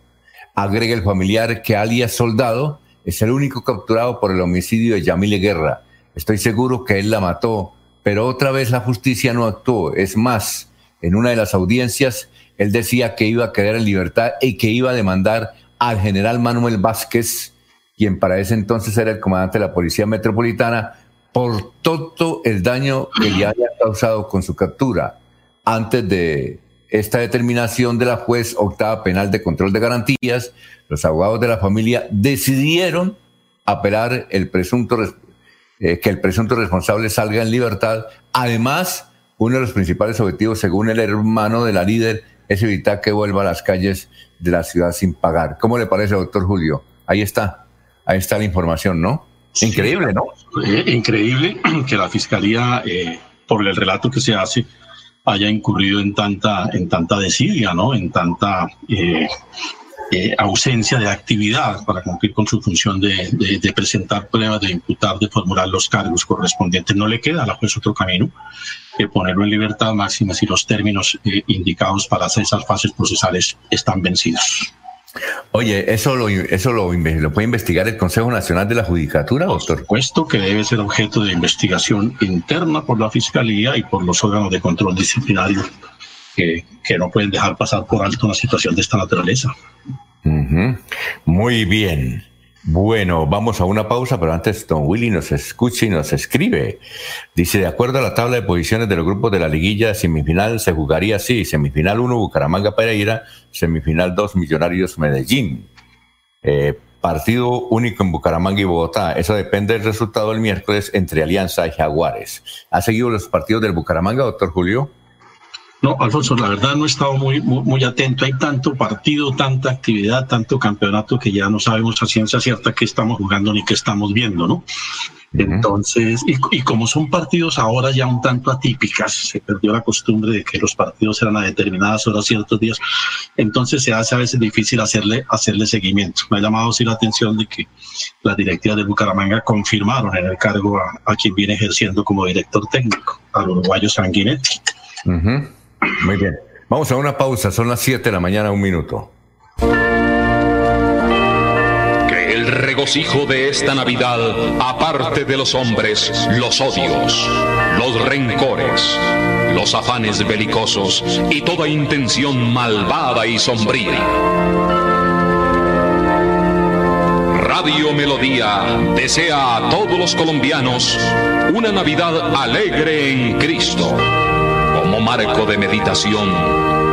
Agrega el familiar que alias Soldado es el único capturado por el homicidio de Yamile Guerra. Estoy seguro que él la mató, pero otra vez la justicia no actuó. Es más, en una de las audiencias, él decía que iba a quedar en libertad y que iba a demandar al general Manuel Vázquez, quien para ese entonces era el comandante de la Policía Metropolitana, por todo el daño que le había causado con su captura. Antes de esta determinación de la juez octava penal de control de garantías, los abogados de la familia decidieron apelar el presunto, eh, que el presunto responsable salga en libertad. Además, uno de los principales objetivos, según el hermano de la líder, es evitar que vuelva a las calles de la ciudad sin pagar. ¿Cómo le parece, doctor Julio? Ahí está, ahí está la información, ¿no? Increíble, ¿no? Eh, increíble que la fiscalía, eh, por el relato que se hace, haya incurrido en tanta, en tanta desidia, ¿no? En tanta eh, eh, ausencia de actividad para cumplir con su función de, presentar pruebas, de imputar, de formular los cargos correspondientes. No le queda a la juez otro camino que ponerlo en libertad máxima si los términos eh, indicados para esas fases procesales están vencidos. Oye, ¿eso lo, eso lo, puede investigar el Consejo Nacional de la Judicatura, doctor? Por supuesto que debe ser objeto de investigación interna por la Fiscalía y por los órganos de control disciplinario que, que no pueden dejar pasar por alto una situación de esta naturaleza. Muy bien. Bueno, vamos a una pausa, pero antes Don Willy nos escucha y nos escribe. Dice, de acuerdo a la tabla de posiciones de los grupos de la liguilla semifinal, se jugaría así, semifinal 1 Bucaramanga Pereira, semifinal 2 Millonarios Medellín. Eh, partido único en Bucaramanga y Bogotá. Eso depende del resultado del miércoles entre Alianza y Jaguares. ¿Ha seguido los partidos del Bucaramanga, doctor Julio? No, Alfonso, la verdad no he estado muy, muy, atento. Hay tanto partido, tanta actividad, tanto campeonato que ya no sabemos a ciencia cierta qué estamos jugando ni qué estamos viendo, ¿no? Entonces, y, como son partidos ahora ya un tanto atípicas, se perdió la costumbre de que los partidos eran a determinadas horas, ciertos días, entonces se hace a veces difícil hacerle, hacerle seguimiento. Me ha llamado así la atención de que las directivas de Bucaramanga confirmaron en el cargo a, quien viene ejerciendo como director técnico, al uruguayo Sanguinetti. Muy bien. Vamos a una pausa, son las 7 de la mañana, un minuto. Que el regocijo de esta Navidad, aparte de los hombres, los odios, los rencores, los afanes belicosos y toda intención malvada y sombría. Radio Melodía desea a todos los colombianos una Navidad alegre en Cristo, marco de meditación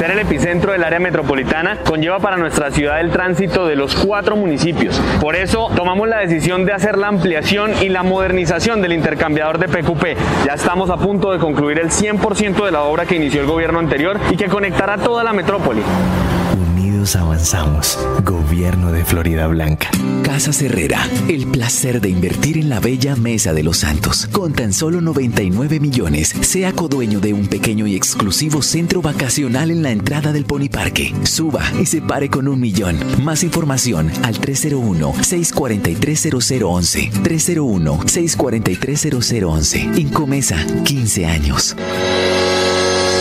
Ser el epicentro del área metropolitana conlleva para nuestra ciudad el tránsito de los cuatro municipios. Por eso tomamos la decisión de hacer la ampliación y la modernización del intercambiador de PQP. Ya estamos a punto de concluir el 100% de la obra que inició el gobierno anterior y que conectará toda la metrópoli avanzamos. Gobierno de Florida Blanca. Casa Herrera, el placer de invertir en la bella Mesa de los Santos. Con tan solo 99 millones, sea codueño de un pequeño y exclusivo centro vacacional en la entrada del Pony Parque. Suba y se pare con un millón. Más información al 301-643-0011. 301-643-0011. Incomesa, 15 años.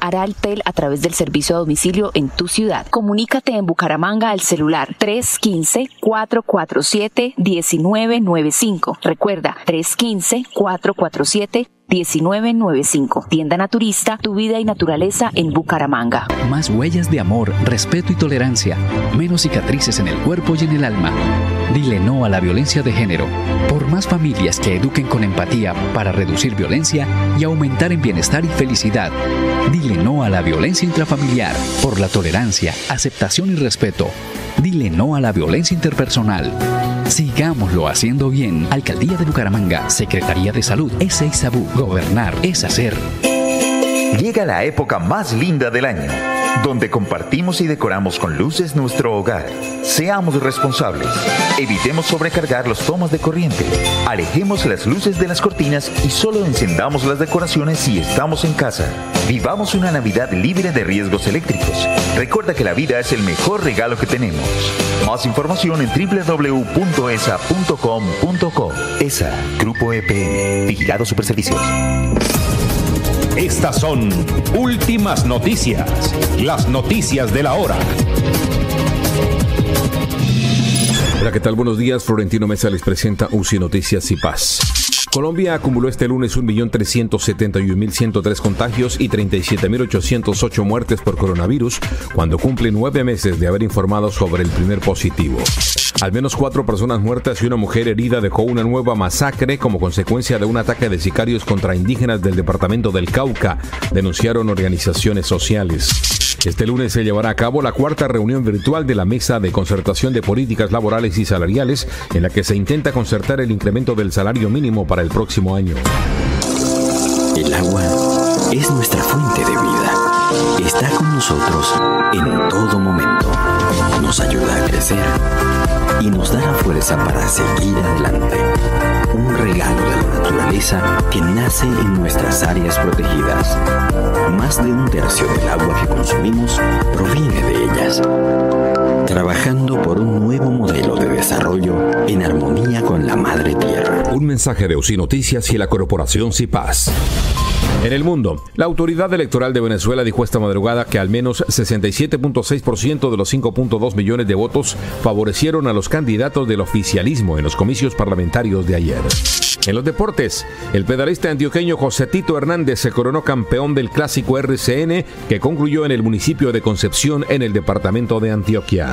Araltela Altel a través del servicio a domicilio en tu ciudad. Comunícate en Bucaramanga al celular 315-447-1995. Recuerda, 315-447 1995. Tienda Naturista, tu vida y naturaleza en Bucaramanga. Más huellas de amor, respeto y tolerancia. Menos cicatrices en el cuerpo y en el alma. Dile no a la violencia de género. Por más familias que eduquen con empatía para reducir violencia y aumentar en bienestar y felicidad. Dile no a la violencia intrafamiliar. Por la tolerancia, aceptación y respeto. Dile no a la violencia interpersonal. Sigámoslo haciendo bien. Alcaldía de Bucaramanga, Secretaría de Salud, es Sabú. Gobernar es hacer. Llega la época más linda del año, donde compartimos y decoramos con luces nuestro hogar. Seamos responsables. Evitemos sobrecargar los tomas de corriente. Alejemos las luces de las cortinas y solo encendamos las decoraciones si estamos en casa. Vivamos una Navidad libre de riesgos eléctricos. Recuerda que la vida es el mejor regalo que tenemos. Más información en www.esa.com.co. ESA, Grupo EPM, Vigilado Superservicios. Estas son últimas noticias, las noticias de la hora. Hola, ¿qué tal? Buenos días. Florentino Mesa les presenta UCI Noticias y Paz. Colombia acumuló este lunes 1.371.103 contagios y 37.808 muertes por coronavirus, cuando cumple nueve meses de haber informado sobre el primer positivo. Al menos cuatro personas muertas y una mujer herida dejó una nueva masacre como consecuencia de un ataque de sicarios contra indígenas del departamento del Cauca, denunciaron organizaciones sociales. Este lunes se llevará a cabo la cuarta reunión virtual de la Mesa de Concertación de Políticas Laborales y Salariales, en la que se intenta concertar el incremento del salario mínimo para el próximo año. El agua es nuestra fuente de vida. Está con nosotros en todo momento. Nos ayuda a crecer y nos da fuerza para seguir adelante. Un regalo de la naturaleza que nace en nuestras áreas protegidas. Más de un tercio del agua que consumimos proviene de ellas. Trabajando por un nuevo modelo de desarrollo en armonía con la Madre Tierra. Un mensaje de UCI Noticias y la Corporación CIPAS. En el mundo, la autoridad electoral de Venezuela dijo esta madrugada que al menos 67.6% de los 5.2 millones de votos favorecieron a los candidatos del oficialismo en los comicios parlamentarios de ayer. En los deportes, el pedalista antioqueño José Tito Hernández se coronó campeón del clásico RCN que concluyó en el municipio de Concepción en el departamento de Antioquia.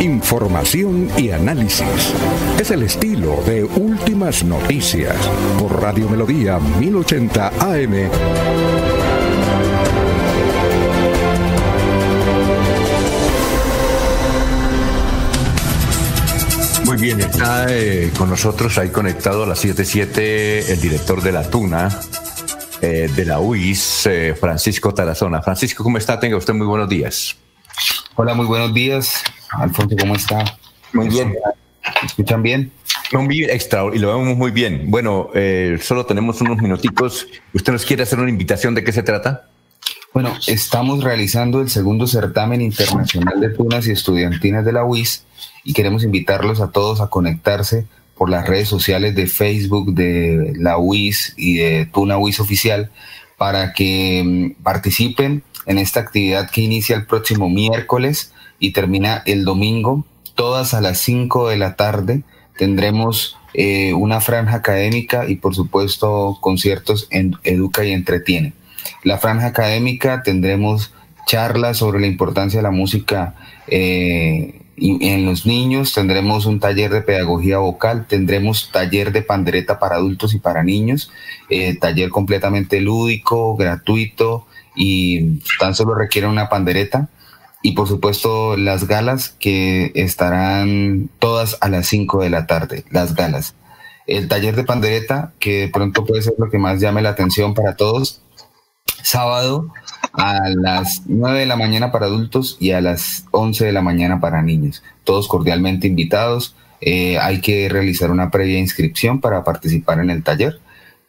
Información y análisis. Es el estilo de Últimas Noticias por Radio Melodía 1080 AM. Muy bien, está eh, con nosotros ahí conectado a las 77 el director de la Tuna, eh, de la UIS, eh, Francisco Tarazona. Francisco, ¿cómo está? Tenga usted muy buenos días. Hola, muy buenos días. Alfonso, ¿cómo está? Muy bien. ¿Me escuchan bien? Muy extra y lo vemos muy bien. Bueno, solo tenemos unos minuticos. ¿Usted nos quiere hacer una invitación? ¿De qué se trata? Bueno, estamos realizando el segundo certamen internacional de tunas y estudiantinas de la UIS y queremos invitarlos a todos a conectarse por las redes sociales de Facebook de la UIS y de Tuna UIS Oficial para que mm, participen en esta actividad que inicia el próximo miércoles y termina el domingo, todas a las 5 de la tarde. Tendremos eh, una franja académica y por supuesto conciertos en Educa y Entretiene. La franja académica tendremos charlas sobre la importancia de la música eh, en los niños, tendremos un taller de pedagogía vocal, tendremos taller de pandereta para adultos y para niños, eh, taller completamente lúdico, gratuito y tan solo requiere una pandereta. Y por supuesto las galas que estarán todas a las 5 de la tarde, las galas. El taller de pandereta, que de pronto puede ser lo que más llame la atención para todos, sábado a las 9 de la mañana para adultos y a las 11 de la mañana para niños. Todos cordialmente invitados. Eh, hay que realizar una previa inscripción para participar en el taller.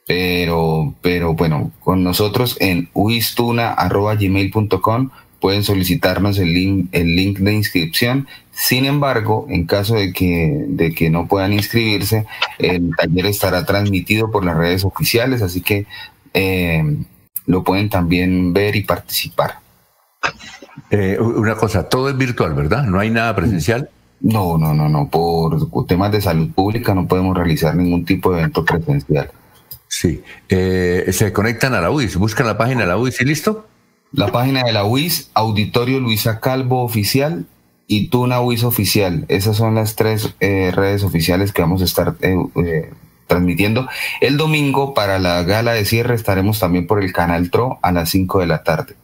Pero, pero bueno, con nosotros en uistuna.gmail.com pueden solicitarnos el link, el link de inscripción. Sin embargo, en caso de que, de que no puedan inscribirse, el taller estará transmitido por las redes oficiales, así que eh, lo pueden también ver y participar. Eh, una cosa, todo es virtual, ¿verdad? ¿No hay nada presencial? No, no, no, no. Por temas de salud pública no podemos realizar ningún tipo de evento presencial. Sí. Eh, se conectan a la UIS, buscan la página de la UIS y listo. La página de la UIS, Auditorio Luisa Calvo Oficial y Tuna UIS Oficial. Esas son las tres eh, redes oficiales que vamos a estar transmitiendo. El domingo para la gala de cierre estaremos también por el canal TRO a las 5 de la tarde.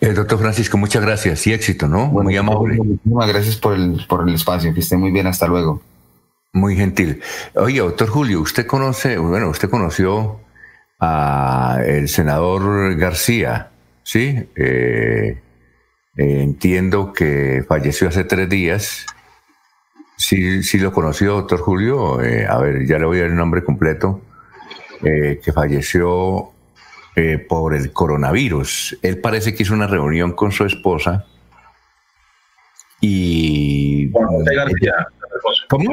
Eh, doctor Francisco, muchas gracias y éxito, ¿no? muy amable. Muchísimas gracias por el, por el espacio, que esté muy bien, hasta luego. Muy gentil. Oye, doctor Julio, usted conoce, bueno, usted conoció a el senador García, ¿sí? Eh, entiendo que falleció hace tres días Sí, sí lo conoció, doctor Julio. Eh, a ver, ya le voy a dar el nombre completo. Eh, que falleció eh, por el coronavirus. Él parece que hizo una reunión con su esposa y... José García. ¿Cómo?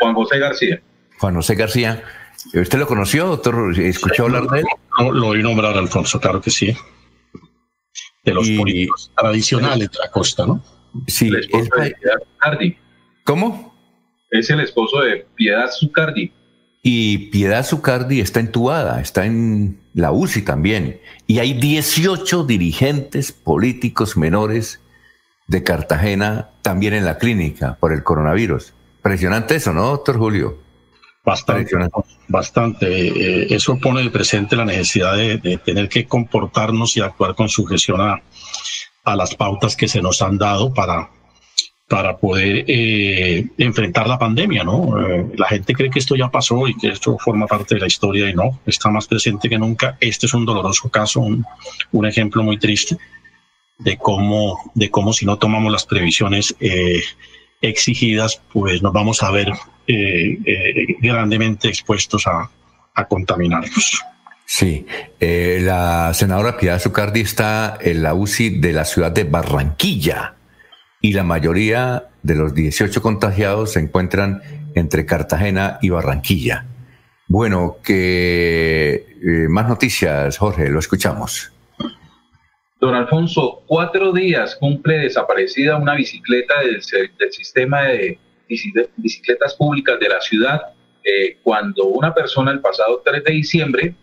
Juan José García. Juan José García. ¿Usted lo conoció, doctor? ¿Escuchó hablar de él? lo oí nombrar, Alfonso, claro que sí. De los políticos tradicionales de la costa, ¿no? Sí. Hardy. ¿Cómo? Es el esposo de Piedad Zucardi. Y Piedad Zucardi está entubada, está en la UCI también. Y hay 18 dirigentes políticos menores de Cartagena también en la clínica por el coronavirus. Impresionante eso, ¿no, doctor Julio? Bastante, bastante. Eh, eso pone de presente la necesidad de, tener que comportarnos y actuar con sujeción a, a las pautas que se nos han dado para, para poder eh, enfrentar la pandemia, ¿no? Eh, la gente cree que esto ya pasó y que esto forma parte de la historia y no, está más presente que nunca. Este es un doloroso caso, un, un ejemplo muy triste de cómo, de cómo si no tomamos las previsiones eh, exigidas, pues nos vamos a ver grandemente expuestos a, a contaminarnos. Sí, la senadora Piedad Zucardi está en la UCI de la ciudad de Barranquilla y la mayoría de los 18 contagiados se encuentran entre Cartagena y Barranquilla. Bueno, que eh, más noticias, Jorge, lo escuchamos. Don Alfonso, cuatro días cumple desaparecida una bicicleta del, sistema de bicicletas públicas de la ciudad, eh, cuando una persona el pasado 3 de diciembre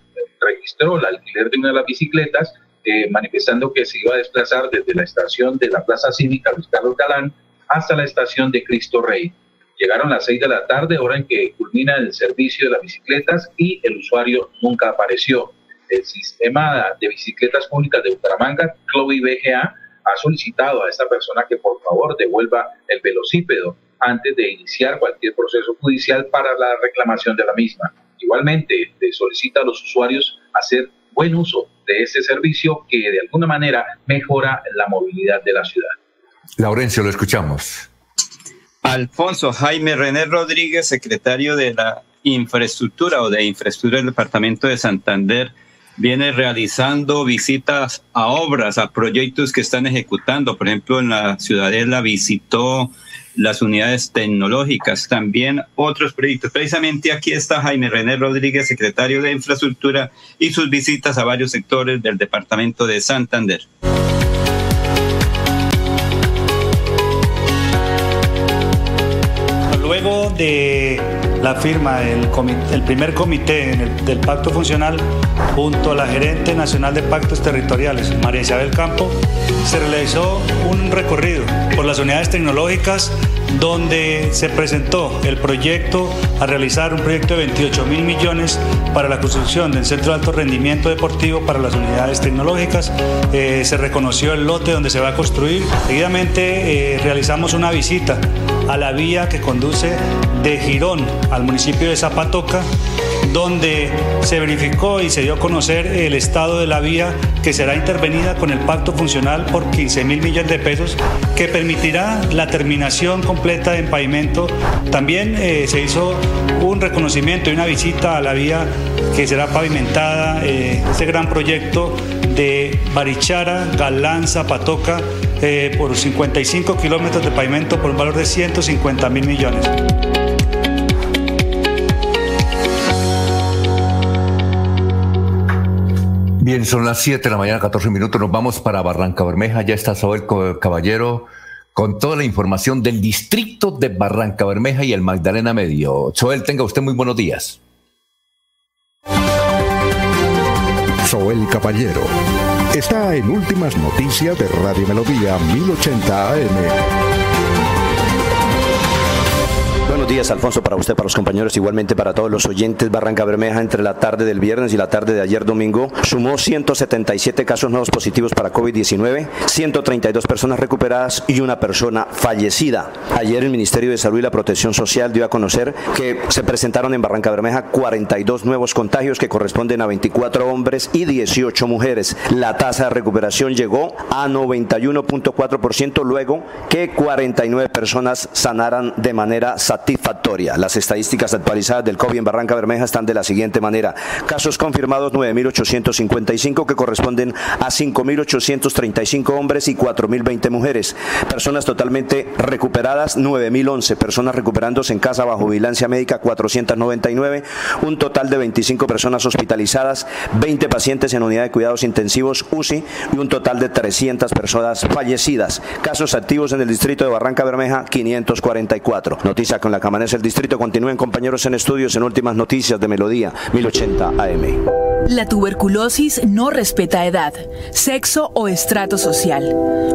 registró el alquiler de una de las bicicletas, eh, manifestando que se iba a desplazar desde la estación de la Plaza Cívica Luis Carlos Galán hasta la estación de Cristo Rey. Llegaron las 6 de la tarde, hora en que culmina el servicio de las bicicletas y el usuario nunca apareció. El sistema de bicicletas públicas de Bucaramanga, Chloe BGA, ha solicitado a esta persona que por favor devuelva el velocípedo antes de iniciar cualquier proceso judicial para la reclamación de la misma. Igualmente, le solicita a los usuarios hacer buen uso de este servicio que de alguna manera mejora la movilidad de la ciudad. Laurencio, lo escuchamos. Alfonso Jaime René Rodríguez, secretario de la infraestructura o de infraestructura del departamento de Santander, viene realizando visitas a obras, a proyectos que están ejecutando. Por ejemplo, en la Ciudadela visitó las unidades tecnológicas, también otros proyectos. Precisamente aquí está Jaime René Rodríguez, secretario de Infraestructura, y sus visitas a varios sectores del departamento de Santander. Luego de la firma del el primer comité del pacto funcional junto a la gerente nacional de pactos territoriales, María Isabel Campo, se realizó un recorrido por las unidades tecnológicas donde se presentó el proyecto a realizar un proyecto de 28 mil millones para la construcción del centro de alto rendimiento deportivo para las unidades tecnológicas. Eh, se reconoció el lote donde se va a construir. Seguidamente eh, realizamos una visita a la vía que conduce de Girón al municipio de Zapatoca donde se verificó y se dio a conocer el estado de la vía que será intervenida con el pacto funcional por 15 mil millones de pesos, que permitirá la terminación completa en pavimento. También eh, se hizo un reconocimiento y una visita a la vía que será pavimentada, eh, este gran proyecto de Barichara, Galán, Zapatoca, eh, por 55 kilómetros de pavimento por un valor de 150 mil millones. Bien, son las 7 de la mañana, 14 minutos. Nos vamos para Barranca Bermeja. Ya está Samuel Caballero con toda la información del distrito de Barranca Bermeja y el Magdalena Medio. Soel, tenga usted muy buenos días. Soel Caballero está en Últimas Noticias de Radio Melodía 1080 AM. Días, Alfonso, para usted, para los compañeros, igualmente para todos los oyentes. Barranca Bermeja, entre la tarde del viernes y la tarde de ayer domingo, sumó 177 casos nuevos positivos para COVID-19, 132 personas recuperadas y una persona fallecida. Ayer el Ministerio de Salud y la Protección Social dio a conocer que se presentaron en Barranca Bermeja 42 nuevos contagios que corresponden a 24 hombres y 18 mujeres. La tasa de recuperación llegó a 91.4% luego que 49 personas sanaran de manera satisfactoria satisfactoria. Las estadísticas actualizadas del COVID en Barranca Bermeja están de la siguiente manera. Casos confirmados 9.855 que corresponden a 5.835 hombres y 4.020 mujeres. Personas totalmente recuperadas 9.011. Personas recuperándose en casa bajo vigilancia médica 499. Un total de 25 personas hospitalizadas, 20 pacientes en unidad de cuidados intensivos UCI y un total de 300 personas fallecidas. Casos activos en el distrito de Barranca Bermeja 544. Noticia con la amanece el distrito. Continúen compañeros en estudios en últimas noticias de Melodía 1080 AM. La tuberculosis no respeta edad, sexo o estrato social.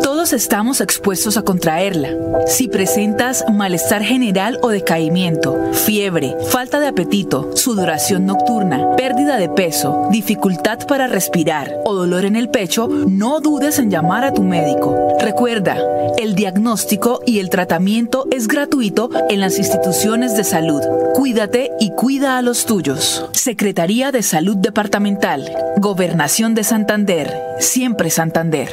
Todos estamos expuestos a contraerla. Si presentas malestar general o decaimiento, fiebre, falta de apetito, sudoración nocturna, pérdida de peso, dificultad para respirar o dolor en el pecho, no dudes en llamar a tu médico. Recuerda, el diagnóstico y el tratamiento es gratuito en las instituciones de salud. Cuídate y cuida a los tuyos. Secretaría de Salud Departamental. Gobernación de Santander. Siempre Santander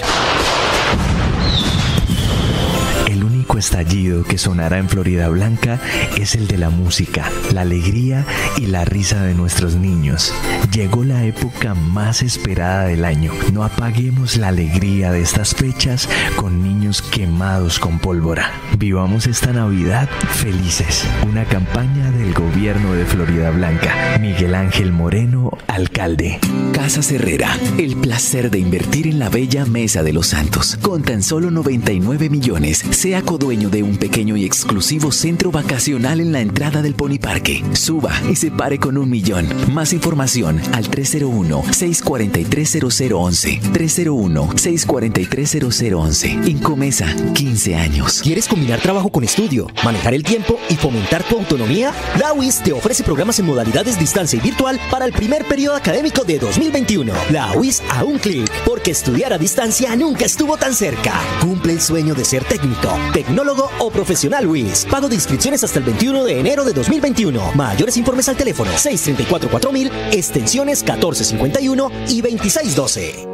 estallido que sonará en Florida Blanca es el de la música, la alegría y la risa de nuestros niños. Llegó la época más esperada del año. No apaguemos la alegría de estas fechas con niños quemados con pólvora. Vivamos esta Navidad felices. Una campaña del gobierno de Florida Blanca. Miguel Ángel Moreno, alcalde. Casa Herrera, el placer de invertir en la bella Mesa de los Santos. Con tan solo 99 millones, sea codueño de un pequeño y exclusivo centro vacacional en la entrada del Pony Parque. Suba y se pare con un millón. Más información al 301-643-0011. 301-643-0011. Incomesa, 15 años. ¿Quieres combinar trabajo con estudio, manejar el tiempo y fomentar tu autonomía? La UIS te ofrece programas en modalidades distancia y virtual para el primer periodo académico de 2021. La UIS a un clic, porque estudiar a distancia nunca estuvo tan cerca. Cumple el sueño de ser técnico, tecnólogo o profesional UIS. Pago de inscripciones hasta el 21 de enero de 2021. Mayores informes al teléfono 634-4000, extensiones 1451 y 2612.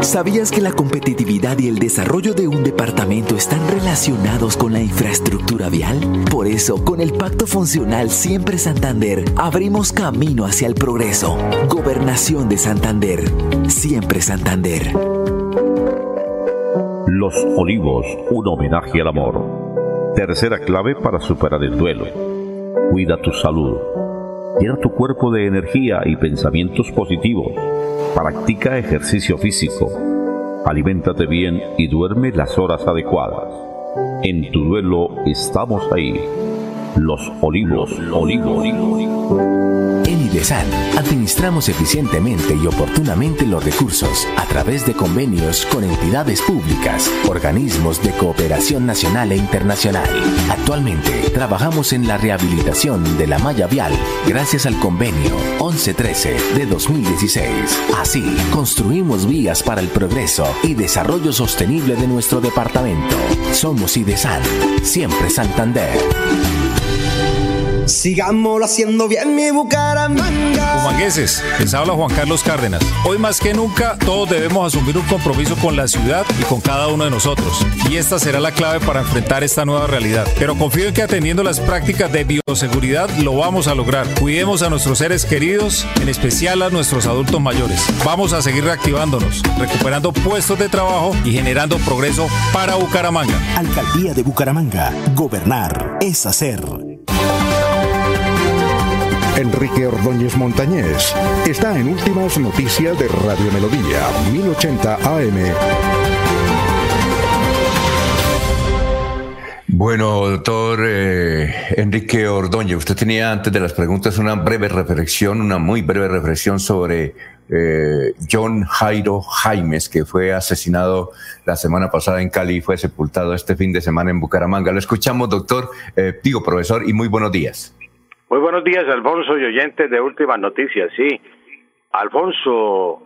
¿Sabías que la competitividad y el desarrollo de un departamento están relacionados con la infraestructura vial? Por eso, con el Pacto Funcional Siempre Santander, abrimos camino hacia el progreso. Gobernación de Santander. Siempre Santander. Los Olivos, un homenaje al amor. Tercera clave para superar el duelo. Cuida tu salud. Llena tu cuerpo de energía y pensamientos positivos Practica ejercicio físico, aliméntate bien y duerme las horas adecuadas. En tu duelo estamos ahí. Los olivos, olivos. olivos. IDESAN administramos eficientemente y oportunamente los recursos a través de convenios con entidades públicas, organismos de cooperación nacional e internacional. Actualmente trabajamos en la rehabilitación de la malla vial gracias al convenio 1113 de 2016. Así, construimos vías para el progreso y desarrollo sostenible de nuestro departamento. Somos IDESAN, siempre Santander. Sigámoslo haciendo bien mi Bucaramanga. Humangueses, les habla Juan Carlos Cárdenas. Hoy más que nunca todos debemos asumir un compromiso con la ciudad y con cada uno de nosotros. Y esta será la clave para enfrentar esta nueva realidad. Pero confío en que atendiendo las prácticas de bioseguridad lo vamos a lograr. Cuidemos a nuestros seres queridos, en especial a nuestros adultos mayores. Vamos a seguir reactivándonos, recuperando puestos de trabajo y generando progreso para Bucaramanga. Alcaldía de Bucaramanga. Gobernar es hacer. Enrique Ordóñez Montañés está en Últimas Noticias de Radio Melodía, 1080 AM. Bueno, doctor eh, Enrique Ordóñez, usted tenía antes de las preguntas una breve reflexión, una muy breve reflexión sobre eh, John Jairo Jaimes, que fue asesinado la semana pasada en Cali y fue sepultado este fin de semana en Bucaramanga. Lo escuchamos, doctor, eh, digo, profesor, y muy buenos días. Muy buenos días, Alfonso y oyentes de Últimas Noticias. Sí, Alfonso,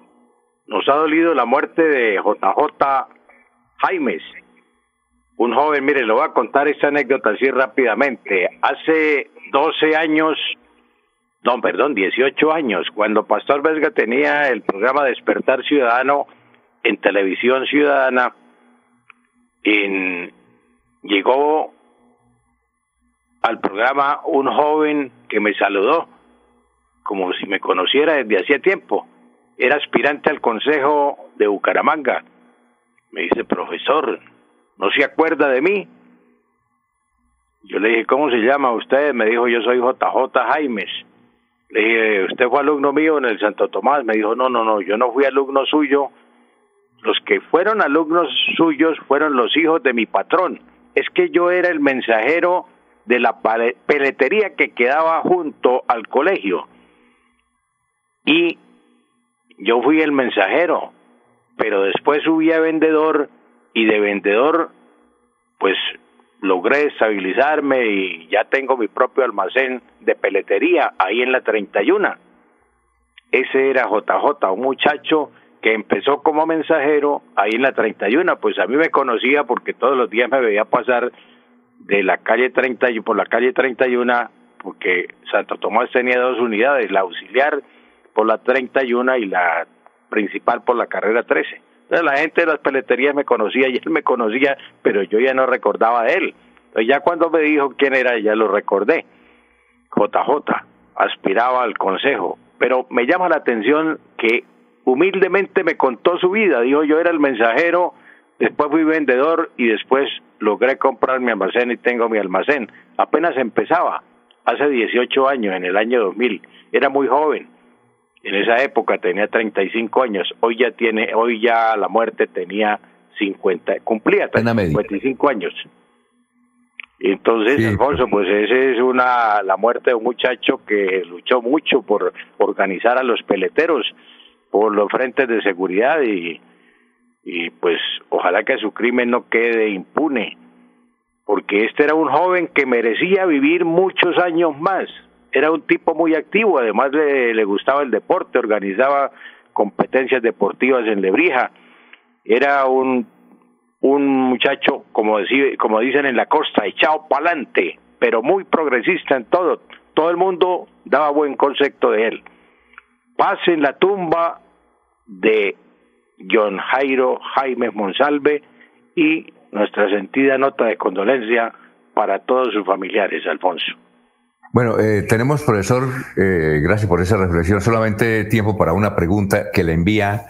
nos ha dolido la muerte de JJ Jaimes, un joven. Mire, le voy a contar esta anécdota así rápidamente. Hace 12 años, no, perdón, 18 años, cuando Pastor Vesga tenía el programa Despertar Ciudadano en Televisión Ciudadana, en, llegó al programa un joven que me saludó, como si me conociera desde hacía tiempo. Era aspirante al Consejo de Bucaramanga. Me dice, profesor, ¿no se acuerda de mí? Yo le dije, ¿cómo se llama usted? Me dijo, yo soy JJ Jaimes. Le dije, ¿usted fue alumno mío en el Santo Tomás? Me dijo, no, no, no, yo no fui alumno suyo. Los que fueron alumnos suyos fueron los hijos de mi patrón. Es que yo era el mensajero de la peletería que quedaba junto al colegio. Y yo fui el mensajero, pero después subí a vendedor y de vendedor pues logré estabilizarme y ya tengo mi propio almacén de peletería ahí en la 31. Ese era JJ, un muchacho que empezó como mensajero ahí en la 31, pues a mí me conocía porque todos los días me veía pasar de la calle 30 y por la calle 31 porque Santo Tomás tenía dos unidades, la auxiliar por la 31 y la principal por la carrera 13. la gente de las peleterías me conocía y él me conocía, pero yo ya no recordaba de él. Entonces ya cuando me dijo quién era, ya lo recordé. JJ aspiraba al consejo, pero me llama la atención que humildemente me contó su vida. Dijo, yo era el mensajero, después fui vendedor y después logré comprar mi almacén y tengo mi almacén. Apenas empezaba, hace 18 años, en el año 2000. Era muy joven. En esa época tenía 35 años. Hoy ya tiene, hoy ya la muerte tenía 50, cumplía 55 años. Entonces, Alfonso, pues ese es una la muerte de un muchacho que luchó mucho por organizar a los peleteros por los frentes de seguridad y y pues ojalá que su crimen no quede impune, porque este era un joven que merecía vivir muchos años más. Era un tipo muy activo, además le, le gustaba el deporte, organizaba competencias deportivas en Lebrija. Era un un muchacho, como, como dicen en la costa, echado pa'lante, pero muy progresista en todo. Todo el mundo daba buen concepto de él. Paz en la tumba de John Jairo Jaime Monsalve y nuestra sentida nota de condolencia para todos sus familiares, Alfonso. Bueno, eh, tenemos, profesor, eh, gracias por esa reflexión, solamente tiempo para una pregunta que le envía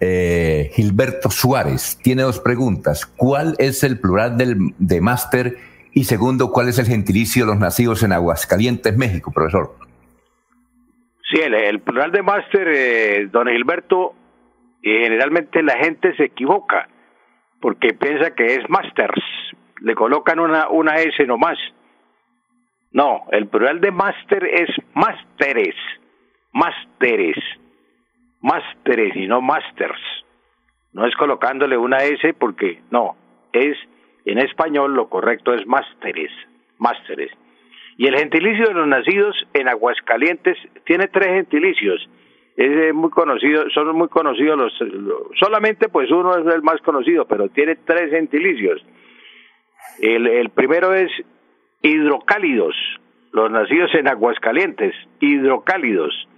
eh, Gilberto Suárez. Tiene dos preguntas. ¿Cuál es el plural del, de máster? Y segundo, ¿cuál es el gentilicio de los nacidos en Aguascalientes, México, profesor? Sí, el, plural de máster, don Gilberto, y generalmente la gente se equivoca porque piensa que es masters, le colocan una, una S nomás. No, el plural de máster es másteres, másteres, másteres y no masters. No es colocándole una S porque no, es en español lo correcto es másteres, másteres. Y el gentilicio de los nacidos en Aguascalientes tiene tres gentilicios es muy conocido, son muy conocidos los, solamente pues uno es el más conocido, pero tiene tres gentilicios. El, el primero es hidrocálidos, los nacidos en Aguascalientes, hidrocálidos.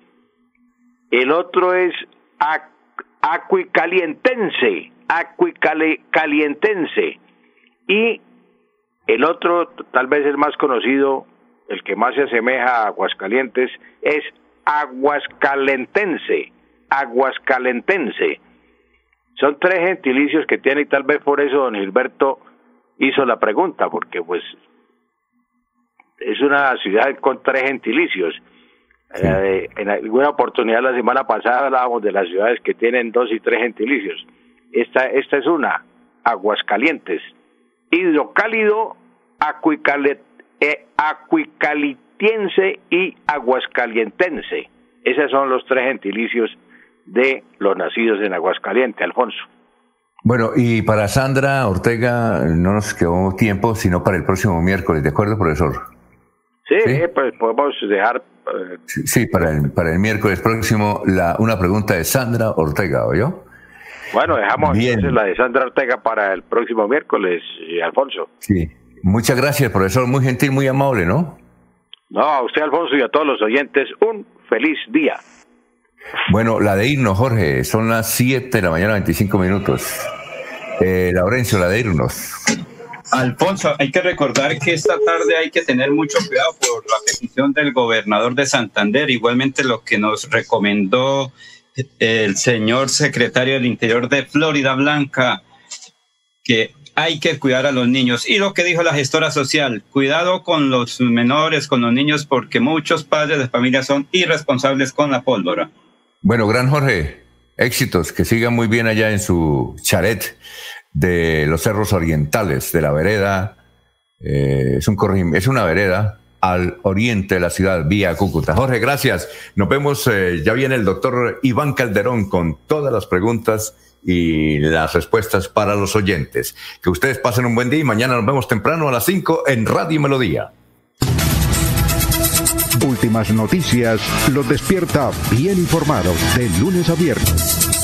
El otro es acuicalientense, acuicalientense. Y el otro, tal vez el más conocido, el que más se asemeja a Aguascalientes, es aguascalentense, aguascalentense. Son tres gentilicios que tiene y tal vez por eso don Gilberto hizo la pregunta, porque pues es una ciudad con tres gentilicios. Eh, en alguna oportunidad la semana pasada hablábamos de las ciudades que tienen dos y tres gentilicios. Esta, esta es una, Aguascalientes, hidrocálido, eh, y aguascalientense. Esos son los tres gentilicios de los nacidos en Aguascaliente, Alfonso. Bueno, y para Sandra Ortega no nos quedó tiempo, sino para el próximo miércoles, ¿de acuerdo, profesor? Sí, pues podemos dejar... Eh, sí, para, el, para el miércoles próximo la, una pregunta de Sandra Ortega, yo? Bueno, dejamos la de Sandra Ortega para el próximo miércoles, Alfonso. Sí, muchas gracias, profesor, muy gentil, muy amable, ¿no? No, a usted, Alfonso, y a todos los oyentes, un feliz día. Bueno, la de irnos, Jorge, son las 7 de la mañana, 25 minutos. Eh, Laurencio, la de irnos. Alfonso, hay que recordar que esta tarde hay que tener mucho cuidado por la petición del gobernador de Santander, igualmente lo que nos recomendó el señor secretario del Interior de Florida Blanca, que hay que cuidar a los niños. Y lo que dijo la gestora social, cuidado con los menores, con los niños, porque muchos padres de familia son irresponsables con la pólvora. Bueno, gran Jorge, éxitos, que siga muy bien allá en su chalet de los cerros orientales, de la vereda. Eh, es, un es una vereda al oriente de la ciudad, vía Cúcuta. Jorge, gracias. Nos vemos, eh, ya viene el doctor Iván Calderón con todas las preguntas y las respuestas para los oyentes. Que ustedes pasen un buen día y mañana nos vemos temprano a las 5 en Radio Melodía. Últimas noticias los despierta bien informados de lunes a viernes.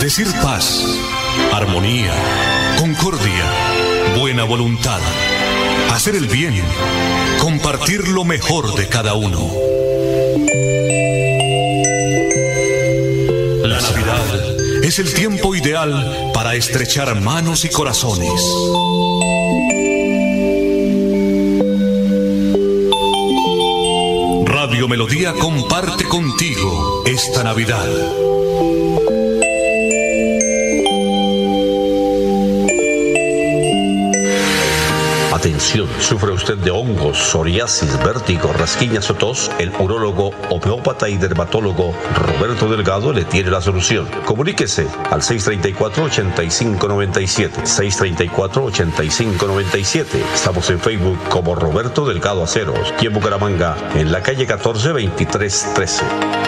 decir paz, armonía, concordia, buena voluntad, hacer el bien, compartir lo mejor de cada uno. La Navidad es el tiempo ideal para estrechar manos y corazones. Radio Melodía comparte contigo esta Navidad. Atención, ¿sufre usted de hongos, psoriasis, vértigo, rasquiñas o tos? El urólogo, homeópata y dermatólogo Roberto Delgado le tiene la solución. Comuníquese al 634-8597. 634-8597. Estamos en Facebook como Roberto Delgado Aceros y en Bucaramanga en la calle 14 2313.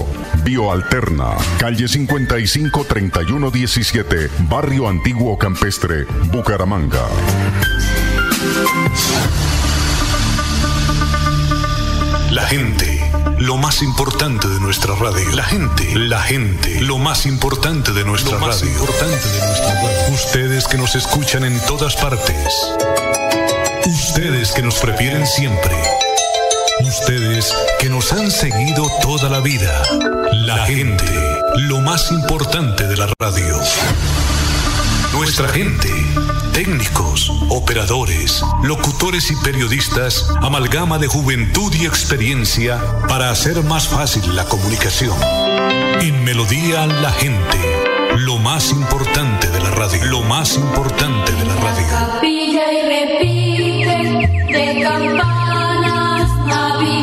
Bioalterna, calle 55 3117, Barrio Antiguo Campestre, Bucaramanga. La gente, lo más importante de nuestra radio. La gente, la gente, lo más importante de nuestra Lo más radio. importante de nuestra radio. Ustedes que nos escuchan en todas partes. Ustedes que nos prefieren siempre. Ustedes que nos han seguido toda la vida. La gente, lo más importante de la radio. Nuestra gente, técnicos, operadores, locutores y periodistas, amalgama de juventud y experiencia para hacer más fácil la comunicación. En Melodía la gente, lo más importante de la radio, lo más importante de la radio. Y repite.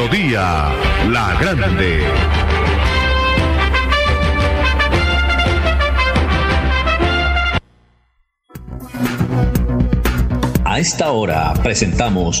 Melodía La Grande. A esta hora presentamos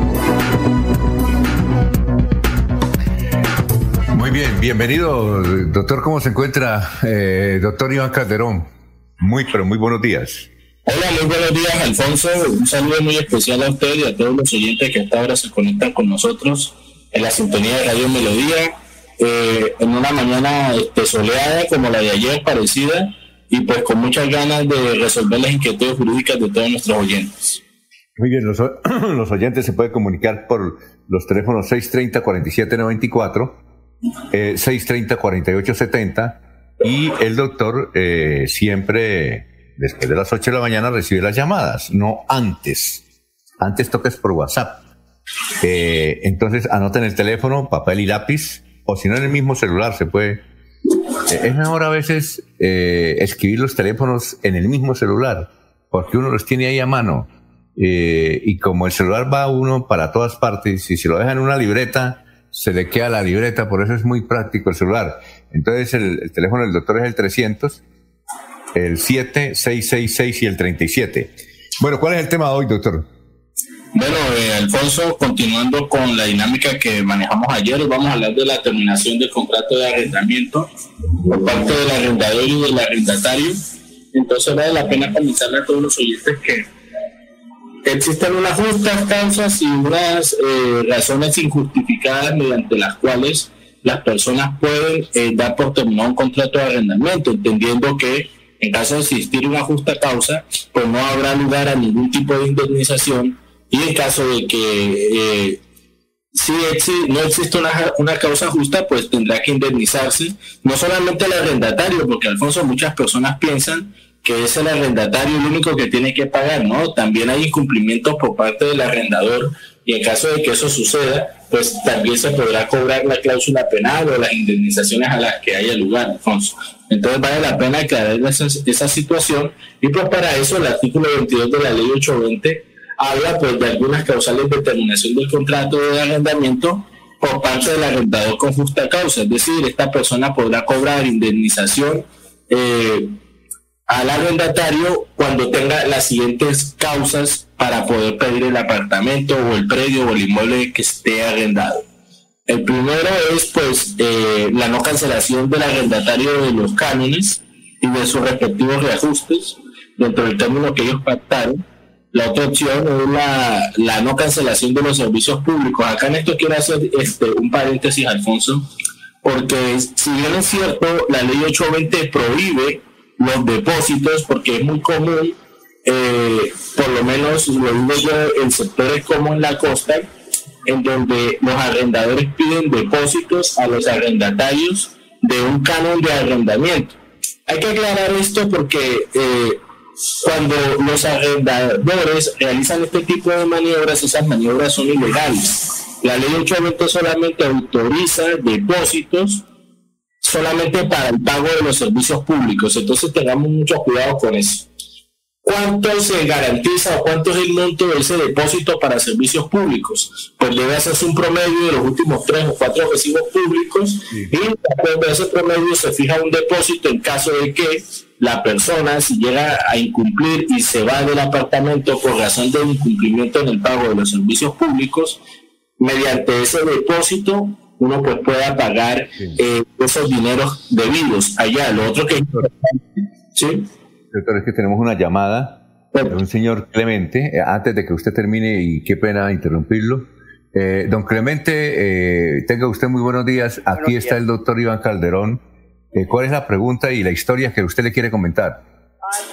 Bienvenido, doctor. ¿Cómo se encuentra, eh, doctor Iván Calderón? Muy, pero muy buenos días. Hola, muy buenos días, Alfonso. Un saludo muy especial a usted y a todos los oyentes que hasta ahora se conectan con nosotros en la sintonía de Radio Melodía, eh, en una mañana este, soleada como la de ayer, parecida, y pues con muchas ganas de resolver las inquietudes jurídicas de todos nuestros oyentes. Muy bien, los, los oyentes se pueden comunicar por los teléfonos 630-4794, eh, 630-4870 y el doctor eh, siempre, después de las 8 de la mañana, recibe las llamadas, no antes. Antes toques por WhatsApp. Eh, entonces anoten el teléfono, papel y lápiz, o si no en el mismo celular se puede. Eh, es mejor a veces eh, escribir los teléfonos en el mismo celular, porque uno los tiene ahí a mano. Eh, y como el celular va uno para todas partes, si se lo deja en una libreta, se le queda la libreta, por eso es muy práctico el celular. Entonces el, el teléfono del doctor es el 300, el 7666 y el 37. Bueno, ¿cuál es el tema de hoy, doctor? Bueno, eh, Alfonso, continuando con la dinámica que manejamos ayer, vamos a hablar de la terminación del contrato de arrendamiento por parte del arrendador y del arrendatario. Entonces vale la pena comentarle a todos los oyentes que existen unas justas causas y unas eh, razones injustificadas mediante las cuales las personas pueden eh, dar por terminado un contrato de arrendamiento, entendiendo que en caso de existir una justa causa, pues no habrá lugar a ningún tipo de indemnización y en caso de que eh, si no existe una, una, causa justa, pues tendrá que indemnizarse, no solamente el arrendatario, porque Alfonso, muchas personas piensan que es el arrendatario el único que tiene que pagar, ¿no? También hay incumplimientos por parte del arrendador y en caso de que eso suceda, pues también se podrá cobrar la cláusula penal o las indemnizaciones a las que haya lugar, Alfonso. Entonces vale la pena aclarar esa, situación y pues para eso el artículo 22 de la ley 820 habla pues de algunas causales de terminación del contrato de arrendamiento por parte del arrendador con justa causa, es decir, esta persona podrá cobrar indemnización eh, al arrendatario cuando tenga las siguientes causas para poder pedir el apartamento o el predio o el inmueble que esté arrendado. El primero es pues eh, la no cancelación del arrendatario de los cánones y de sus respectivos reajustes dentro del término que ellos pactaron la otra opción es la, la, no cancelación de los servicios públicos. Acá en esto quiero hacer este, un paréntesis, Alfonso, porque si bien es cierto, la ley 820 prohíbe los depósitos, porque es muy común, eh, por lo menos lo digo yo, en sectores como en la costa, en donde los arrendadores piden depósitos a los arrendatarios de un canon de arrendamiento. Hay que aclarar esto porque eh, cuando los arrendadores realizan este tipo de maniobras, esas maniobras son ilegales. La ley 820 solamente autoriza depósitos solamente para el pago de los servicios públicos. Entonces tengamos mucho cuidado con eso. ¿Cuánto se garantiza o cuánto es el monto de ese depósito para servicios públicos? Pues debe hacerse un promedio de los últimos tres o cuatro recibos públicos y después de ese promedio se fija un depósito en caso de que la persona, si llega a incumplir y se va del apartamento por razón de incumplimiento en el pago de los servicios públicos, mediante ese depósito uno pues pueda pagar eh, esos dineros debidos allá. Lo otro que es ¿sí? Doctor, es que tenemos una llamada de un señor Clemente, eh, antes de que usted termine, y qué pena interrumpirlo. Eh, don Clemente, eh, tenga usted muy buenos días. Aquí está el doctor Iván Calderón. Eh, ¿Cuál es la pregunta y la historia que usted le quiere comentar?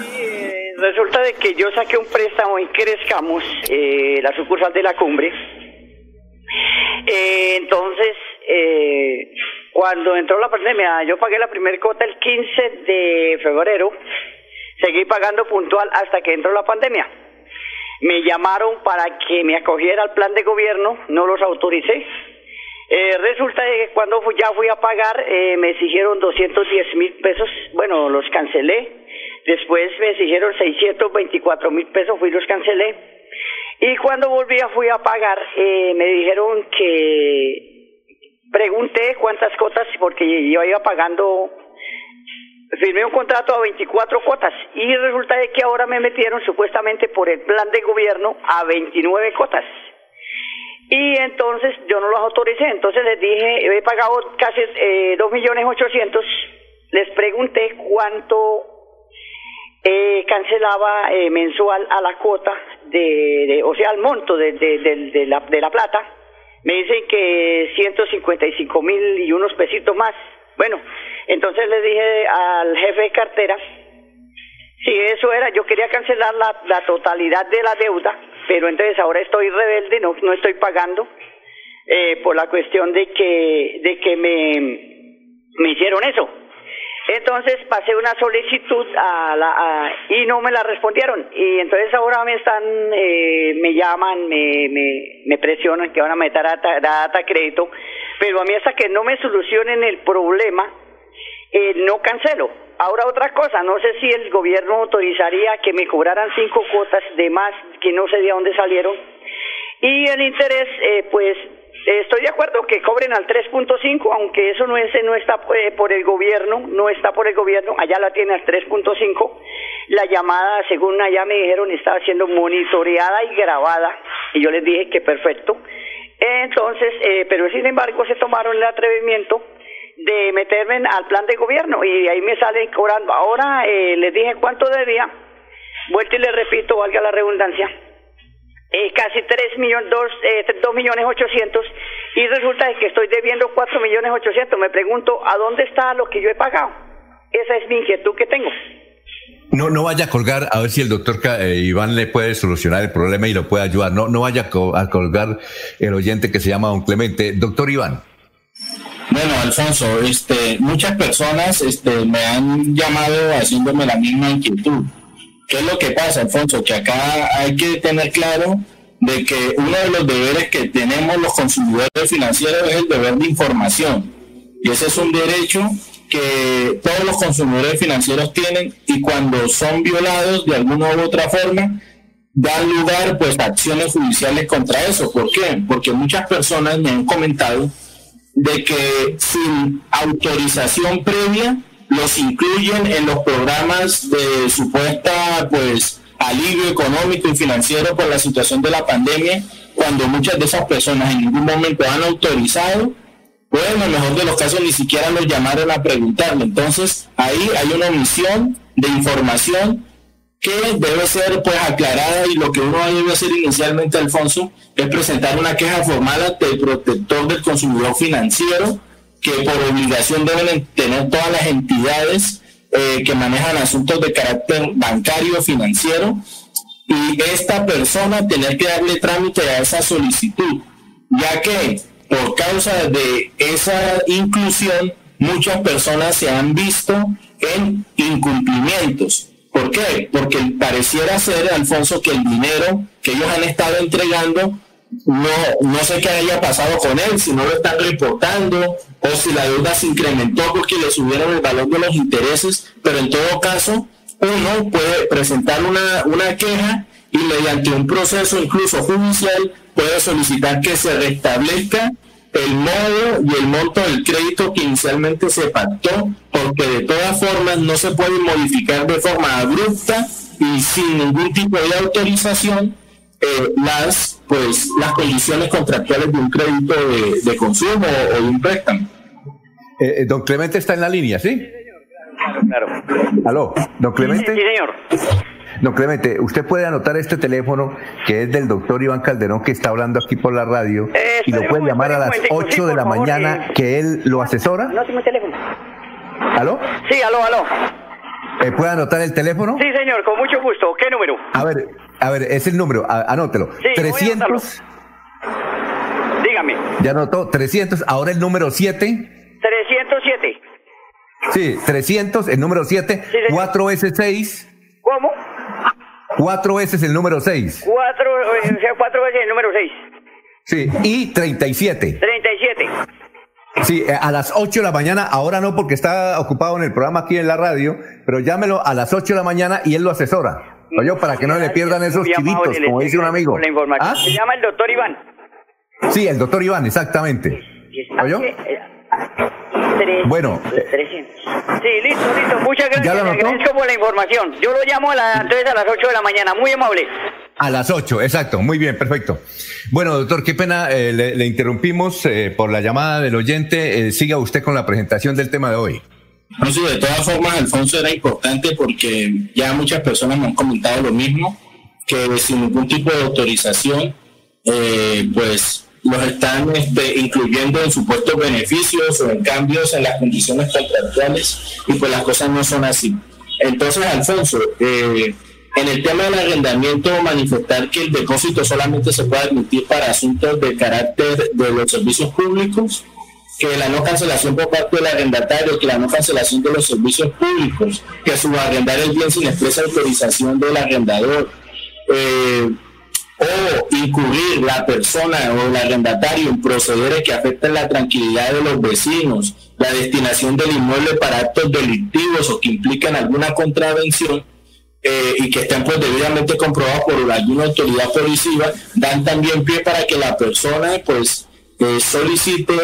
Eh, resulta de que yo saqué un préstamo en Crezcamos, eh, la sucursal de la cumbre. entonces, cuando entró la pandemia, yo pagué la primera cuota el 15 de febrero seguí pagando puntual hasta que entró la pandemia. Me llamaron para que me acogiera al plan de gobierno, no los autoricé. Eh, resulta que cuando ya fui a pagar eh, me exigieron 210 mil pesos, bueno, los cancelé. Después me exigieron 624 mil pesos, fui y los cancelé. Y cuando volví a fui a pagar, eh, me dijeron que pregunté cuántas cuotas, porque yo iba pagando firmé un contrato a 24 cuotas y resulta de que ahora me metieron supuestamente por el plan de gobierno a 29 cuotas. Y entonces yo no los autoricé, entonces les dije, he pagado casi eh, dos millones ochocientos, les pregunté cuánto eh, cancelaba eh, mensual a la cuota de, de- o sea, al monto de, de, de- de la, de la plata. Me dicen que 155 mil y unos pesitos más. Bueno, entonces le dije al jefe de cartera, si eso era, yo quería cancelar la, totalidad de la deuda, pero entonces ahora estoy rebelde, no, no estoy pagando eh, por la cuestión de que, de que me, me hicieron eso. Entonces pasé una solicitud a la, a- y no me la respondieron. Y entonces ahora me están, eh, me llaman, me, me, me presionan que van a meter data, data crédito, pero a mí hasta que no me solucionen el problema, eh, no cancelo. Ahora otra cosa, no sé si el gobierno autorizaría que me cobraran cinco cuotas de más que no sé de dónde salieron. Y el interés, eh, pues estoy de acuerdo que cobren al 3.5, aunque eso no, es, no está eh, por el gobierno, no está por el gobierno, allá la tiene al 3.5. La llamada, según allá me dijeron, estaba siendo monitoreada y grabada, y yo les dije que perfecto. Entonces, eh, pero sin embargo se tomaron el atrevimiento de meterme al plan de gobierno y ahí me salen cobrando. Ahora eh, les dije cuánto debía, vuelta y les repito, valga la redundancia, eh, casi 3 millones, 2, eh, 2 millones 800 y resulta que estoy debiendo 4 millones 800. Me pregunto, ¿a dónde está lo que yo he pagado? Esa es mi inquietud que tengo. No, no vaya a colgar, a ver si el doctor Ca- eh, Iván le puede solucionar el problema y lo puede ayudar. No, no vaya a colgar el oyente que se llama don Clemente. Doctor Iván. Bueno, Alfonso, este, muchas personas este, me han llamado haciéndome la misma inquietud. ¿Qué es lo que pasa, Alfonso? Que acá hay que tener claro de que uno de los deberes que tenemos los consumidores financieros es el deber de información. Y ese es un derecho que todos los consumidores financieros tienen y cuando son violados de alguna u otra forma, dan lugar pues a acciones judiciales contra eso. ¿Por qué? Porque muchas personas me han comentado de que sin autorización previa los incluyen en los programas de supuesta pues alivio económico y financiero por la situación de la pandemia cuando muchas de esas personas en ningún momento han autorizado pues en el mejor de los casos ni siquiera los llamaron a preguntarle. Entonces ahí hay una omisión de información que debe ser pues aclarada y lo que uno debe hacer inicialmente, Alfonso, es presentar una queja formal ante el protector del consumidor financiero, que por obligación deben tener todas las entidades eh, que manejan asuntos de carácter bancario financiero y esta persona tener que darle trámite a esa solicitud, ya que por causa de esa inclusión muchas personas se han visto en incumplimientos. ¿Por qué? Porque pareciera ser, Alfonso, que el dinero que ellos han estado entregando, no, no sé qué haya pasado con él, si no lo están reportando o si la deuda se incrementó porque le subieron el valor de los intereses, pero en todo caso, uno puede presentar una, una queja y mediante un proceso incluso judicial puede solicitar que se restablezca el modo y el monto del crédito que inicialmente se pactó, porque de todas formas no se puede modificar de forma abrupta y sin ningún tipo de autorización eh, las pues las condiciones contractuales de un crédito de, de consumo o de un préstamo. Eh, eh, don Clemente está en la línea, ¿sí? Claro. Aló, don Clemente. Sí, señor. Don Clemente, usted puede anotar este teléfono que es del doctor Iván Calderón que está hablando aquí por la radio Eh, y lo puede llamar a las momentico, sí, 8 de la favor, mañana eh. que él lo asesora. No tengo teléfono. ¿Aló? Sí, aló, aló. Eh, ¿Puede anotar el teléfono? Sí, señor, con mucho gusto. ¿Qué número? A ver, a ver, es el número, a- anótelo. Sí, voy a 300, Dígame. ya anotó, 300, ahora el número 7. 307. Sí, 300, el número 7, 4 s 6. ¿Cómo? 4 s es el número 6. Cuatro, eh, o sea, cuatro veces el número 6. Sí, y 37. 37. Sí, eh, a las 8 de la mañana, ahora no porque está ocupado en el programa aquí en la radio, pero llámelo a las 8 de la mañana y él lo asesora. Oye, para que no le pierdan esos chivitos, como dice un amigo. ¿Ah? Se llama el doctor Iván. Sí, el doctor Iván, exactamente. ¿Oyó? Tres- Bueno, 300. Sí, listo, listo. Muchas ¿Ya gracias. Le agradezco por la información. Yo lo llamo a la, entonces a las 8 de la mañana. Muy amable. A las 8, exacto. Muy bien, perfecto. Bueno, doctor, qué pena, eh, le, le, interrumpimos eh, por la llamada del oyente. Eh, siga usted con la presentación del tema de hoy. No, sí, de todas formas, Alfonso, era importante porque ya muchas personas me han comentado lo mismo, que sin ningún tipo de autorización, pues los están este, incluyendo en supuestos beneficios o en cambios en las condiciones contractuales y pues las cosas no son así. Entonces, Alfonso, eh, en el tema del arrendamiento, manifestar que el depósito solamente se puede admitir para asuntos de carácter de los servicios públicos, que la no cancelación por parte del arrendatario, que la no cancelación de los servicios públicos, que subarrendar el bien sin expresa autorización del arrendador, eh, o incurrir la persona o el arrendatario en procederes que afecten la tranquilidad de los vecinos, la destinación del inmueble para actos delictivos o que implican alguna contravención, eh, y que estén pues debidamente comprobados por alguna autoridad policiva, dan también pie para que la persona pues eh, solicite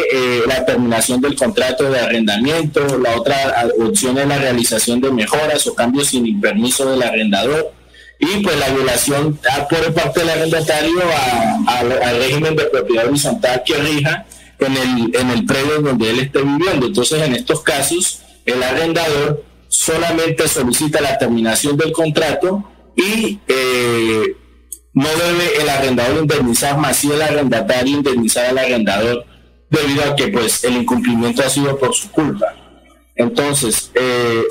la terminación del contrato de arrendamiento, la otra opción es la realización de mejoras o cambios sin permiso del arrendador y pues la violación por parte del arrendatario al régimen de propiedad horizontal que rija en el, en el predio donde él esté viviendo. Entonces en estos casos el arrendador solamente solicita la terminación del contrato y eh, no debe el arrendador indemnizar más si el arrendatario indemnizar al arrendador debido a que pues el incumplimiento ha sido por su culpa. Entonces, eh,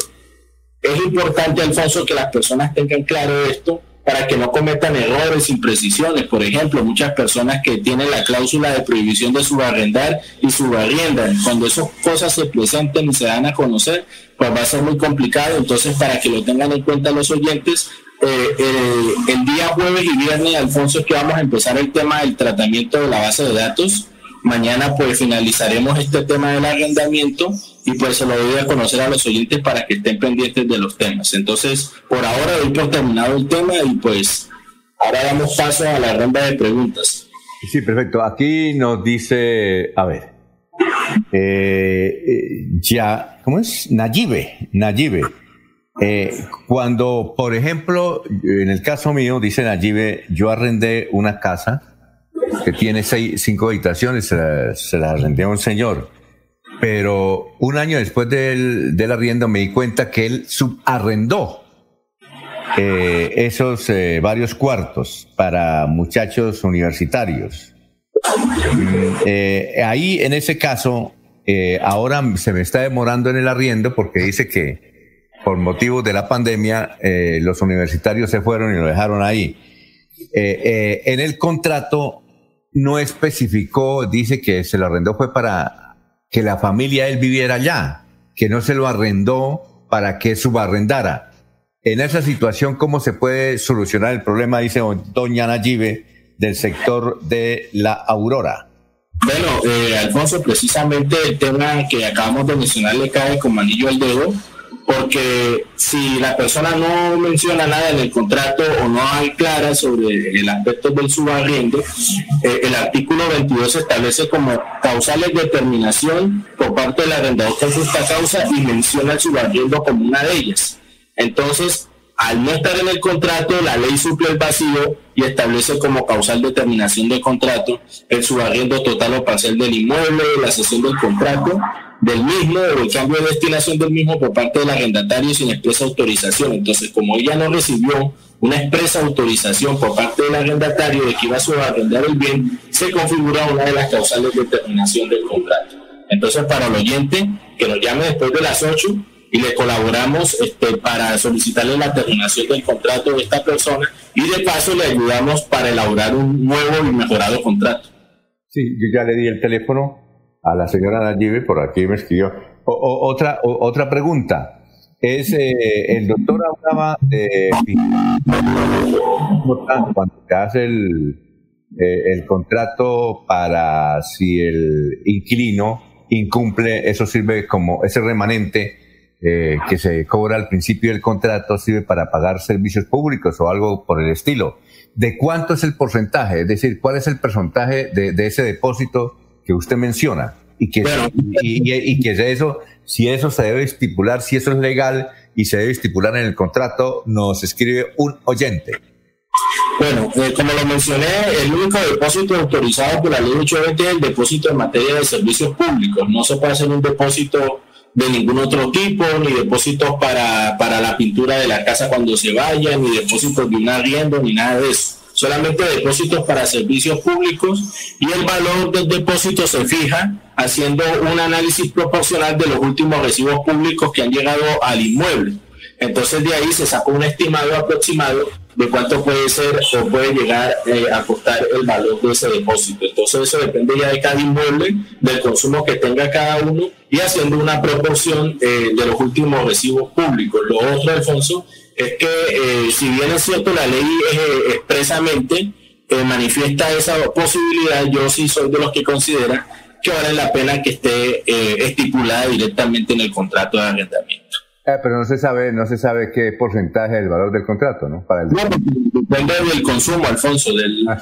es importante, Alfonso, que las personas tengan claro esto para que no cometan errores, imprecisiones. Por ejemplo, muchas personas que tienen la cláusula de prohibición de subarrendar y subarriendan. Cuando esas cosas se presenten y se dan a conocer, pues va a ser muy complicado. Entonces, para que lo tengan en cuenta los oyentes, eh, el día jueves y viernes, Alfonso, es que vamos a empezar el tema del tratamiento de la base de datos. Mañana pues finalizaremos este tema del arrendamiento y pues se lo doy a conocer a los oyentes para que estén pendientes de los temas. Entonces, por ahora doy por terminado el tema y pues ahora damos paso a la ronda de preguntas. Sí, perfecto. Aquí nos dice, a ver, eh, eh, ya, ¿cómo es? Nayibe, Nayibe. Eh, cuando, por ejemplo, en el caso mío, dice Nayibe, yo arrendé una casa que tiene seis, cinco habitaciones, se la, arrendé a un señor. Pero un año después del, del arriendo me di cuenta que él subarrendó eh, esos eh, varios cuartos para muchachos universitarios. Mm, eh, ahí, en ese caso, ahora se me está demorando en el arriendo porque dice que por motivos de la pandemia los universitarios se fueron y lo dejaron ahí. en el contrato no especificó, dice que se lo arrendó fue para que la familia él viviera allá, que no se lo arrendó para que subarrendara. En esa situación, ¿cómo se puede solucionar el problema? Dice doña Nayibe del sector de la Aurora. Bueno, eh, Alfonso, precisamente el tema que acabamos de mencionar le cae como anillo al dedo porque si la persona no menciona nada en el contrato o no hay clara sobre el aspecto del subarriendo, eh, el artículo 22 establece como causales de terminación por parte del arrendador con justa causa y menciona el subarriendo como una de ellas. Entonces, al no estar en el contrato, la ley suple el vacío y establece como causal de terminación del contrato el subarriendo total o parcial del inmueble, la cesión del contrato del mismo o el cambio de destinación del mismo por parte del arrendatario sin expresa autorización. Entonces, como ella no recibió una expresa autorización por parte del arrendatario de que iba a subarrendar el bien, se configura una de las causales de terminación del contrato. Entonces, para el oyente, que nos llame después de las 8 y le colaboramos este, para solicitarle la terminación del contrato de esta persona y de paso le ayudamos para elaborar un nuevo y mejorado contrato. Sí, yo ya le di el teléfono a la señora Nayibe, por aquí me escribió. otra, otra pregunta. Es, eh, el doctor hablaba de cuando se hace el, eh, el contrato para si el inquilino incumple, eso sirve como ese remanente eh, que se cobra al principio del contrato, sirve para pagar servicios públicos o algo por el estilo. ¿De cuánto es el porcentaje? Es decir, ¿cuál es el porcentaje de ese depósito que usted menciona y que, y, que eso, si eso se debe estipular, si eso es legal y se debe estipular en el contrato, nos escribe un oyente. Bueno, eh, como lo mencioné, el único depósito autorizado por la ley 820 es el depósito en materia de servicios públicos. No se puede hacer un depósito de ningún otro tipo, ni depósitos para, para la pintura de la casa cuando se vaya, ni depósitos de un arriendo, ni nada de eso. Solamente depósitos para servicios públicos y el valor del depósito se fija haciendo un análisis proporcional de los últimos recibos públicos que han llegado al inmueble. Entonces de ahí se saca un estimado aproximado de cuánto puede ser o puede llegar eh, a costar el valor de ese depósito. Entonces eso depende ya de cada inmueble, del consumo que tenga cada uno y haciendo una proporción eh, de los últimos recibos públicos. Lo otro, Alfonso, es que eh, si bien es cierto la ley expresamente manifiesta esa posibilidad, yo sí soy de los que considera que vale la pena que esté estipulada directamente en el contrato de arrendamiento. Ah, pero no se sabe, no se sabe qué porcentaje del valor del contrato, ¿no? Para el... No, depende del consumo, Alfonso, del, ah,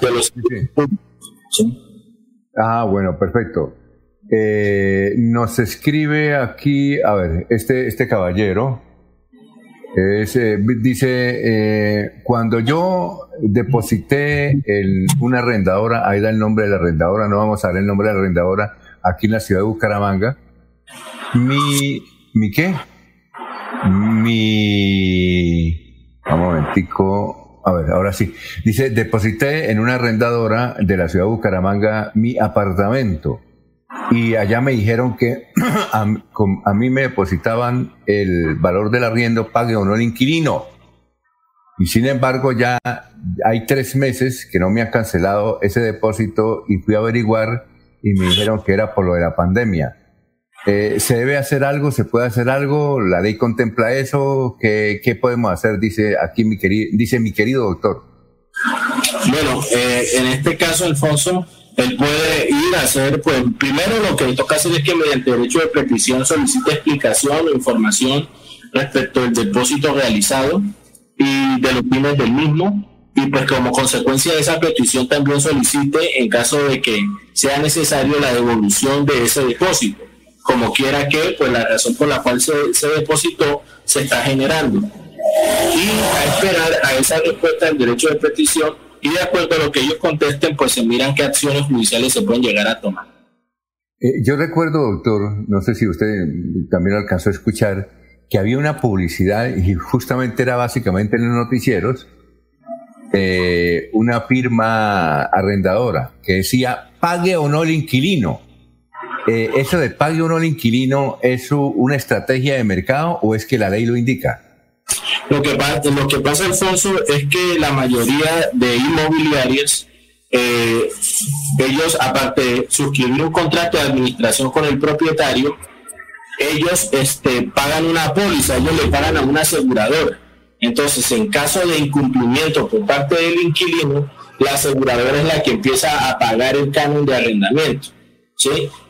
Ah, bueno, perfecto. Eh, nos escribe aquí, a ver, este, este caballero eh, dice, eh, cuando yo deposité en una arrendadora, ahí da el nombre de la arrendadora, no vamos a ver el nombre de la arrendadora, aquí en la ciudad de Bucaramanga, mi, ¿mi qué? Mi. Un momentico. A ver, ahora sí. Dice: deposité en una arrendadora de la ciudad de Bucaramanga mi apartamento. Y allá me dijeron que a, a mí me depositaban el valor del arriendo, pague o no el inquilino. Y sin embargo, ya hay tres meses que no me han cancelado ese depósito y fui a averiguar y me dijeron que era por lo de la pandemia. Eh, ¿Se debe hacer algo? ¿Se puede hacer algo? ¿La ley contempla eso? ¿Qué, qué podemos hacer? Dice aquí mi querido, dice mi querido doctor. Bueno, eh, en este caso, Alfonso, él puede ir a hacer, pues, primero lo que le toca hacer es que mediante derecho de petición solicite explicación o información respecto al depósito realizado y de los fines del mismo. Y pues como consecuencia de esa petición también solicite, en caso de que sea necesario, la devolución de ese depósito como quiera que, pues la razón por la cual se, depositó se está generando. Y a esperar a esa respuesta del derecho de petición y de acuerdo a lo que ellos contesten, pues se miran qué acciones judiciales se pueden llegar a tomar. Eh, yo recuerdo, doctor, no sé si usted también alcanzó a escuchar, que había una publicidad y justamente era básicamente en los noticieros, eh, una firma arrendadora que decía pague o no el inquilino eh, ¿eso de pague uno al inquilino es una estrategia de mercado o es que la ley lo indica? Lo que, lo que pasa, Alfonso, es que la mayoría de inmobiliarias, eh, ellos, aparte de suscribir un contrato de administración con el propietario, ellos este, pagan una póliza, ellos le pagan a una aseguradora. Entonces, en caso de incumplimiento por parte del inquilino, la aseguradora es la que empieza a pagar el canon de arrendamiento.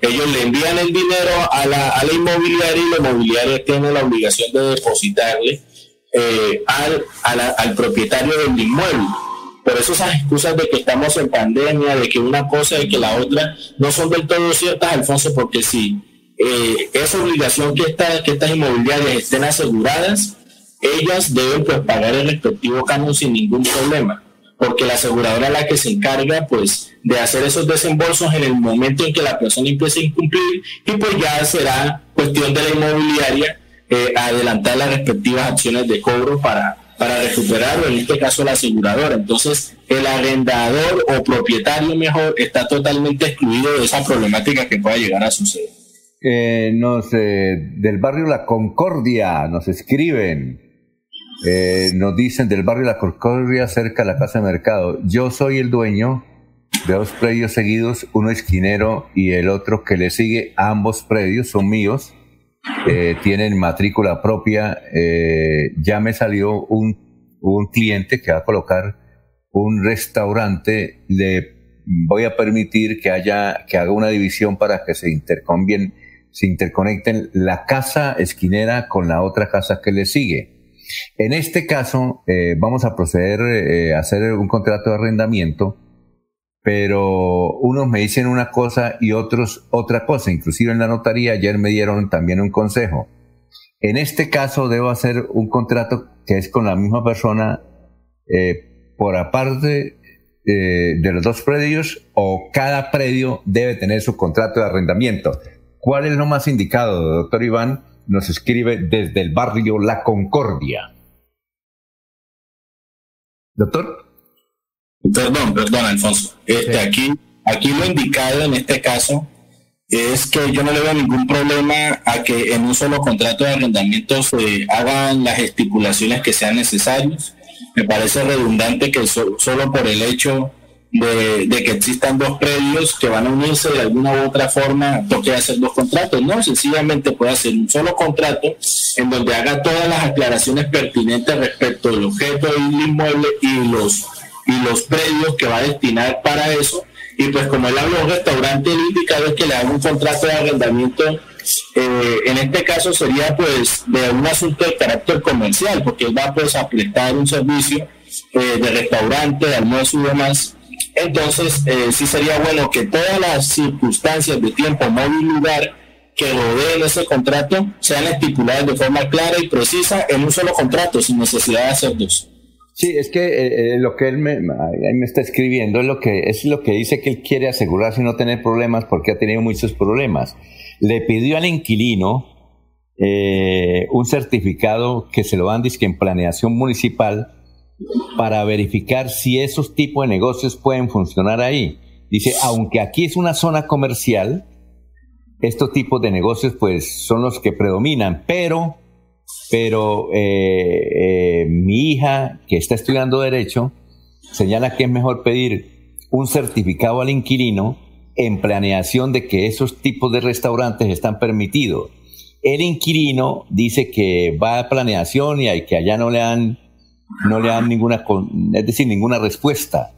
Ellos le envían el dinero a la, a la inmobiliaria y la inmobiliaria tiene la obligación de depositarle eh, al, al propietario del inmueble. Por eso esas excusas de que estamos en pandemia, de que una cosa y que la otra no son del todo ciertas, Alfonso, porque si eh, esa obligación que, esta, que estas inmobiliarias estén aseguradas, ellas deben pues, pagar el respectivo canon sin ningún problema porque la aseguradora es la que se encarga pues de hacer esos desembolsos en el momento en que la persona empiece a incumplir y pues ya será cuestión de la inmobiliaria eh, adelantar las respectivas acciones de cobro para, para recuperarlo, en este caso la aseguradora. Entonces, el arrendador o propietario mejor está totalmente excluido de esa problemática que pueda llegar a suceder. Eh, nos, del barrio La Concordia nos escriben. Eh, nos dicen del barrio La Concordia, cerca de la Casa de Mercado. Yo soy el dueño de dos predios seguidos, uno esquinero y el otro que le sigue. Ambos predios son míos, eh, tienen matrícula propia. Eh, ya me salió un, un cliente que va a colocar un restaurante. Le voy a permitir que haya, que haga una división para que se intercambien, se interconecten la casa esquinera con la otra casa que le sigue. En este caso, eh, vamos a proceder eh, a hacer un contrato de arrendamiento, pero unos me dicen una cosa y otros otra cosa. Inclusive en la notaría ayer me dieron también un consejo. En este caso debo hacer un contrato que es con la misma persona, eh, por aparte eh, de los dos predios o cada predio debe tener su contrato de arrendamiento. ¿Cuál es lo más indicado, doctor Iván? Nos escribe desde el barrio La Concordia. Doctor. Perdón, perdón, Alfonso. Este, aquí, aquí lo indicado en este caso es que yo no le veo ningún problema a que en un solo contrato de arrendamiento se hagan las estipulaciones que sean necesarias. Me parece redundante que solo por el hecho de, que existan dos predios que van a unirse de alguna u otra forma toque hacer dos contratos. No, sencillamente puede hacer un solo contrato en donde haga todas las aclaraciones pertinentes respecto del objeto del inmueble y los, y los predios que va a destinar para eso y pues como él habla de un restaurante, el indicado es que le haga un contrato de arrendamiento. Eh, en este caso sería pues de un asunto de carácter comercial, porque él va pues a prestar un servicio eh, de restaurante, de almuerzo y demás. Entonces, eh, sí sería bueno que todas las circunstancias de tiempo, móvil y lugar que rodeen ese contrato sean estipuladas de forma clara y precisa en un solo contrato, sin necesidad de hacer dos. Sí, es que eh, eh, lo que él me, está escribiendo es lo que es lo que dice que él quiere asegurarse y no tener problemas porque ha tenido muchos problemas. Le pidió al inquilino eh, un certificado que se lo dan que en planeación municipal para verificar si esos tipos de negocios pueden funcionar ahí. Dice, aunque aquí es una zona comercial, estos tipos de negocios pues son los que predominan, pero pero eh, eh, mi hija, que está estudiando Derecho, señala que es mejor pedir un certificado al inquilino en planeación de que esos tipos de restaurantes están permitidos. El inquilino dice que va a planeación y que allá no le dan, no le ninguna, es decir, ninguna respuesta.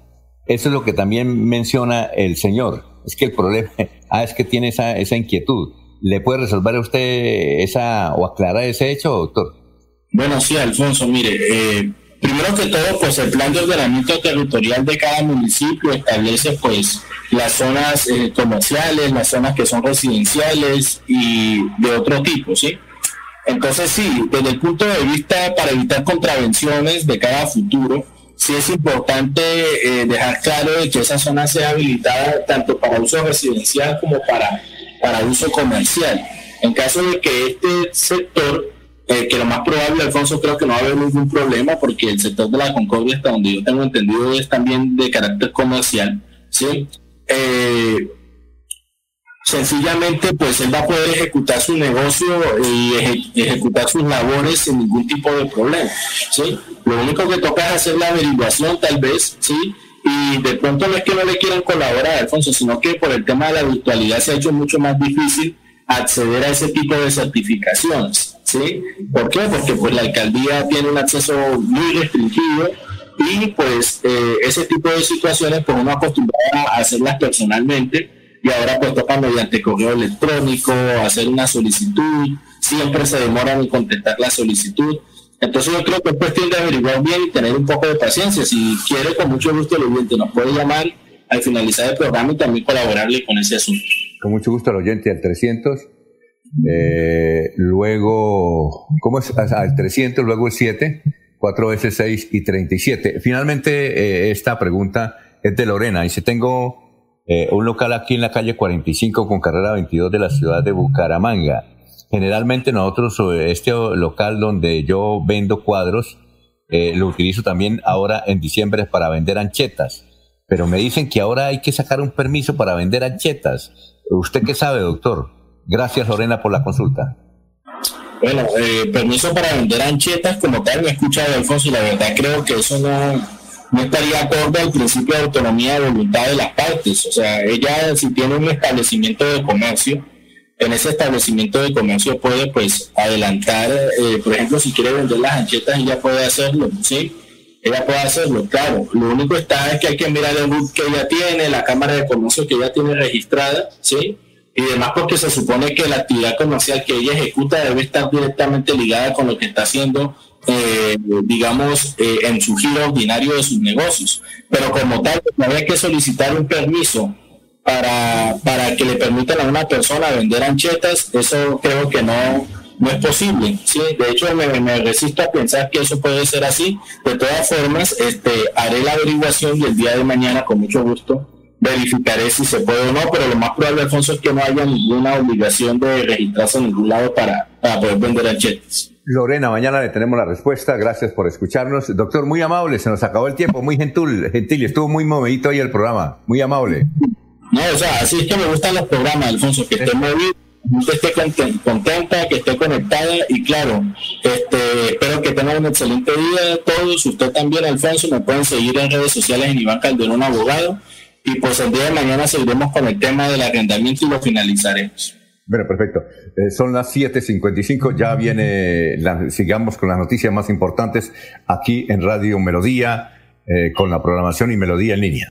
Eso es lo que también menciona el señor. Es que el problema, ah, es que tiene esa, esa inquietud. ¿Le puede resolver a usted esa o aclarar ese hecho, doctor? Bueno, sí, Alfonso, mire, eh, primero que todo, pues el plan de ordenamiento territorial de cada municipio establece pues las zonas eh, comerciales, las zonas que son residenciales y de otro tipo, ¿sí? Entonces sí, desde el punto de vista para evitar contravenciones de cada futuro, sí es importante eh, dejar claro que esa zona sea habilitada tanto para uso residencial como para para uso comercial. En caso de que este sector, eh, que lo más probable, Alfonso, creo que no va a haber ningún problema porque el sector de la Concordia, hasta donde yo tengo entendido, es también de carácter comercial, ¿sí? Eh, sencillamente, pues él va a poder ejecutar su negocio y ejecutar sus labores sin ningún tipo de problema, ¿sí? Lo único que toca es hacer la averiguación, tal vez, ¿sí? Y de pronto no es que no le quieran colaborar, Alfonso, sino que por el tema de la virtualidad se ha hecho mucho más difícil acceder a ese tipo de certificaciones, ¿sí? ¿Por qué? Porque pues la alcaldía tiene un acceso muy restringido y pues eh, ese tipo de situaciones pues uno acostumbrado a hacerlas personalmente y ahora pues toca mediante correo electrónico, hacer una solicitud, siempre se demoran en contestar la solicitud. Entonces yo creo que es cuestión de averiguar bien y tener un poco de paciencia. Si quiere, con mucho gusto el oyente nos puede llamar al finalizar el programa y también colaborarle con ese asunto. Con mucho gusto el oyente al 300. Eh, luego, ¿cómo es? Al ah, 300, luego el 7, 4 veces 6 y 37. Finalmente, eh, esta pregunta es de Lorena. Dice, tengo eh, un local aquí en la calle 45 con carrera 22 de la ciudad de Bucaramanga Generalmente nosotros, este local donde yo vendo cuadros, eh, lo utilizo también ahora en diciembre para vender anchetas. Pero me dicen que ahora hay que sacar un permiso para vender anchetas. ¿Usted qué sabe, doctor? Gracias, Lorena, por la consulta. Bueno, eh, permiso para vender anchetas, como tal, me he escuchado, Alfonso, y la verdad creo que eso no, no estaría acorde al principio de autonomía de voluntad de las partes. O sea, ella si tiene un establecimiento de comercio, en ese establecimiento de comercio puede pues adelantar, eh, por ejemplo, si quiere vender las anchetas, ella puede hacerlo, ¿sí? Ella puede hacerlo, claro. Lo único está es que hay que mirar el book que ella tiene, la cámara de comercio que ella tiene registrada, ¿sí? Y demás porque se supone que la actividad comercial que ella ejecuta debe estar directamente ligada con lo que está haciendo, eh, digamos, eh, en su giro ordinario de sus negocios. Pero como tal, no hay que solicitar un permiso para, para que le permitan a una persona vender anchetas, eso creo que no, no es posible. ¿sí? De hecho, me, resisto a pensar que eso puede ser así. De todas formas, este, haré la averiguación y el día de mañana, con mucho gusto, verificaré si se puede o no, pero lo más probable, Alfonso, es que no haya ninguna obligación de registrarse en ningún lado para, para poder vender anchetes. Lorena, mañana le tenemos la respuesta. Gracias por escucharnos. Doctor, muy amable, se nos acabó el tiempo, muy gentil, gentil. Estuvo muy movidito ahí el programa, muy amable. No, o sea, así es que me gustan los programas, Alfonso, que esté movido, que esté contenta, que esté conectada y claro, este, espero que tengan un excelente día todos. Usted también, Alfonso, me pueden seguir en redes sociales en Iván Calderón Abogado y pues el día de mañana seguiremos con el tema del arrendamiento y lo finalizaremos. Bueno, perfecto. Eh, son las 7.55, ya viene, la, sigamos con las noticias más importantes aquí en Radio Melodía, eh, con la programación y Melodía en línea.